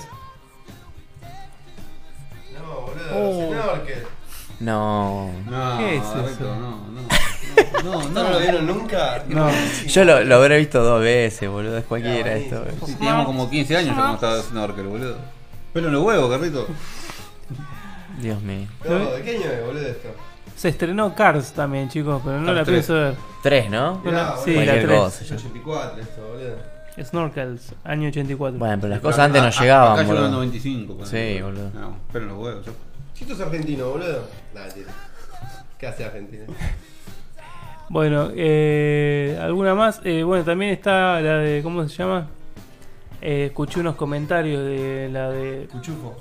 No, boludo, Oh. los snorkel. No. No, ¿Qué es eso? No, no. No, ¿No, no. lo vieron nunca? No. Yo lo, lo habré visto dos veces, boludo. Es cualquiera Ah, esto. Sí, teníamos como 15 años ya cuando estaba snorkel, boludo. Pelo en los huevos, carrito. Dios mío. No, ¿de qué año es, boludo, esto? Se estrenó Cars también, chicos, pero no Cars la 3. pienso ver. Tres, ¿no? Mirá, sí, la Cualquier 3. cosa. Es 84 esto, boludo. Snorkels, año 84. Bueno, pero las cosas antes no llegaban, Acá llegó en boludo. 95. ponele. Sí, boludo. No, pelo en los huevos. yo- Si esto es argentino, boludo. Dale, tira. ¿Qué hace Argentina? Bueno, eh, ¿alguna más? Eh, bueno, también está la de. ¿Cómo se llama? Eh, escuché unos comentarios de la de Cuchufo.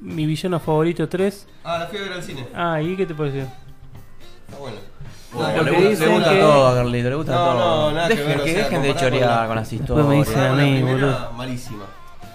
Mi villano favorito 3. Ah, la fui a ver al cine. Ah, ¿y qué te pareció? Está bueno. Oh, Lo le, que gusta, le gusta que- todo a Carlito, le gusta No, todo. no, nada que dejen, ver, o que sea, dejen de comparado con chorear la- con las Después me historias. dicen a mí, boludo. malísima.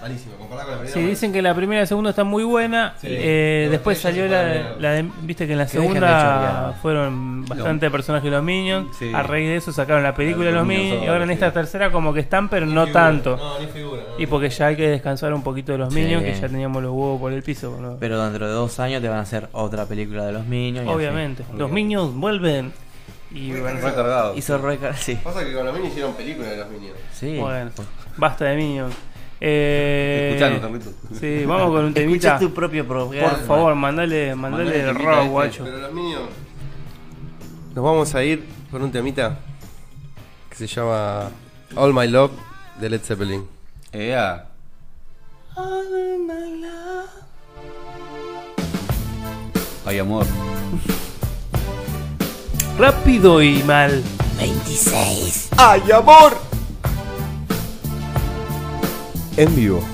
Malísimo, comparada con la primera. Sí, dicen que la primera y la segunda están muy buena. Sí. Eh, después salió la, ver. la de. Viste que en la de segunda fueron bastante personajes de los Minions. Sí. A raíz de eso sacaron la película de Los los Minions. Y ahora, en sí. esta tercera, como que están, pero no figura. tanto. No, ni figura. no. Y porque ya hay que descansar un poquito de los Sí. Minions, que ya teníamos los huevos por el piso. ¿no? Pero dentro de dos años te van a hacer otra película de los Minions. Obviamente. Los Minions vuelven. Y bueno, Recargado. Hizo sí. Pasa que con los Minions hicieron películas de los Minions. Sí. bueno, basta de Minions. Eh, Escuchando, Carlito. Sí, vamos con un temita. Escucha tu propio programa. Por favor, mandale, mandale Mandale el rock, este. guacho. Pero los Minions. Nos vamos a ir con un temita que se llama All My Love de Led Zeppelin. Ea. Ay, amor. Rápido y mal. 26. ¡Ay, amor! En vivo.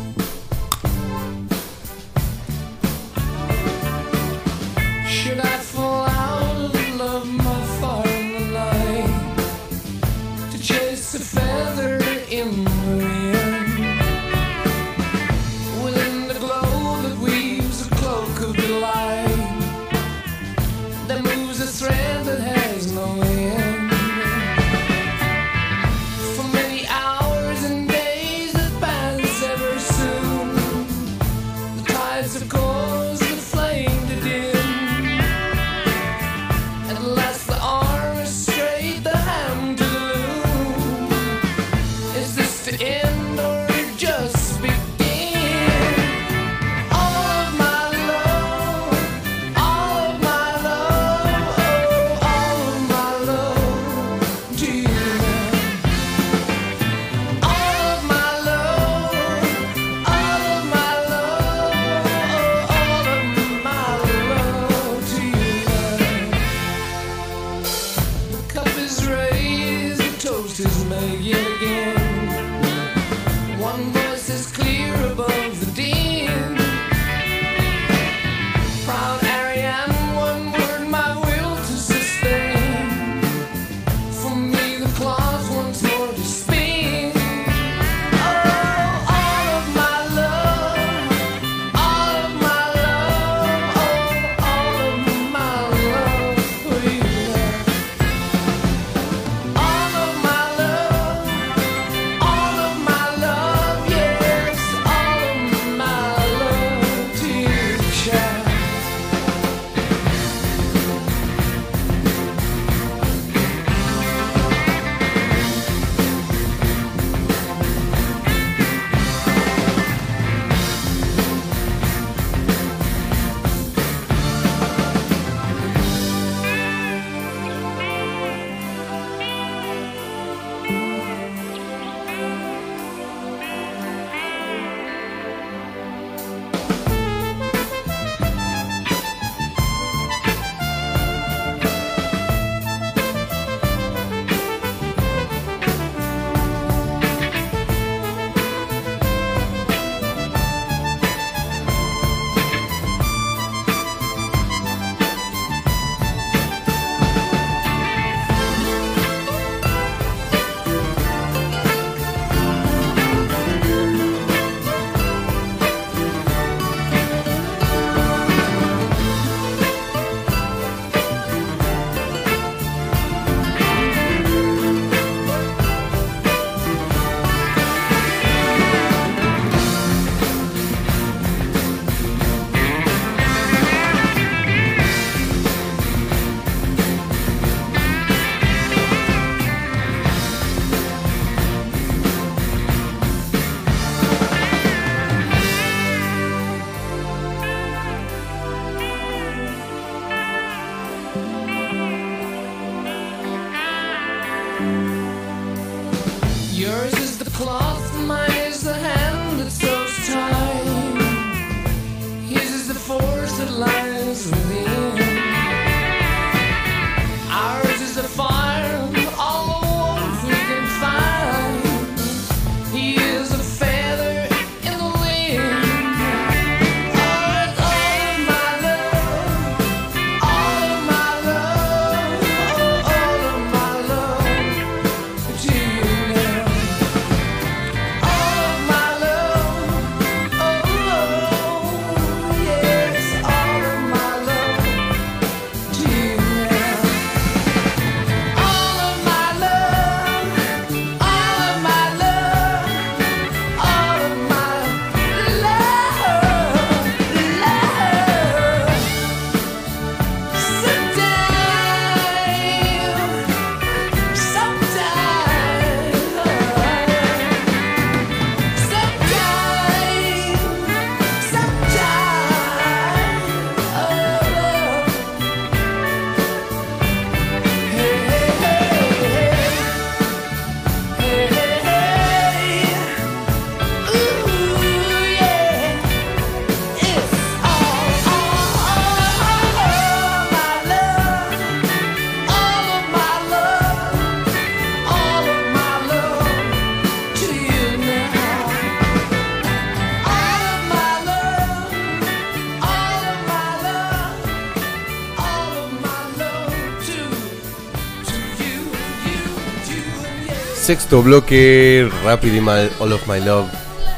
Sexto bloque, Rapid y Mal, All of My Love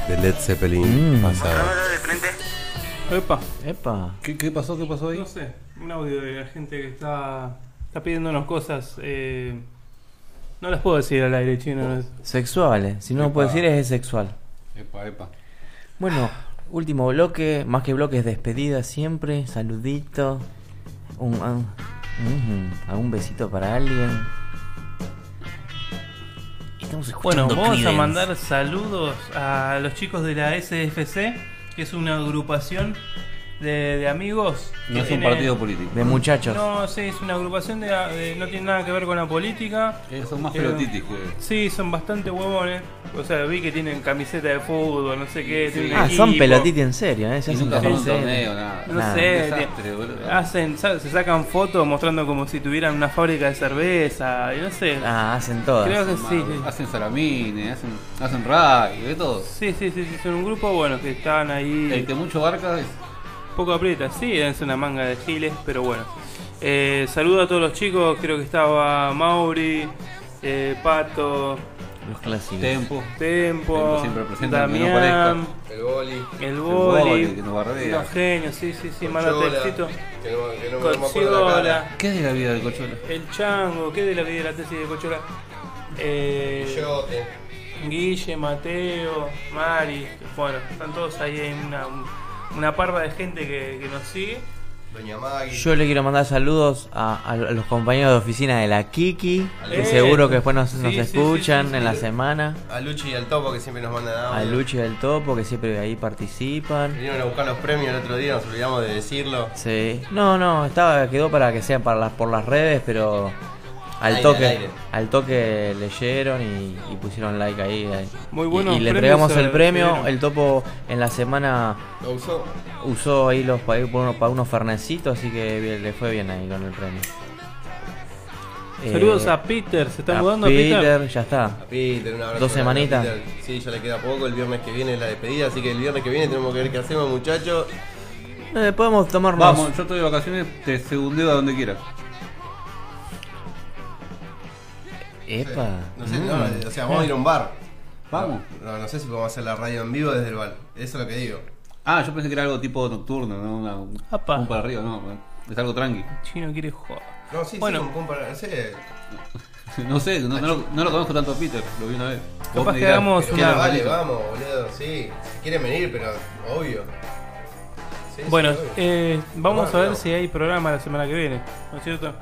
de Led Zeppelin. Mm. Pasaba. Epa. Epa. ¿Qué, qué pasó? ¿Qué pasó ahí? No sé, un audio de la gente que está, está pidiéndonos cosas. eh, no las puedo decir al aire, chino. no es- Sexuales. Si no lo puedo decir es sexual. Epa, epa. Bueno, último bloque. Más que bloque es despedida siempre. Saludito. Un, un, ujú, algún besito para alguien. Estamos Bueno, vamos a mandar saludos a los chicos de la SFC, que es una agrupación de, de amigos. No es un tiene- partido político. De muchachos. No, sí, es una agrupación de, de- no tiene nada que ver con la política. Eh, son más Eh, pelotitis que. Sí, son bastante huevones. O sea, vi que tienen camiseta de fútbol, no sé qué. tienen Ah, equipo. son pelotitis en serio, ¿eh? Se Y hacen nunca fueron a un torneo, nada. No Nada. sé, Desastre, ti- boludo. hacen, sa- se sacan fotos mostrando como si tuvieran una fábrica de cerveza, y no sé. Ah, hacen todas. Creo que sí. sí. Hacen salamines, hacen, hacen rugby, de todo. Sí, sí, sí, sí, son un grupo bueno que estaban ahí. El que mucho barca es. Poco aprieta, sí, es una manga de giles, pero bueno. Eh, saludo a todos los chicos, creo que estaba Mauri, eh, Pato, Los clásicos. Tempo. Tempo, Tempo siempre presente, no Damián, El boli. el Boli, Boli, que nos bardea. los genios, sí, sí, sí, Cochola, textito. Que no, que no me- no me acuerdo la Cochiola, cara. ¿Qué es de la vida del cochuelo? el Chango, ¿qué de la vida de la tesis de Cochola? Eh, Guillote. Guille, Mateo, Mari, bueno, están todos ahí en una, una parva de gente que, que nos sigue. Doña Maggie. Yo le quiero mandar saludos a, a los compañeros de oficina de la Kiki, que Eh, seguro que después nos, sí, nos sí, escuchan sí, sí, en sí. la semana. A Luchi y al Topo que siempre nos mandan audio. A Luchi del Topo, que siempre ahí participan. Vinieron a buscar los premios el otro día, nos olvidamos de decirlo. Sí. No, no, estaba, quedó para que sean para las, por las redes, pero al Aire, toque, al aire. al toque leyeron y, y pusieron like ahí. ahí. Muy Y- buenos Y, le entregamos el premio. El topo en la semana ¿Lo usó? usó ahí los para, unos, para unos fernecitos, así que bien- le fue bien ahí con el premio. Saludos Eh, a Peter, se está a mudando a Peter. Peter, ya está. A Peter, un abrazo. Dos semanitas. Sí, ya le queda poco. El viernes que viene es la despedida, así que el viernes que viene tenemos que ver qué hacemos, muchachos. Eh, podemos tomarnos. Vamos, yo estoy de vacaciones, te segundeo a donde quieras. Epa. No sé, Mm. no, o sea, vamos a ir a un bar. Vamos. No, no sé si podemos hacer la radio en vivo desde el bar. Eso es lo que digo. Ah, yo pensé que era algo tipo nocturno, ¿no? Una, un, Apa. un para arriba, no. Es algo tranqui. Chino quiere jugar. No, sí, Bueno. sí, como para, no sé. No sé, no, no lo, no lo conozco tanto a Peter, lo vi una vez. Vos Capaz me que dirás, hagamos ¿qué una- Vale, vamos, boludo, sí. Si quieren venir, pero obvio. Sí, sí, Bueno, obvio. eh, vamos a ver si hay programa la semana que viene, ¿no es cierto?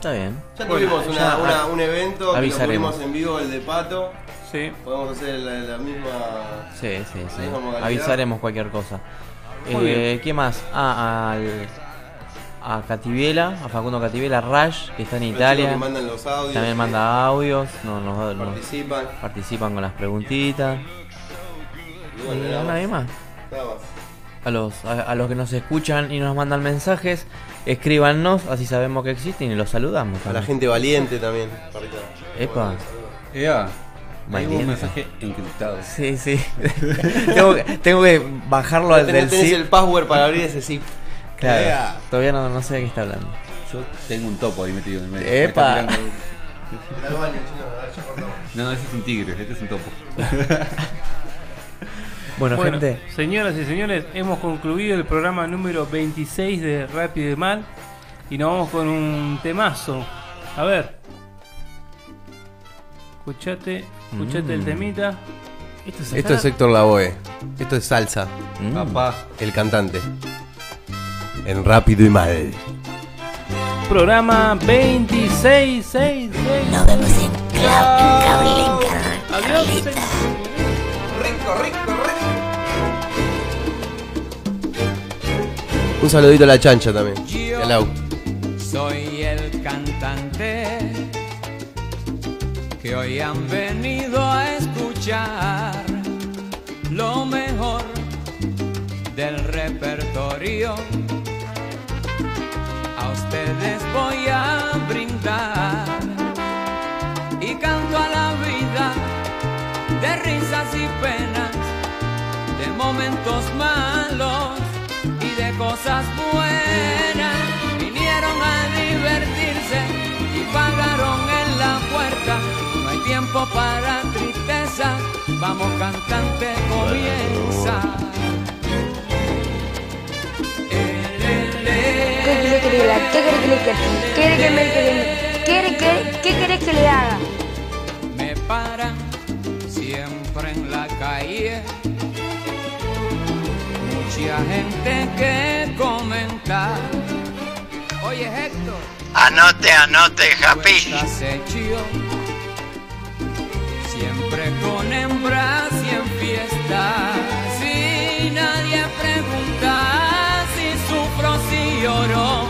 Está bien. Ya Bueno, tuvimos una- ya, una- a- un evento que lo avisaremos. tuvimos en vivo, el de Pato. Sí. Podemos hacer la, la misma. Sí, sí, sí. Avisaremos cualquier cosa. Muy Eh, ¿Qué más? Ah, al, a Cativiela, a Facundo Cativiela, Rash, que está en Los Italia. que mandan los audios. También manda audios, no, nos- nos- Participan. participan con las preguntitas. Y bueno, Y nada a nadie más. Nada más. A los, a, a los que nos escuchan y nos mandan mensajes, escríbanos, así sabemos que existen y los saludamos. A la gente valiente también. Epa. Ea, Valiente. un mensaje encriptado. Sí, sí. tengo, que, tengo que bajarlo al del zip. el password para abrir ese zip. Claro, Ea. todavía no, no sé de qué está hablando. Yo tengo un topo ahí metido en el medio. Me Epa. No, no, ese es un tigre, este es un topo. Bueno, Bueno, gente, señoras y señores, hemos concluido el programa número 26 de Rápido y Mal y nos vamos con un temazo. A ver. Escuchate, escuchate el Mm. temita. Esto es, Esto es Héctor Lavoe. Esto es salsa. Mm. Papá. El cantante. En rápido y mal. programa 26, 6, 6. Nos vemos en Club Cablinca. Adiós. Rico, rico. Un saludito a la chancha también. Y al Lau. Soy el cantante que hoy han venido a escuchar lo mejor del repertorio. A ustedes voy a brindar y canto a la vida de risas y penas, de momentos de cosas buenas. Vinieron a divertirse y pagaron en la puerta. No hay tiempo Vamos cantante, comienza. ¿Qué quiere que le haga? ¿Qué quiere que le haga? ¿Quiere que me que ¿Quiere que qué querés que le haga? Me paran siempre en la calle. Mucha gente que comenta. Oye, Héctor. Anote, anote, hecho? Siempre con hembras y en fiesta. Si nadie pregunta si sufro, si lloro.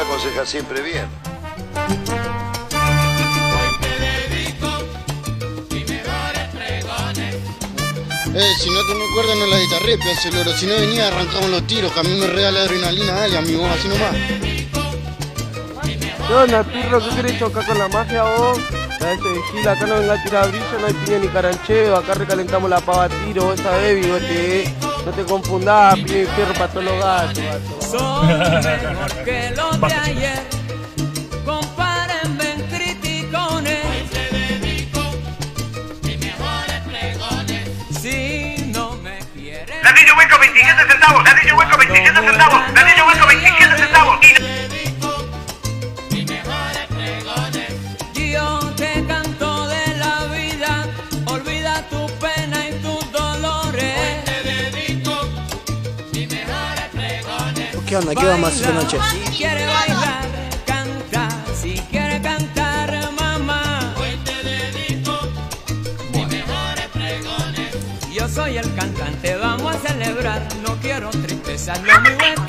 Le- la voy a aconsejar siempre bien. Eh, si no te me acuerdas no la guitarré, pedazo de loro. Si no venía arrancamos los tiros, que a mí me regala adrenalina, dale amigo, así nomás. ¿Qué onda, pirro? ¿Qué querés chocar con la magia vos? A ese vigila, acá no venga a tirar brillo, no hay piña ni carancheo, acá recalentamos la pava tiro, vos sabés, bigote, eh. No te confundás, piña y fierro para todos los gatos, gato. Son mejor que los de ayer. Compárenme en criticones. Si no me quieren. Ladrillo hueco 27 centavos, ladrillo hueco 27 centavos, ladrillo hueco 27 centavos. ¿Qué onda? ¿Qué vamos a hacer esta noche? Si quiere bailar, canta. Si quiere cantar, mamá. Hoy te dedico mis mejores pregones. Yo soy el cantante, vamos a celebrar. No quiero tristeza, lo mío es